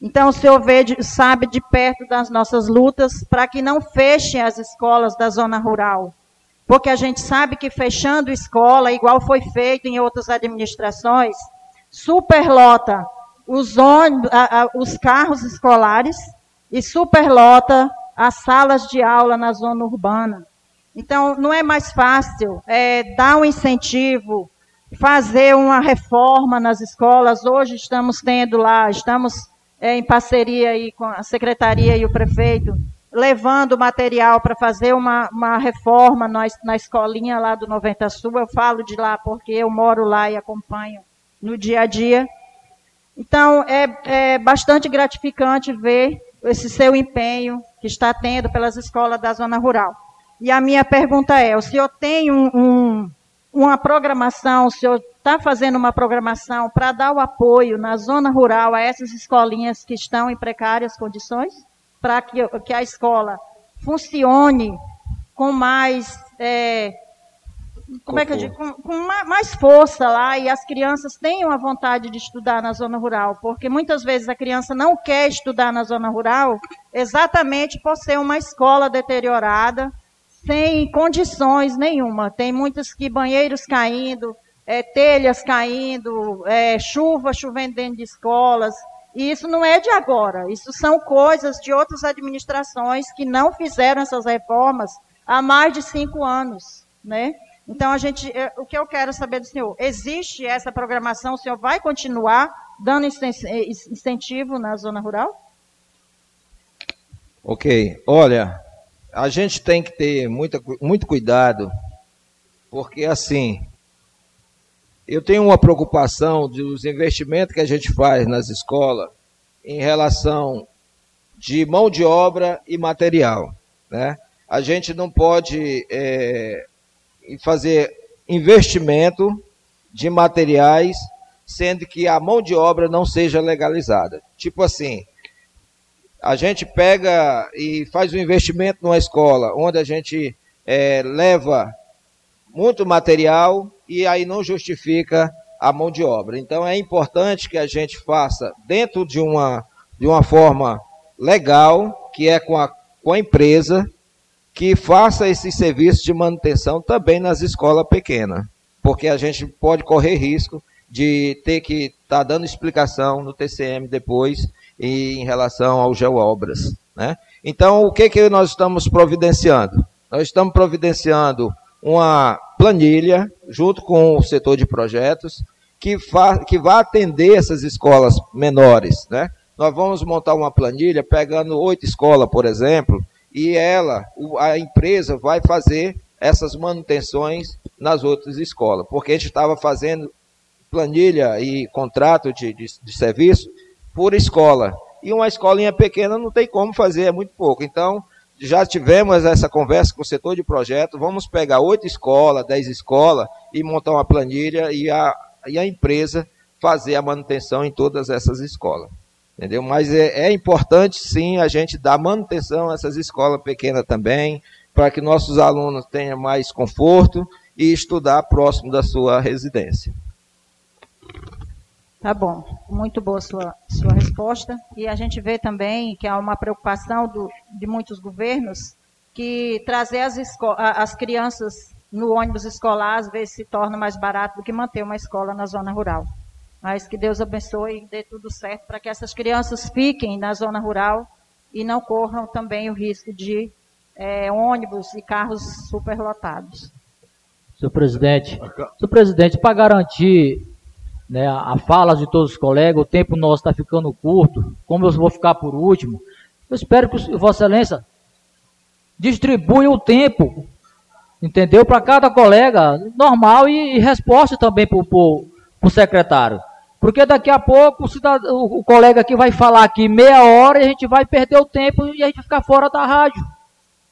Speaker 3: Então o senhor vê, sabe de perto das nossas lutas para que não fechem as escolas da zona rural. Porque a gente sabe que fechando escola, igual foi feito em outras administrações, superlota os, ônibus, os carros escolares, e superlota as salas de aula na zona urbana. Então, não é mais fácil é, dar um incentivo, fazer uma reforma nas escolas. Hoje estamos tendo lá, estamos é, em parceria aí com a secretaria e o prefeito, levando material para fazer uma, uma reforma na, na escolinha lá do 90 Sul. Eu falo de lá porque eu moro lá e acompanho no dia a dia. Então, é, é bastante gratificante ver esse seu empenho que está tendo pelas escolas da zona rural. E a minha pergunta é: o senhor tem um, um, uma programação, o senhor está fazendo uma programação para dar o apoio na zona rural a essas escolinhas que estão em precárias condições? Para que, que a escola funcione com mais é, como é que eu digo, com, com, mais força lá e as crianças tenham a vontade de estudar na zona rural, porque muitas vezes a criança não quer estudar na zona rural exatamente por ser uma escola deteriorada, sem condições nenhuma. Tem muitos que banheiros caindo, é, telhas caindo, é, chuva chovendo dentro de escolas. E isso não é de agora, isso são coisas de outras administrações que não fizeram essas reformas há mais de cinco anos, né? Então, a gente, é, o que eu quero saber do senhor, existe essa programação? O senhor vai continuar dando incentivo na zona rural?
Speaker 9: Ok. Olha, a gente tem que ter muita, muito cuidado, porque assim, eu tenho uma preocupação dos investimentos que a gente faz nas escolas em relação de mão de obra e material. Né? A gente não pode é, fazer investimento de materiais sendo que a mão de obra não seja legalizada. Tipo assim, a gente pega e faz um investimento numa escola onde a gente é, leva muito material e aí não justifica a mão de obra. Então é importante que a gente faça dentro de uma, de uma forma legal, que é com a, com a empresa, que faça esse serviço de manutenção também nas escolas pequenas. Porque a gente pode correr risco de ter que estar tá dando explicação no TCM depois e em relação ao GeoObras. Né? Então, o que, que nós estamos providenciando? Nós estamos providenciando uma planilha, junto com o setor de projetos, que, que vai atender essas escolas menores. Né? Nós vamos montar uma planilha pegando oito escolas, por exemplo, e ela, a empresa, vai fazer essas manutenções nas outras escolas, porque a gente estava fazendo planilha e contrato de, de, de serviço por escola. E uma escolinha pequena não tem como fazer, é muito pouco. Então, já tivemos essa conversa com o setor de projeto, vamos pegar oito escolas, dez escolas e montar uma planilha e a, e a empresa fazer a manutenção em todas essas escolas. Entendeu? Mas é, é importante sim a gente dar manutenção a essas escolas pequenas também, para que nossos alunos tenham mais conforto e estudar próximo da sua residência.
Speaker 3: Tá bom, muito boa sua, sua resposta. E a gente vê também que há uma preocupação do, de muitos governos que trazer as, as crianças no ônibus escolar às vezes se torna mais barato do que manter uma escola na zona rural. Mas que Deus abençoe e dê tudo certo para que essas crianças fiquem na zona rural e não corram também o risco de é, ônibus e carros superlotados.
Speaker 5: Senhor presidente, senhor presidente, para garantir né, a fala de todos os colegas, o tempo nosso está ficando curto, como eu vou ficar por último, eu espero que Vossa Excelência distribua o tempo, entendeu? Para cada colega, normal, e, e resposta também para o secretário. Porque daqui a pouco o, cidadão, o, colega aqui vai falar aqui meia hora e a gente vai perder o tempo e a gente ficar fora da rádio.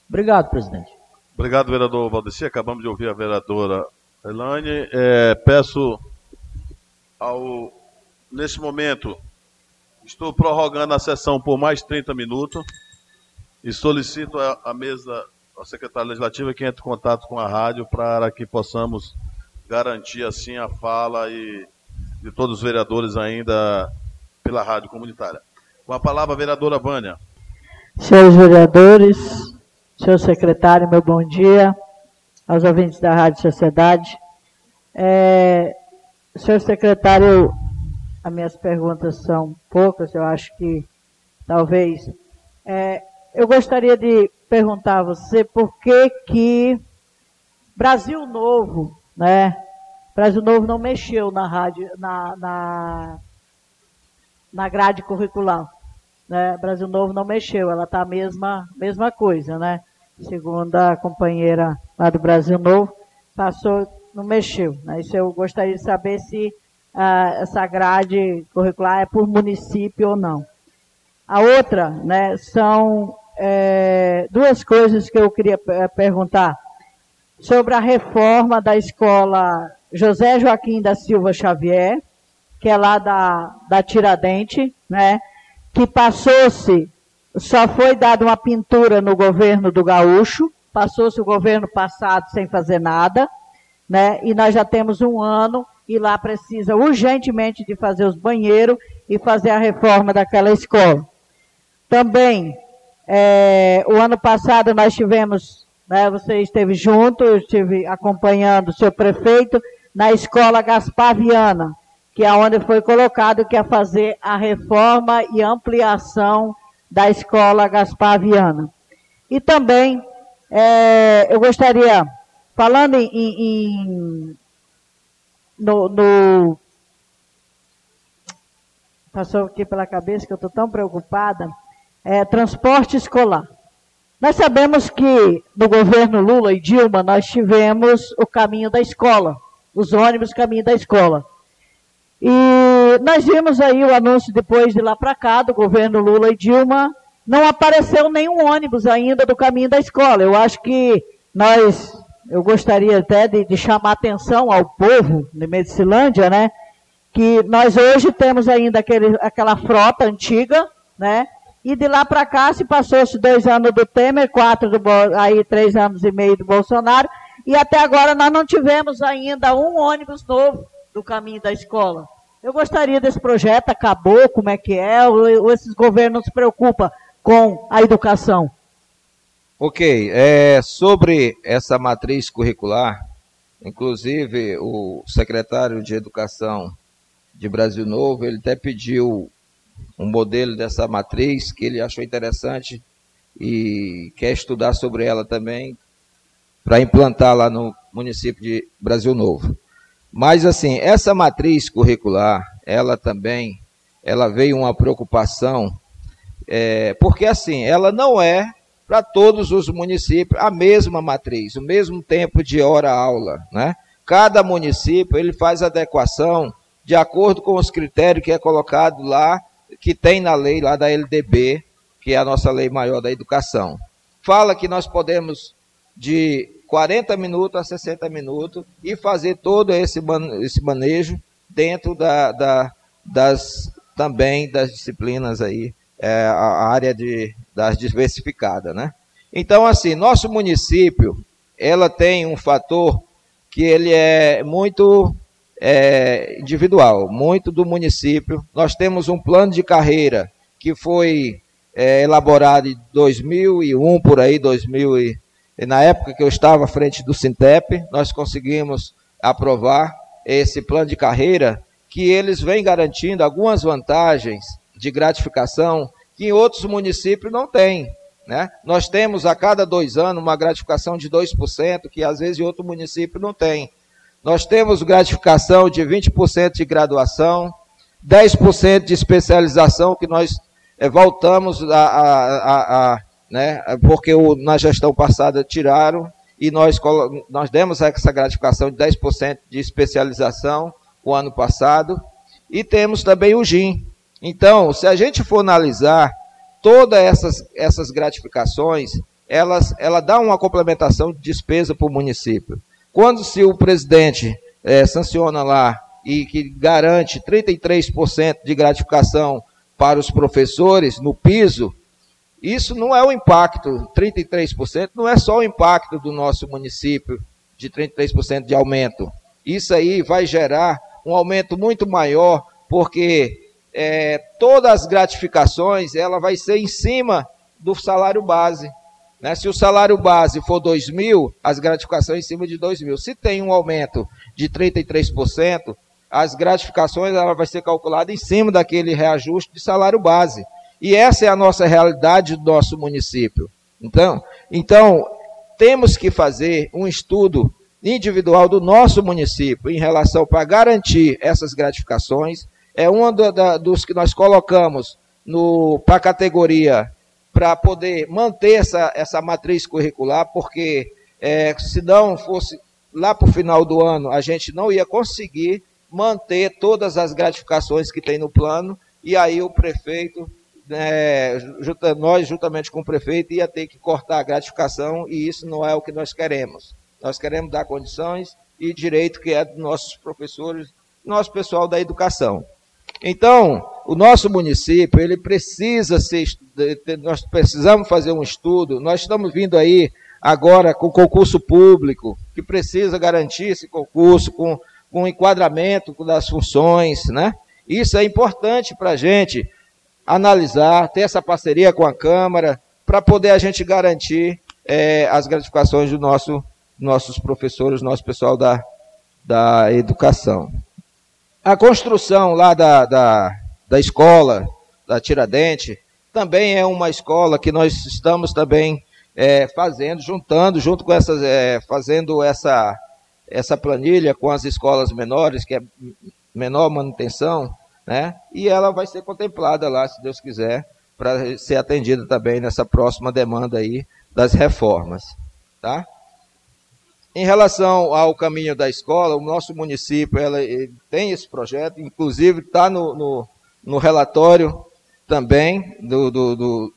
Speaker 5: Obrigado, presidente.
Speaker 1: Obrigado, vereador Valdeci. Acabamos de ouvir a vereadora Elaine. É, peço ao, nesse momento, estou prorrogando a sessão por mais 30 minutos e solicito a, a mesa, a secretária legislativa que entre em contato com a rádio para que possamos garantir assim a fala e de todos os vereadores ainda pela rádio comunitária. Com a palavra, a vereadora Vânia.
Speaker 10: Senhores vereadores, senhor secretário, meu bom dia, aos ouvintes da Rádio Sociedade. É, Senhor secretário, as minhas perguntas são poucas, eu acho que talvez. É, eu gostaria de perguntar a você por que que Brasil Novo, né? Brasil Novo não mexeu na rádio, na, na, na grade curricular. Né? Brasil Novo não mexeu, ela está a mesma, mesma coisa, né? Segundo a companheira lá do Brasil Novo, passou não mexeu. Né? Isso eu gostaria de saber se ah, essa grade curricular é por município ou não. A outra, né, são é, duas coisas que eu queria é, perguntar sobre a reforma da escola José Joaquim da Silva Xavier, que é lá da, da Tiradente, né, que passou-se, só foi dada uma pintura no governo do Gaúcho, passou-se o governo passado sem fazer nada, né? E nós já temos um ano e lá precisa urgentemente de fazer os banheiros e fazer a reforma daquela escola. Também, é, o ano passado nós tivemos, né, você esteve junto, eu estive acompanhando o seu prefeito na escola Gaspar Viana, que é onde foi colocado que é fazer a reforma e ampliação da escola Gaspar Viana. E também, é, eu gostaria Falando em, em no, no, passou aqui pela cabeça que eu estou tão preocupada, é transporte escolar. Nós sabemos que no governo Lula e Dilma nós tivemos o caminho da escola, os ônibus caminho da escola. E nós vimos aí o anúncio depois de lá para cá do governo Lula e Dilma, não apareceu nenhum ônibus ainda do caminho da escola. Eu acho que nós, eu gostaria até de, de chamar atenção ao povo de Medicilândia, né? Que nós hoje temos ainda aquele, aquela frota antiga, né? E de lá para cá se passou-se dois anos do Temer, quatro do aí três anos e meio do Bolsonaro, e até agora nós não tivemos ainda um ônibus novo do caminho da escola. Eu gostaria desse projeto, acabou, como é que é, ou, ou esses governos se preocupam com a educação?
Speaker 9: Ok, é, sobre essa matriz curricular, inclusive o secretário de Educação de Brasil Novo, ele até pediu um modelo dessa matriz que ele achou interessante e quer estudar sobre ela também para implantar lá no município de Brasil Novo. Mas assim, essa matriz curricular, ela também, ela veio uma preocupação, é, porque assim, ela não é para todos os municípios a mesma matriz, o mesmo tempo de hora-aula, né? Cada município ele faz adequação de acordo com os critérios que é colocado lá que tem na lei lá da LDB, que é a nossa lei maior da educação. Fala que nós podemos de 40 minutos a 60 minutos e fazer todo esse, esse manejo dentro da, da, das também das disciplinas aí, é, a área de, das diversificadas, né? Então, assim, nosso município, ela tem um fator que ele é muito é, individual, muito do município. Nós temos um plano de carreira que foi é, elaborado em 2001, por aí, 2000 e, e na época que eu estava à frente do Sintep, nós conseguimos aprovar esse plano de carreira que eles vêm garantindo algumas vantagens de gratificação que em outros municípios não tem. Né? Nós temos a cada dois anos uma gratificação de 2%, que às vezes em outro município não tem. Nós temos gratificação de 20% de graduação, 10% de especialização, que nós é, voltamos a, a, a, a né, porque o, na gestão passada tiraram, e nós, nós demos essa gratificação de 10% de especialização o ano passado, e temos também o GIM. Então, se a gente for analisar todas essas, essas gratificações, elas, ela dá uma complementação de despesa para o município. Quando se o presidente é, sanciona lá e que garante 33% de gratificação para os professores no piso, isso não é o impacto, 33% não é só o impacto do nosso município de 33% de aumento. Isso aí vai gerar um aumento muito maior, porque é, todas as gratificações ela vai ser em cima do salário base. Né? Se o salário base for 2 mil, as gratificações em cima de 2 mil. Se tem um aumento de 33%, as gratificações ela vai ser calculada em cima daquele reajuste de salário base. E essa é a nossa realidade do nosso município. Então, então temos que fazer um estudo individual do nosso município em relação para garantir essas gratificações. É um dos que nós colocamos para a categoria para poder manter essa, essa matriz curricular, porque é, se não fosse lá para o final do ano, a gente não ia conseguir manter todas as gratificações que tem no plano, e aí o prefeito, é, nós juntamente com o prefeito, ia ter que cortar a gratificação, e isso não é o que nós queremos. Nós queremos dar condições e direito que é dos nossos professores, nosso pessoal da educação. Então, o nosso município, ele precisa ser, nós precisamos fazer um estudo, nós estamos vindo aí agora com concurso público, que precisa garantir esse concurso com, com enquadramento das funções, né? Isso é importante para a gente analisar, ter essa parceria com a Câmara, para poder a gente garantir é, as gratificações dos nosso, nossos professores, nosso pessoal da, da educação. A construção lá da, da, da escola, da Tiradente, também é uma escola que nós estamos também é, fazendo, juntando, junto com essas, é, fazendo essa, essa planilha com as escolas menores, que é menor manutenção, né? E ela vai ser contemplada lá, se Deus quiser, para ser atendida também nessa próxima demanda aí das reformas. Tá? Em relação ao caminho da escola, o nosso município ela, tem esse projeto, inclusive está no, no, no, relatório também, do, do, do,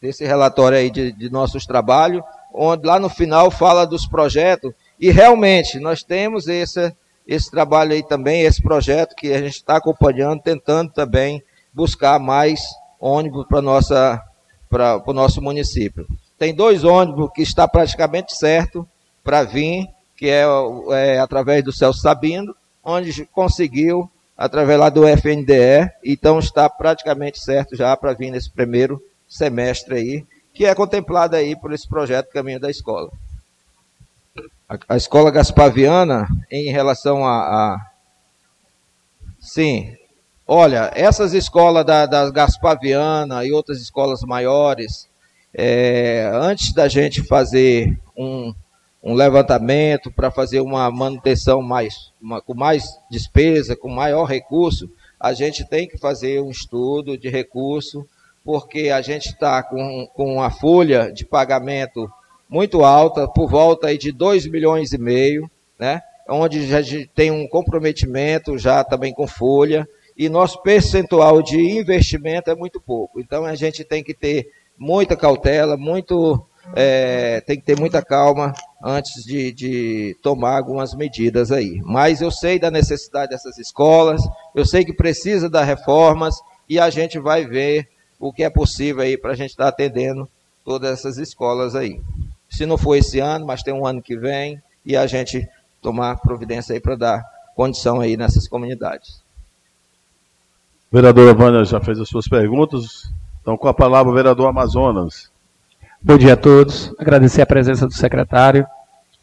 Speaker 9: desse relatório aí de, de nossos trabalhos, onde lá no final fala dos projetos, e realmente nós temos esse, esse trabalho aí também, esse projeto que a gente está acompanhando, tentando também buscar mais ônibus para nossa para o nosso município. Tem dois ônibus que está praticamente certo para vir, que é, é, através do Celso Sabino, onde conseguiu através lá do FNDE, então está praticamente certo já para vir nesse primeiro semestre aí, que é contemplado aí por esse projeto Caminho da Escola. A, a escola Gaspaviana, em relação a, a sim, Olha, essas escolas da, da Gaspaviana e outras escolas maiores, é, antes da gente fazer um, um levantamento para fazer uma manutenção mais, uma, com mais despesa, com maior recurso, a gente tem que fazer um estudo de recurso, porque a gente está com, com uma folha de pagamento muito alta, por volta aí de 2 milhões e meio, né? onde já tem um comprometimento já também com folha, e nosso percentual de investimento é muito pouco. Então a gente tem que ter muita cautela, muito, é, tem que ter muita calma antes de, de, tomar algumas medidas aí. Mas eu sei da necessidade dessas escolas, eu sei que precisa das reformas e a gente vai ver o que é possível aí para a gente estar tá atendendo todas essas escolas aí. Se não for esse ano, mas tem um ano que vem e a gente tomar providência aí para dar condição aí nessas comunidades.
Speaker 1: Vereadora Vânia já fez as suas perguntas. Então, com a palavra, o vereador Amazonas.
Speaker 11: Bom dia a todos. Agradecer a presença do secretário,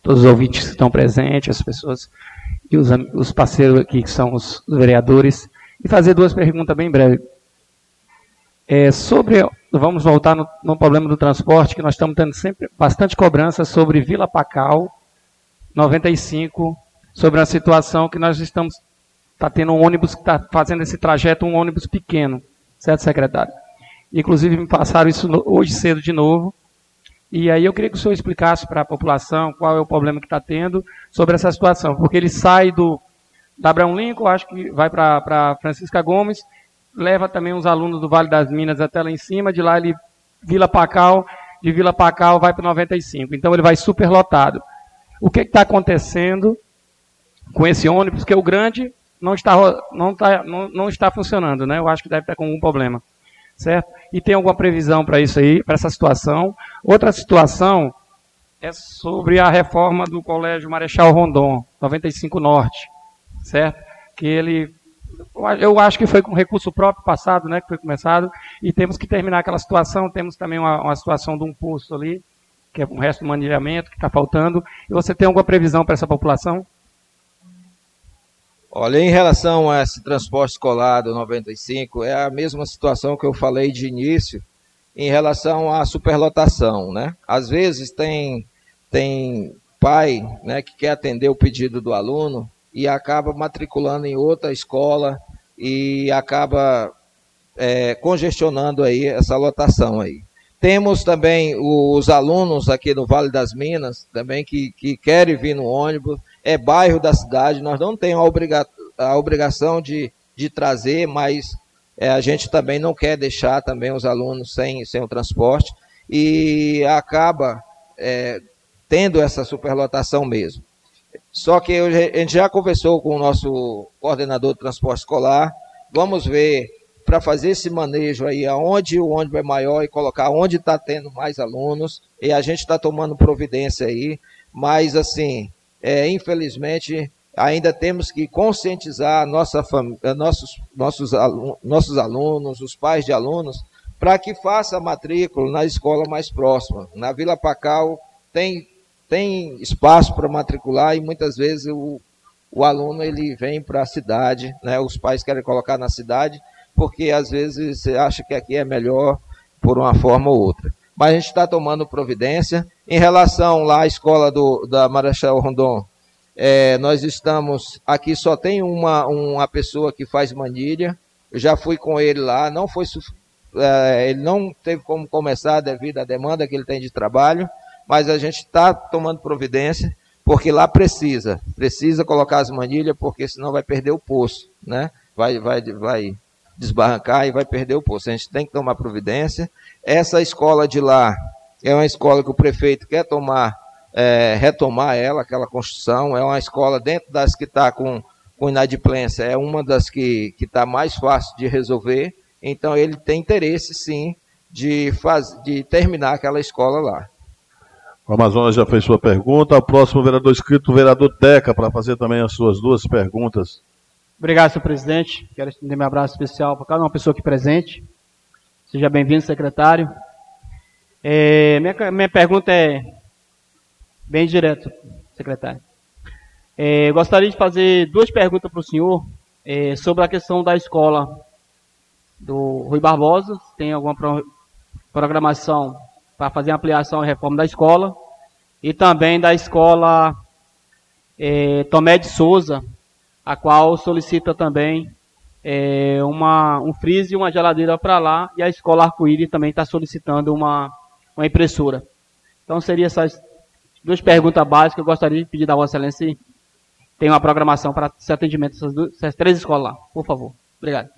Speaker 11: todos os ouvintes que estão presentes, as pessoas e os, os parceiros aqui que são os vereadores. E fazer duas perguntas bem breves. É, sobre, vamos voltar no, no, problema do transporte, que nós estamos tendo sempre bastante cobrança sobre Vila Pacal 95, sobre a situação que nós estamos Está tendo um ônibus que está fazendo esse trajeto, um ônibus pequeno, certo, secretário? Inclusive me passaram isso hoje cedo de novo. E aí eu queria que o senhor explicasse para a população qual é o problema que está tendo sobre essa situação. Porque ele sai do da Abraão Lincoln, acho que vai para Francisca Gomes, leva também uns alunos do Vale das Minas até lá em cima, de lá ele Vila Pacal, de Vila Pacal vai para 95. Então ele vai super lotado. O que está acontecendo com esse ônibus, que o grande não está, não, está, não, não está funcionando, né? Eu acho que deve estar com algum problema, certo? E tem alguma previsão para isso aí, para essa situação? Outra situação é sobre a reforma do Colégio Marechal Rondon, 95 Norte, certo? Que ele, eu acho que foi com recurso próprio passado, né, que foi começado, e temos que terminar aquela situação, temos também uma, uma situação de um posto ali, que é o resto do manilhamento que está faltando, e você tem alguma previsão para essa população?
Speaker 9: Olha, em relação a esse transporte escolar do 95, é a mesma situação que eu falei de início em relação à superlotação, né? Às vezes tem, tem pai né, que quer atender o pedido do aluno e acaba matriculando em outra escola e acaba é, congestionando aí essa lotação aí. Temos também os alunos aqui no Vale das Minas, também que, que querem vir no ônibus, é bairro da cidade, nós não temos a, obriga a obrigação de, de trazer, mas é, a gente também não quer deixar também os alunos sem, sem o transporte e acaba é, tendo essa superlotação mesmo. Só que a gente já conversou com o nosso coordenador de transporte escolar, vamos ver para fazer esse manejo aí, aonde o ônibus é maior e colocar onde está tendo mais alunos, e a gente está tomando providência aí, mas assim, é, infelizmente, ainda temos que conscientizar nossa eh, nossos, nossos, nossos alunos, os pais de alunos, para que faça matrícula na escola mais próxima. Na Vila Pacal tem, tem espaço para matricular e muitas vezes o, o aluno ele vem para a cidade, né? os pais querem colocar na cidade, porque às vezes você acha que aqui é melhor por uma forma ou outra. Mas a gente está tomando providência. Em relação lá à escola do, da Marechal Rondon, é, nós estamos, aqui só tem uma, uma pessoa que faz manilha, eu já fui com ele lá, não foi é, ele não teve como começar devido à demanda que ele tem de trabalho, mas a gente está tomando providência, porque lá precisa, precisa colocar as manilhas, porque senão vai perder o poço, né? Vai, vai, vai desbarrancar e vai perder o poço. A gente tem que tomar providência. Essa escola de lá é uma escola que o prefeito quer tomar, é, retomar ela, aquela construção. É uma escola dentro das que está com, com inadimplência, é uma das que está mais fácil de resolver. Então ele tem interesse, sim, de, faz, de terminar aquela escola lá.
Speaker 1: O Amazonas já fez sua pergunta. O próximo vereador inscrito, o vereador Teca, para fazer também as suas duas perguntas.
Speaker 12: Obrigado, senhor presidente. Quero estender meu abraço especial para cada uma pessoa aqui presente. Seja bem-vindo, secretário. É, minha, minha pergunta é bem direto, secretário. É, gostaria de fazer duas perguntas para o senhor é, sobre a questão da escola do Rui Barbosa. Tem alguma pro, programação para fazer ampliação e reforma da escola? E também da escola é, Tomé de Souza, a qual solicita também é, uma, um freezer e uma geladeira para lá. E a escola Arco-Íris também está solicitando uma, uma impressora. Então, seriam essas duas perguntas básicas eu gostaria de pedir da Vossa Excelência. Tem uma programação para esse atendimento dessas, duas, essas três escolas lá, por favor. Obrigado.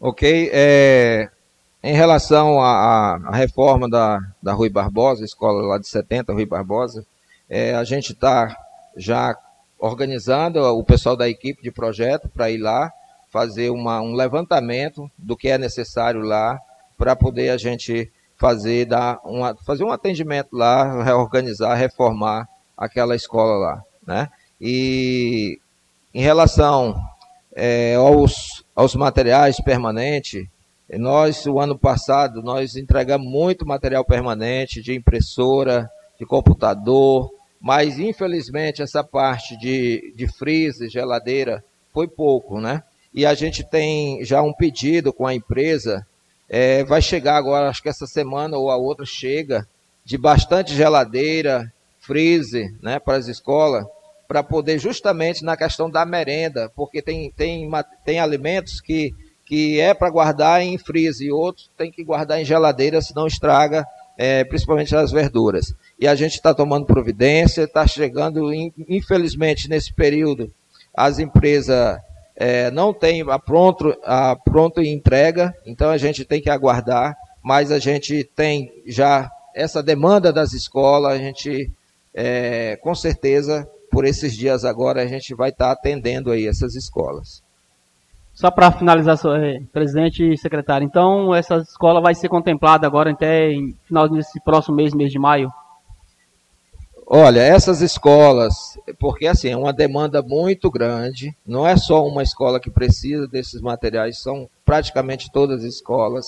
Speaker 9: Ok. É, em relação à, reforma da, da Rui Barbosa, escola lá de 70, Rui Barbosa, é, a gente está já organizando o pessoal da equipe de projeto para ir lá fazer uma, um levantamento do que é necessário lá para poder a gente fazer, dar uma, fazer um atendimento lá, reorganizar, reformar aquela escola lá. Né? E em relação é, aos, aos materiais permanentes, nós, o ano passado, nós entregamos muito material permanente de impressora, de computador, mas infelizmente essa parte de, de freezer, geladeira, foi pouco, né? E a gente tem já um pedido com a empresa, é, vai chegar agora, acho que essa semana ou a outra chega, de bastante geladeira, freezer, né, para as escolas, para poder justamente na questão da merenda, porque tem, tem, tem alimentos que que é para guardar em freezer e outros tem que guardar em geladeira, senão estraga, é, principalmente as verduras. E a gente está tomando providência, está chegando, infelizmente, nesse período, as empresas é, não têm a pronto, a pronto entrega, então a gente tem que aguardar, mas a gente tem já essa demanda das escolas, a gente, é, com certeza, por esses dias agora, a gente vai estar tá atendendo aí essas escolas.
Speaker 12: Só para finalizar, eh, presidente e secretário, então essa escola vai ser contemplada agora até em final desse próximo mês, mês de maio?
Speaker 9: Olha, essas escolas, porque assim, é uma demanda muito grande, não é só uma escola que precisa desses materiais, são praticamente todas as escolas.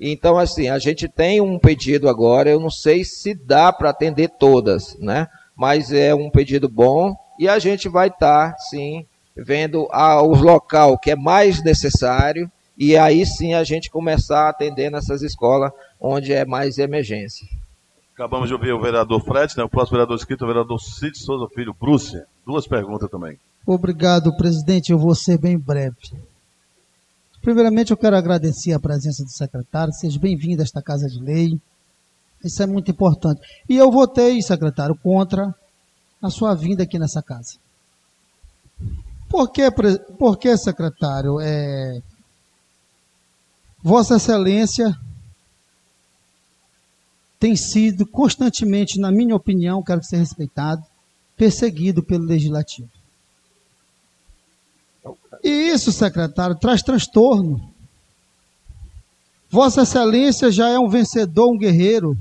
Speaker 9: Então, assim, a gente tem um pedido agora, eu não sei se dá para atender todas, né? Mas é um pedido bom e a gente vai estar, tá, sim, vendo a, os local que é mais necessário e aí sim a gente começar a atender nessas escolas onde é mais emergência.
Speaker 1: Acabamos de ouvir o vereador Fred, né? o próximo vereador escrito é o vereador Cid Souza Filho, Bruce. Duas perguntas também.
Speaker 7: Obrigado, presidente. Eu vou ser bem breve. Primeiramente, eu quero agradecer a presença do secretário. Seja bem-vindo a esta Casa de Lei. Isso é muito importante. E eu votei, secretário, contra a sua vinda aqui nessa casa. Por que, por que secretário? É, Vossa Excelência tem sido constantemente, na minha opinião, quero que seja respeitado, perseguido pelo Legislativo. E isso, secretário, traz transtorno. Vossa Excelência já é um vencedor, um guerreiro.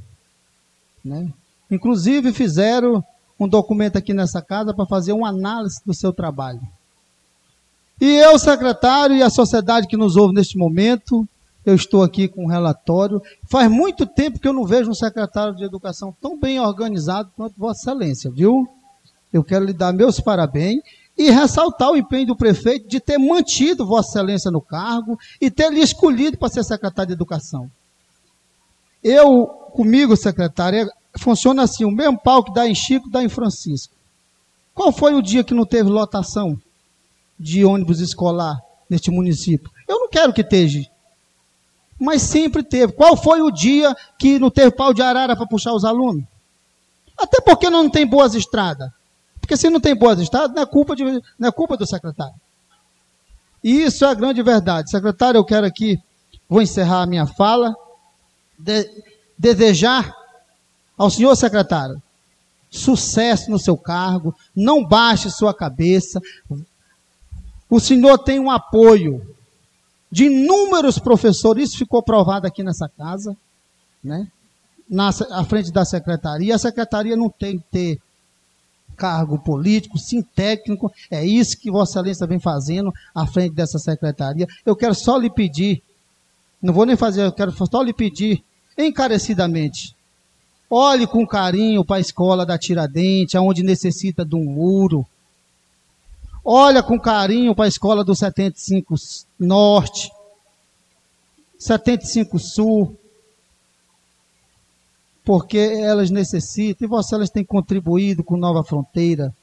Speaker 7: Né? Inclusive fizeram um documento aqui nessa casa para fazer uma análise do seu trabalho. E eu, secretário, e a sociedade que nos ouve neste momento, eu estou aqui com um relatório. Faz muito tempo que eu não vejo um secretário de educação tão bem organizado quanto Vossa Excelência, viu? Eu quero lhe dar meus parabéns e ressaltar o empenho do prefeito de ter mantido Vossa Excelência no cargo e ter lhe escolhido para ser secretário de educação. Eu, comigo, secretário, é, funciona assim: o mesmo pau que dá em Chico, dá em Francisco. Qual foi o dia que não teve lotação? De ônibus escolar neste município. Eu não quero que esteja. Mas sempre teve. Qual foi o dia que não teve pau de arara para puxar os alunos? Até porque não tem boas estradas. Porque se não tem boas estradas, não é culpa, de, não é culpa do secretário. E isso é a grande verdade. Secretário, eu quero aqui, vou encerrar a minha fala, de, desejar ao senhor secretário sucesso no seu cargo, não baixe sua cabeça. O senhor tem um apoio de inúmeros professores, isso ficou provado aqui nessa casa, né? Na à frente da secretaria. A secretaria não tem que ter cargo político, sim técnico. É isso que Vossa Excelência vem fazendo à frente dessa secretaria. Eu quero só lhe pedir, não vou nem fazer, eu quero só lhe pedir encarecidamente. Olhe com carinho para a escola da Tiradentes, aonde necessita de um muro. Olha com carinho para a escola do 75 Norte, 75 Sul, porque elas necessitam, e você elas têm contribuído com Nova Fronteira,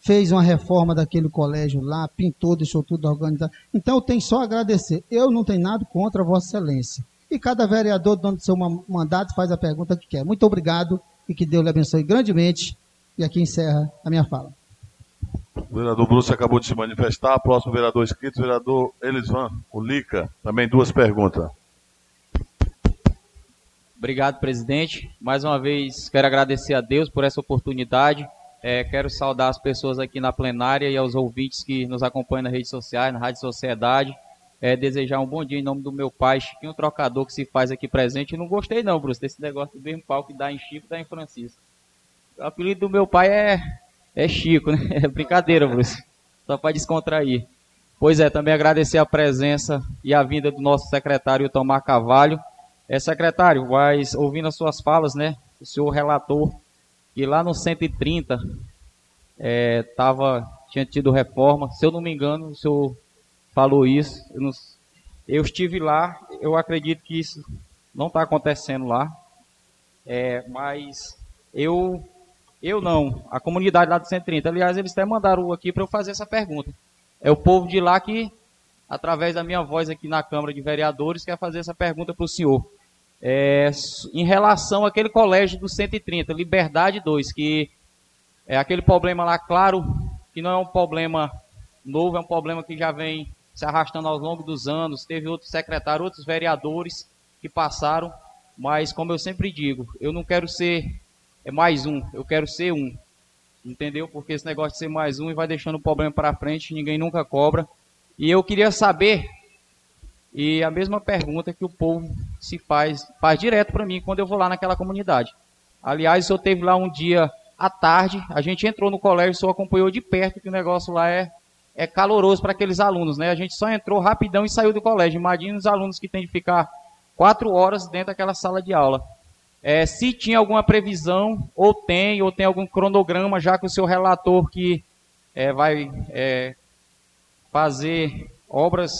Speaker 7: fez uma reforma daquele colégio lá, pintou, deixou tudo organizado. Então eu tenho só a agradecer. Eu não tenho nada contra Vossa Excelência. E cada vereador, dono do seu mandato, faz a pergunta que quer. Muito obrigado e que Deus lhe abençoe grandemente. E aqui encerra a minha fala.
Speaker 1: O vereador Bruce acabou de se manifestar. Próximo vereador inscrito, vereador Elisvan, o Lica. Também duas perguntas.
Speaker 6: Obrigado, presidente. Mais uma vez, quero agradecer a Deus por essa oportunidade. É, quero saudar as pessoas aqui na plenária e aos ouvintes que nos acompanham nas redes sociais, na Rádio Sociedade. É, desejar um bom dia em nome do meu pai, Chiquinho Trocador, que se faz aqui presente. Não gostei não, Bruce, desse negócio do mesmo pau que dá em Chico dá em Francisco. O apelido do meu pai é, é Chico, né? É brincadeira, Bruce. Só para descontrair. Pois é, também agradecer a presença e a vinda do nosso secretário Tomar Cavalho. É, secretário, mas ouvindo as suas falas, né? O senhor relatou que lá no 130 é, tava, tinha tido reforma. Se eu não me engano, o senhor falou isso. Eu, não, eu estive lá, eu acredito que isso não está acontecendo lá. É, mas eu, eu não, a comunidade lá do 130. Aliás, eles até mandaram aqui para eu fazer essa pergunta. É o povo de lá que, através da minha voz aqui na Câmara de Vereadores, quer fazer essa pergunta para o senhor é, em relação àquele colégio do 130, Liberdade 2, que é aquele problema lá, claro, que não é um problema novo, é um problema que já vem se arrastando ao longo dos anos. Teve outros secretários, outros vereadores que passaram, mas como eu sempre digo, eu não quero ser é mais um, eu quero ser um. Entendeu? Porque esse negócio de ser mais um e vai deixando o problema para frente, ninguém nunca cobra. E eu queria saber e a mesma pergunta que o povo se faz, faz direto para mim quando eu vou lá naquela comunidade. Aliás, eu teve lá um dia à tarde, a gente entrou no colégio, só acompanhou de perto que o negócio lá é, é caloroso para aqueles alunos, né? A gente só entrou rapidão e saiu do colégio. Imagina os alunos que têm de ficar quatro horas dentro daquela sala de aula. É, se tinha alguma previsão, ou tem, ou tem algum cronograma, já que o seu relator que é, vai é, fazer obras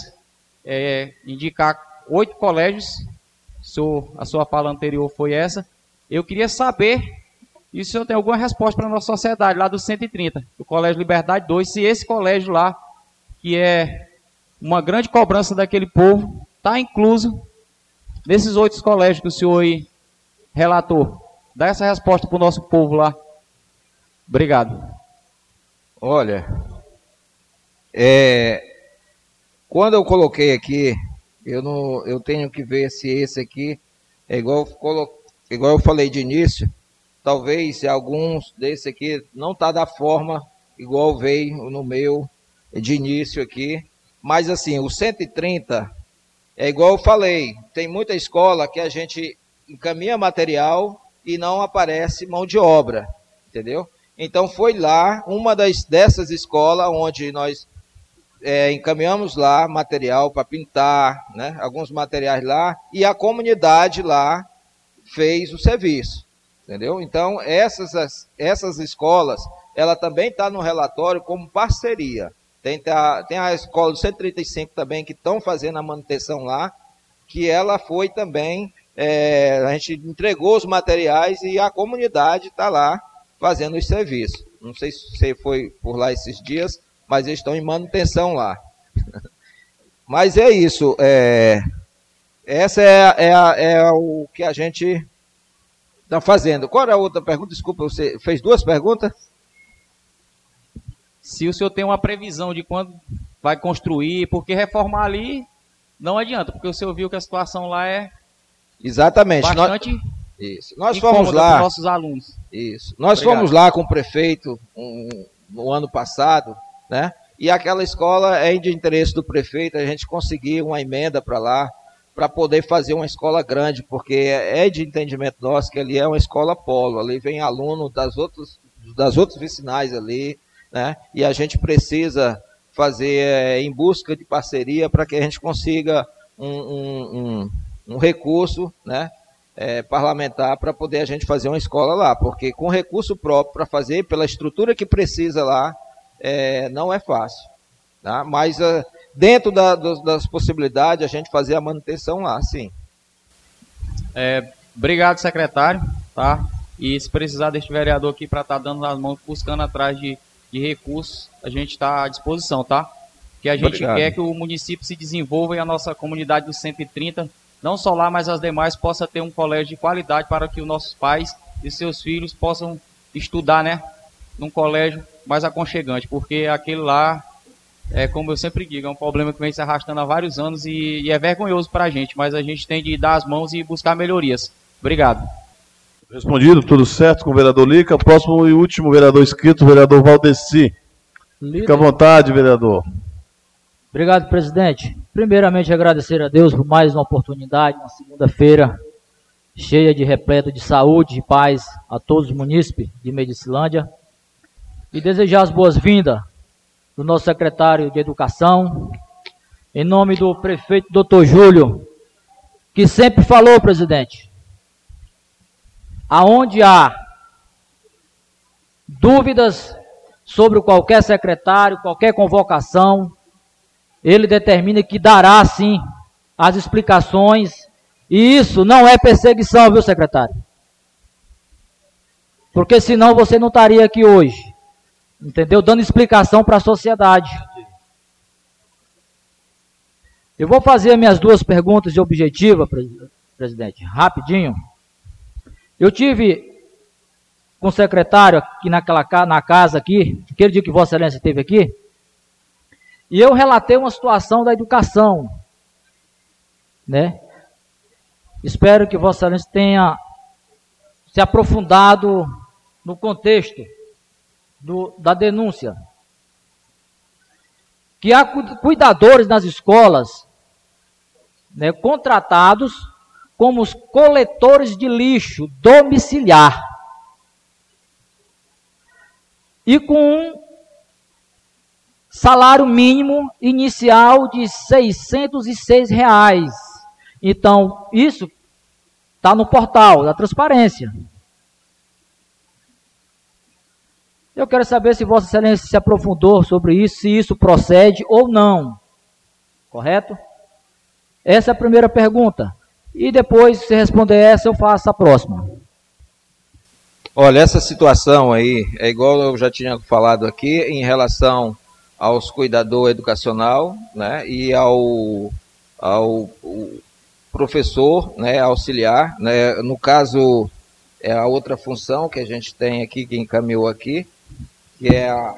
Speaker 6: é, indicar oito colégios, a sua fala anterior foi essa. Eu queria saber e se o senhor tem alguma resposta para a nossa sociedade, lá do 130, do Colégio Liberdade 2, se esse colégio lá, que é uma grande cobrança daquele povo, está incluso nesses oito colégios que o senhor aí relatou. Dá essa resposta para o nosso povo lá. Obrigado.
Speaker 9: Olha, é, quando eu coloquei aqui, eu, não, eu tenho que ver se esse aqui é igual, igual eu falei de início. Talvez alguns desse aqui não tá da forma igual veio no meu de início aqui. Mas assim, o 130 é igual eu falei. Tem muita escola que a gente encaminha material e não aparece mão de obra, entendeu? Então foi lá uma das dessas escolas onde nós é, encaminhamos lá material para pintar, né, alguns materiais lá, e a comunidade lá fez o serviço, entendeu? Então, essas, essas escolas, ela também está no relatório como parceria. Tem a, tem a escola do 135 também que estão fazendo a manutenção lá, que ela foi também, é, a gente entregou os materiais e a comunidade está lá fazendo os serviços. Não sei se foi por lá esses dias, mas eles estão em manutenção lá. mas é isso. É, Essa é, é, é o que a gente está fazendo. Qual era a outra pergunta? Desculpa, você fez duas perguntas?
Speaker 6: Se o senhor tem uma previsão de quando vai construir, porque reformar ali não adianta, porque o senhor viu que a situação lá é
Speaker 9: Exatamente.
Speaker 6: bastante
Speaker 9: Nós, isso. Nós fomos lá.
Speaker 6: nossos alunos.
Speaker 9: Isso. Nós
Speaker 6: Obrigado.
Speaker 9: fomos lá com o prefeito um, no ano passado, né? E aquela escola é de interesse do prefeito, a gente conseguiu uma emenda para lá, para poder fazer uma escola grande, porque é de entendimento nosso que ali é uma escola polo, ali vem aluno das outras, das outros vicinais ali, né? E a gente precisa fazer é, em busca de parceria para que a gente consiga um, um, um, um recurso, né? é, parlamentar para poder a gente fazer uma escola lá, porque com recurso próprio para fazer, pela estrutura que precisa lá, é, não é fácil. Tá? Mas ah, dentro da, dos- das possibilidades, a gente fazer a manutenção lá, sim.
Speaker 6: É, obrigado, secretário, tá? E se precisar deste vereador aqui para estar dando as mãos, buscando atrás de, de recursos, a gente está à disposição, tá? Porque a gente
Speaker 9: Obrigado.
Speaker 6: quer que o município se desenvolva e a nossa comunidade dos 130, não só lá, mas as demais, possa ter um colégio de qualidade para que os nossos pais e seus filhos possam estudar, né? Num colégio mais aconchegante, porque aquele lá, é como eu sempre digo, é um problema que vem se arrastando há vários anos e, e é vergonhoso para a gente, mas a gente tem de dar as mãos e buscar melhorias. Obrigado.
Speaker 1: Respondido, tudo certo com o vereador Lica. Próximo e último vereador inscrito, o vereador Valdeci. Fica à vontade, vereador.
Speaker 5: Obrigado, presidente. Primeiramente, agradecer a Deus por mais uma oportunidade, uma segunda-feira cheia de repleto de saúde e paz a todos os munícipes de Medicilândia. E desejar as boas-vindas do nosso secretário de Educação, em nome do prefeito Dr. Júlio, que sempre falou, presidente, aonde há dúvidas sobre qualquer secretário, qualquer convocação, ele determina que dará sim as explicações, e isso não é perseguição, viu, secretário? Porque senão você não estaria aqui hoje, entendeu? Dando explicação para a sociedade. Eu vou fazer minhas duas perguntas de objetiva, pres- presidente, rapidinho. Eu tive com o secretário aqui naquela na casa aqui, aquele dia que Vossa Excelência esteve aqui, e eu relatei uma situação da educação, né? Espero que Vossa Excelência tenha se aprofundado no contexto do- da denúncia. Que há cu- cuidadores nas escolas, né, contratados como os coletores de lixo domiciliar. E com um salário mínimo inicial de 606 reais. Então, isso está no portal da transparência. Eu quero saber se Vossa Excelência se aprofundou sobre isso, se isso procede ou não. Correto? Essa é a primeira pergunta. E depois, se responder essa, eu faço a próxima.
Speaker 9: Olha, essa situação aí é igual eu já tinha falado aqui em relação aos cuidador educacional, né, e ao, ao professor, né, auxiliar, né, no caso é a outra função que a gente tem aqui que encaminhou aqui, que é a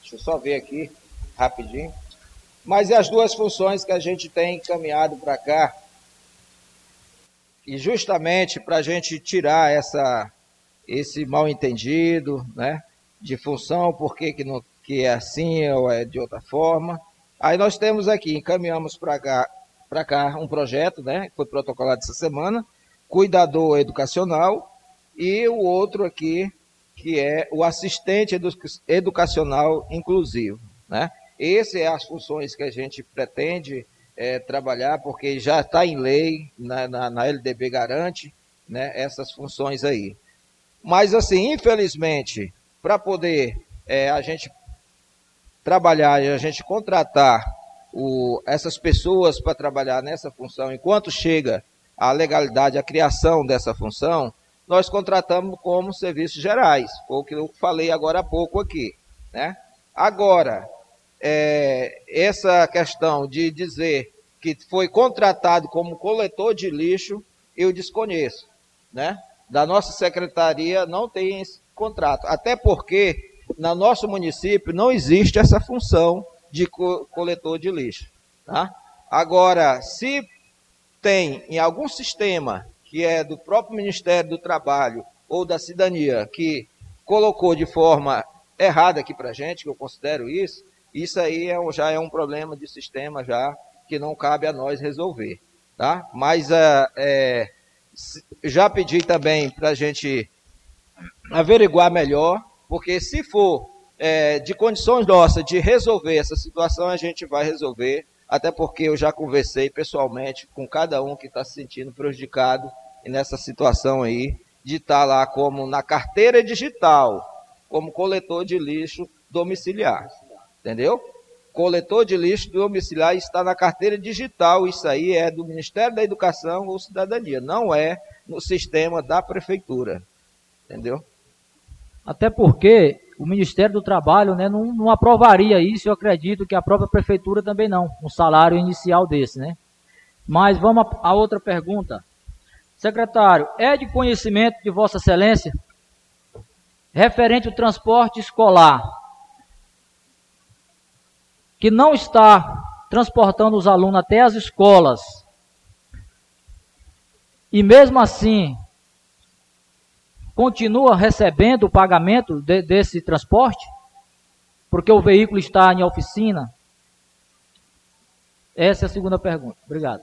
Speaker 9: deixa eu só ver aqui rapidinho, mas é as duas funções que a gente tem encaminhado para cá? E justamente para a gente tirar essa esse mal entendido, né, de função, por que, que, não, que é assim ou é de outra forma. Aí nós temos aqui, encaminhamos para cá, cá um projeto, né, que foi protocolado essa semana, cuidador educacional, e o outro aqui, que é o assistente edu educacional inclusivo, né. Essas são as funções que a gente pretende é, trabalhar, porque já está em lei, na, na, na LDB garante, né, essas funções aí. Mas, assim, infelizmente, para poder é, a gente trabalhar e a gente contratar o, essas pessoas para trabalhar nessa função, enquanto chega a legalidade, a criação dessa função, nós contratamos como serviços gerais. Foi o que eu falei agora há pouco aqui. Né? Agora, é, essa questão de dizer que foi contratado como coletor de lixo, eu desconheço, né? Da nossa secretaria não tem esse contrato, até porque no nosso município não existe essa função de co coletor de lixo, tá? Agora, se tem em algum sistema que é do próprio Ministério do Trabalho ou da Cidadania que colocou de forma errada aqui para gente, que eu considero isso, isso aí é, já é um problema de sistema já que não cabe a nós resolver, tá? Mas é, é, já pedi também para a gente averiguar melhor, porque se for é, de condições nossas de resolver essa situação, a gente vai resolver, até porque eu já conversei pessoalmente com cada um que está se sentindo prejudicado nessa situação aí, de estar tá lá como na carteira digital, como coletor de lixo domiciliar. Entendeu? Coletor de lixo domiciliar está na carteira digital. Isso aí é do Ministério da Educação ou Cidadania, não é no sistema da prefeitura. Entendeu?
Speaker 5: Até porque o Ministério do Trabalho né, não, não aprovaria isso, eu acredito que a própria prefeitura também não, um salário inicial desse, né? Mas vamos a outra pergunta. Secretário, é de conhecimento de Vossa Excelência, referente ao transporte escolar, que não está transportando os alunos até as escolas, e mesmo assim continua recebendo o pagamento de, desse transporte, porque o veículo está em oficina? Essa é a segunda pergunta. Obrigado.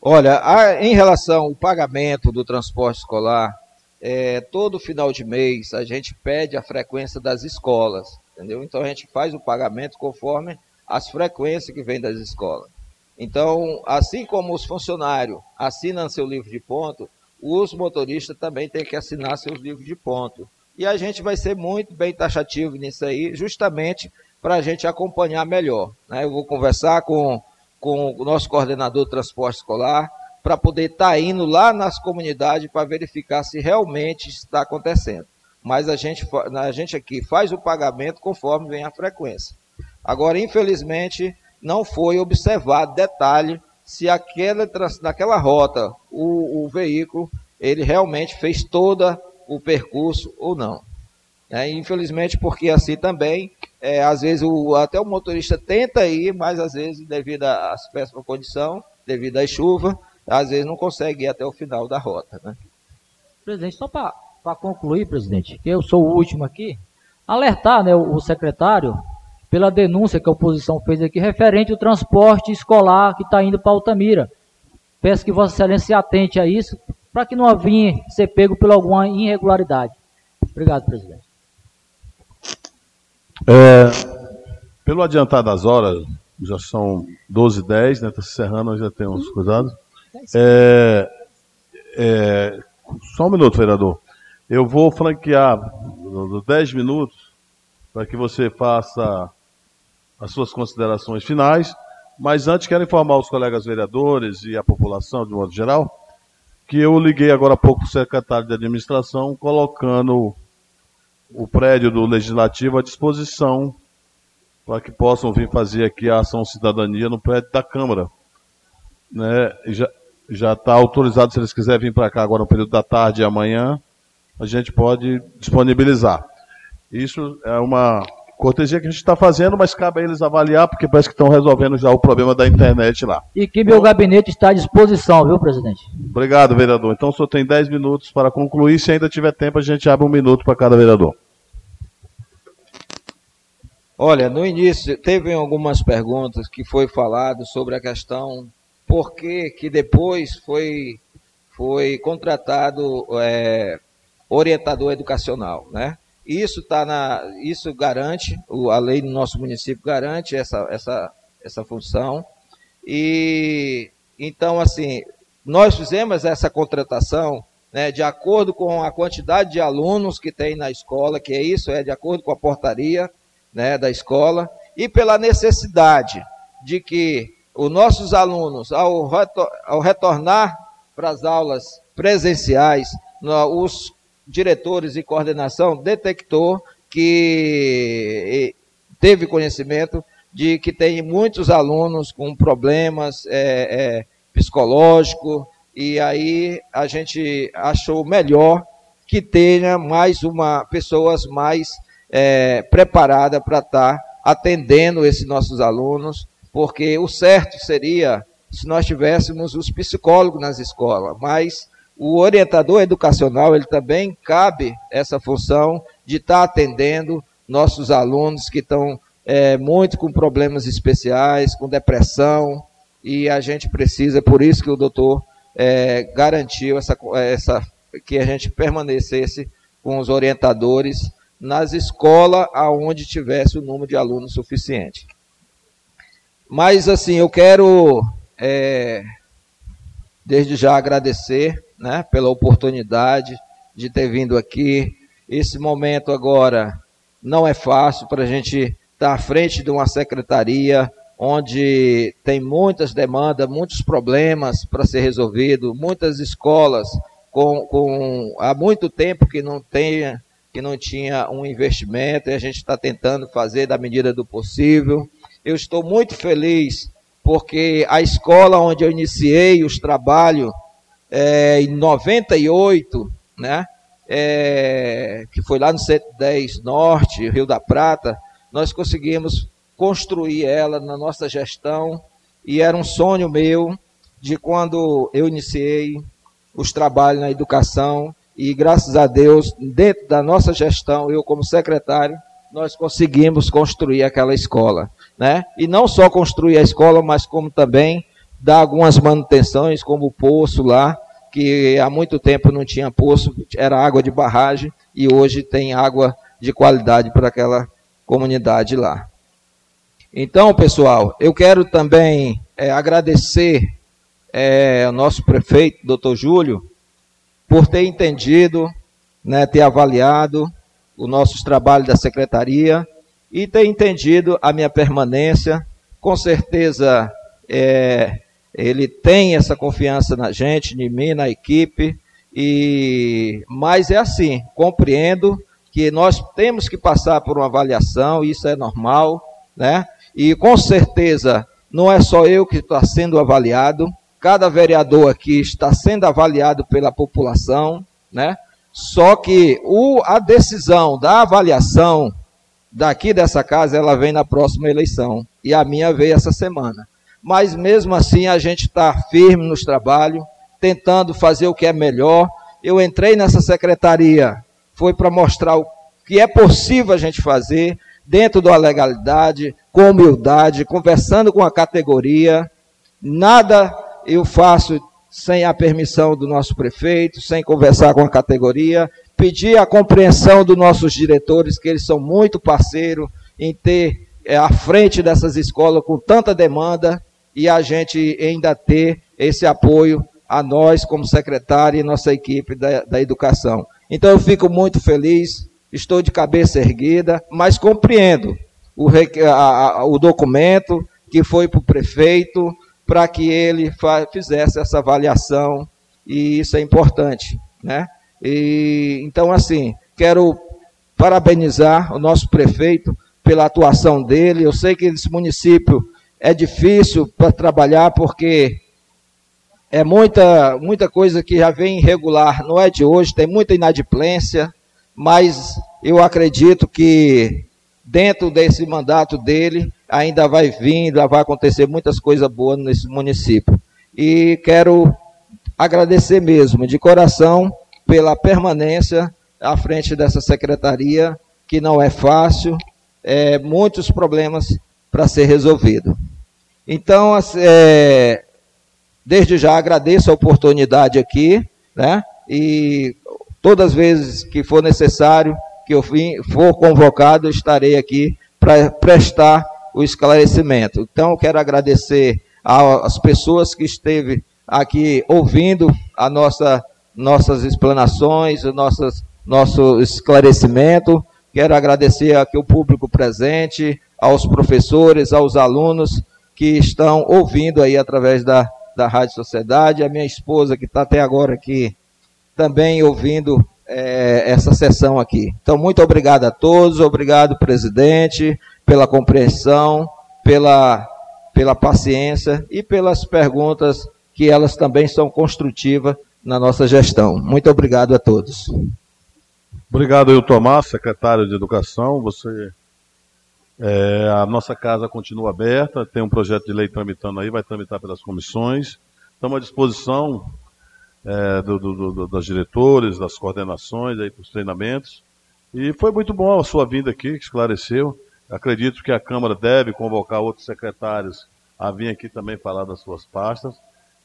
Speaker 9: Olha, a, em relação ao pagamento do transporte escolar, é, todo final de mês a gente pede a frequência das escolas, entendeu? Então a gente faz o pagamento conforme as frequências que vêm das escolas. Então, assim como os funcionários assinam seu livro de ponto, os motoristas também têm que assinar seus livros de ponto. E a gente vai ser muito bem taxativo nisso aí, justamente para a gente acompanhar melhor. Né? Eu vou conversar com com o nosso coordenador de transporte escolar, para poder estar tá indo lá nas comunidades para verificar se realmente está acontecendo. Mas a gente, a gente aqui faz o pagamento conforme vem a frequência. Agora, infelizmente, não foi observado detalhe se aquela, naquela rota o, o veículo ele realmente fez todo o percurso ou não. É, infelizmente, porque assim também, é, às vezes o, até o motorista tenta ir, mas às vezes, devido às péssimas condições, devido à chuva, às vezes não consegue ir até o final da rota. Né?
Speaker 5: Presidente, só para concluir, presidente, que eu sou o último aqui, alertar né, o, o secretário pela denúncia que a oposição fez aqui referente ao transporte escolar que está indo para Altamira. Peço que Vossa Excelência se atente a isso, para que não venha ser pego por alguma irregularidade. Obrigado, presidente.
Speaker 1: É, pelo adiantar das horas, já são 12 h 10, né? Está se encerrando, já tem uns cuidados. É, é, só um minuto, vereador. Eu vou franquear 10 minutos para que você faça as suas considerações finais. Mas antes, quero informar os colegas vereadores e a população, de modo geral, que eu liguei agora há pouco para o secretário de administração, colocando o prédio do Legislativo à disposição para que possam vir fazer aqui a ação cidadania no prédio da Câmara. Né? Já está autorizado, se eles quiserem vir para cá agora no período da tarde e amanhã, a gente pode disponibilizar. Isso é uma cortesia que a gente está fazendo, mas cabe a eles avaliar, porque parece que estão resolvendo já o problema da internet lá.
Speaker 5: E que meu gabinete está à disposição, viu, presidente?
Speaker 1: Obrigado, vereador. Então, o senhor tem 10 minutos para concluir. Se ainda tiver tempo, a gente abre um minuto para cada vereador.
Speaker 9: Olha, no início teve algumas perguntas que foi falado sobre a questão por que, que depois foi, foi contratado é, orientador educacional, né? Isso tá na, isso garante, a lei do nosso município garante essa, essa, essa função. E então assim, nós fizemos essa contratação né, de acordo com a quantidade de alunos que tem na escola, que é isso, é de acordo com a portaria né, da escola e pela necessidade de que os nossos alunos, ao, retor ao retornar para as aulas presenciais, no, os diretores e coordenação detectou que teve conhecimento de que tem muitos alunos com problemas é, é, psicológicos, e aí a gente achou melhor que tenha mais uma pessoas mais é, preparadas para estar tá atendendo esses nossos alunos, porque o certo seria se nós tivéssemos os psicólogos nas escolas, mas o orientador educacional ele também cabe essa função de estar tá atendendo nossos alunos que estão é, muito com problemas especiais, com depressão, e a gente precisa, por isso que o doutor é, garantiu essa, essa, que a gente permanecesse com os orientadores nas escolas aonde tivesse o número de alunos suficiente. Mas, assim, eu quero, é, desde já, agradecer né, pela oportunidade de ter vindo aqui. Esse momento agora não é fácil para a gente está à frente de uma secretaria onde tem muitas demandas, muitos problemas para ser resolvido, muitas escolas com, com há muito tempo que não tem, que não tinha um investimento e a gente está tentando fazer da medida do possível. Eu estou muito feliz porque a escola onde eu iniciei os trabalhos é, em 98, né, é, que foi lá no 110 Norte, Rio da Prata, nós conseguimos construir ela na nossa gestão e era um sonho meu de quando eu iniciei os trabalhos na educação e graças a Deus, dentro da nossa gestão, eu como secretário, nós conseguimos construir aquela escola, né? E não só construir a escola, mas como também dar algumas manutenções, como o poço lá, que há muito tempo não tinha poço, era água de barragem e hoje tem água de qualidade para aquela comunidade lá. Então, pessoal, eu quero também é, agradecer é, ao nosso prefeito, doutor Júlio, por ter entendido, né, ter avaliado os nossos trabalhos da secretaria e ter entendido a minha permanência. Com certeza, é, ele tem essa confiança na gente, em mim, na equipe, e mas é assim, compreendo que nós temos que passar por uma avaliação, isso é normal, né? E com certeza não é só eu que está sendo avaliado, cada vereador aqui está sendo avaliado pela população, né? Só que o, a decisão da avaliação daqui dessa casa, ela vem na próxima eleição. E a minha veio essa semana. Mas mesmo assim a gente está firme nos trabalhos, tentando fazer o que é melhor. Eu entrei nessa secretaria foi para mostrar o que é possível a gente fazer dentro da legalidade, com humildade, conversando com a categoria. Nada eu faço sem a permissão do nosso prefeito, sem conversar com a categoria, pedir a compreensão dos nossos diretores, que eles são muito parceiros em ter é, à frente dessas escolas com tanta demanda e a gente ainda ter esse apoio a nós como secretário e nossa equipe da, da educação. Então eu fico muito feliz, estou de cabeça erguida, mas compreendo o, a, a, o documento que foi para o prefeito para que ele fizesse essa avaliação e isso é importante, né? E, então assim quero parabenizar o nosso prefeito pela atuação dele. Eu sei que esse município é difícil para trabalhar porque é muita, muita coisa que já vem irregular, não é de hoje, tem muita inadimplência, mas eu acredito que dentro desse mandato dele ainda vai vir, vai acontecer muitas coisas boas nesse município. E quero agradecer mesmo, de coração, pela permanência à frente dessa secretaria, que não é fácil, é, muitos problemas para ser resolvido. Então, é, Desde já agradeço a oportunidade aqui, né? E todas as vezes que for necessário, que eu for convocado, estarei aqui para prestar o esclarecimento. Então, quero agradecer às pessoas que esteve aqui ouvindo a nossa nossas explanações, nossas, nosso esclarecimento. Quero agradecer aqui o público presente, aos professores, aos alunos que estão ouvindo aí através da da Rádio Sociedade, a minha esposa que está até agora aqui também ouvindo é, essa sessão aqui. Então, muito obrigado a todos, obrigado, presidente, pela compreensão pela, pela paciência e pelas perguntas que elas também são construtivas na nossa gestão. Muito obrigado a todos.
Speaker 1: Obrigado, eu Tomás, secretário de Educação. Você, é, a nossa casa continua aberta, tem um projeto de lei tramitando aí, vai tramitar pelas comissões. Estamos à disposição é, do, do, do, das diretores, das coordenações, aí, dos treinamentos. E foi muito bom a sua vinda aqui, que esclareceu. Acredito que a Câmara deve convocar outros secretários a vir aqui também falar das suas pastas.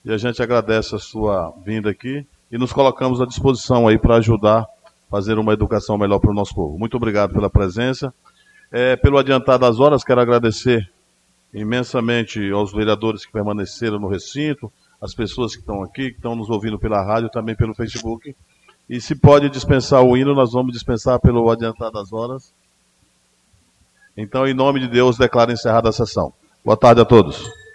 Speaker 1: E a gente agradece a sua vinda aqui e nos colocamos à disposição aí para ajudar a fazer uma educação melhor para o nosso povo. Muito obrigado pela presença. É, pelo adiantar das horas, quero agradecer imensamente aos vereadores que permaneceram no recinto, as pessoas que estão aqui, que estão nos ouvindo pela rádio, também pelo Facebook. E se pode dispensar o hino, nós vamos dispensar pelo adiantar das horas. Então, em nome de Deus, declaro encerrada a sessão. Boa tarde a todos.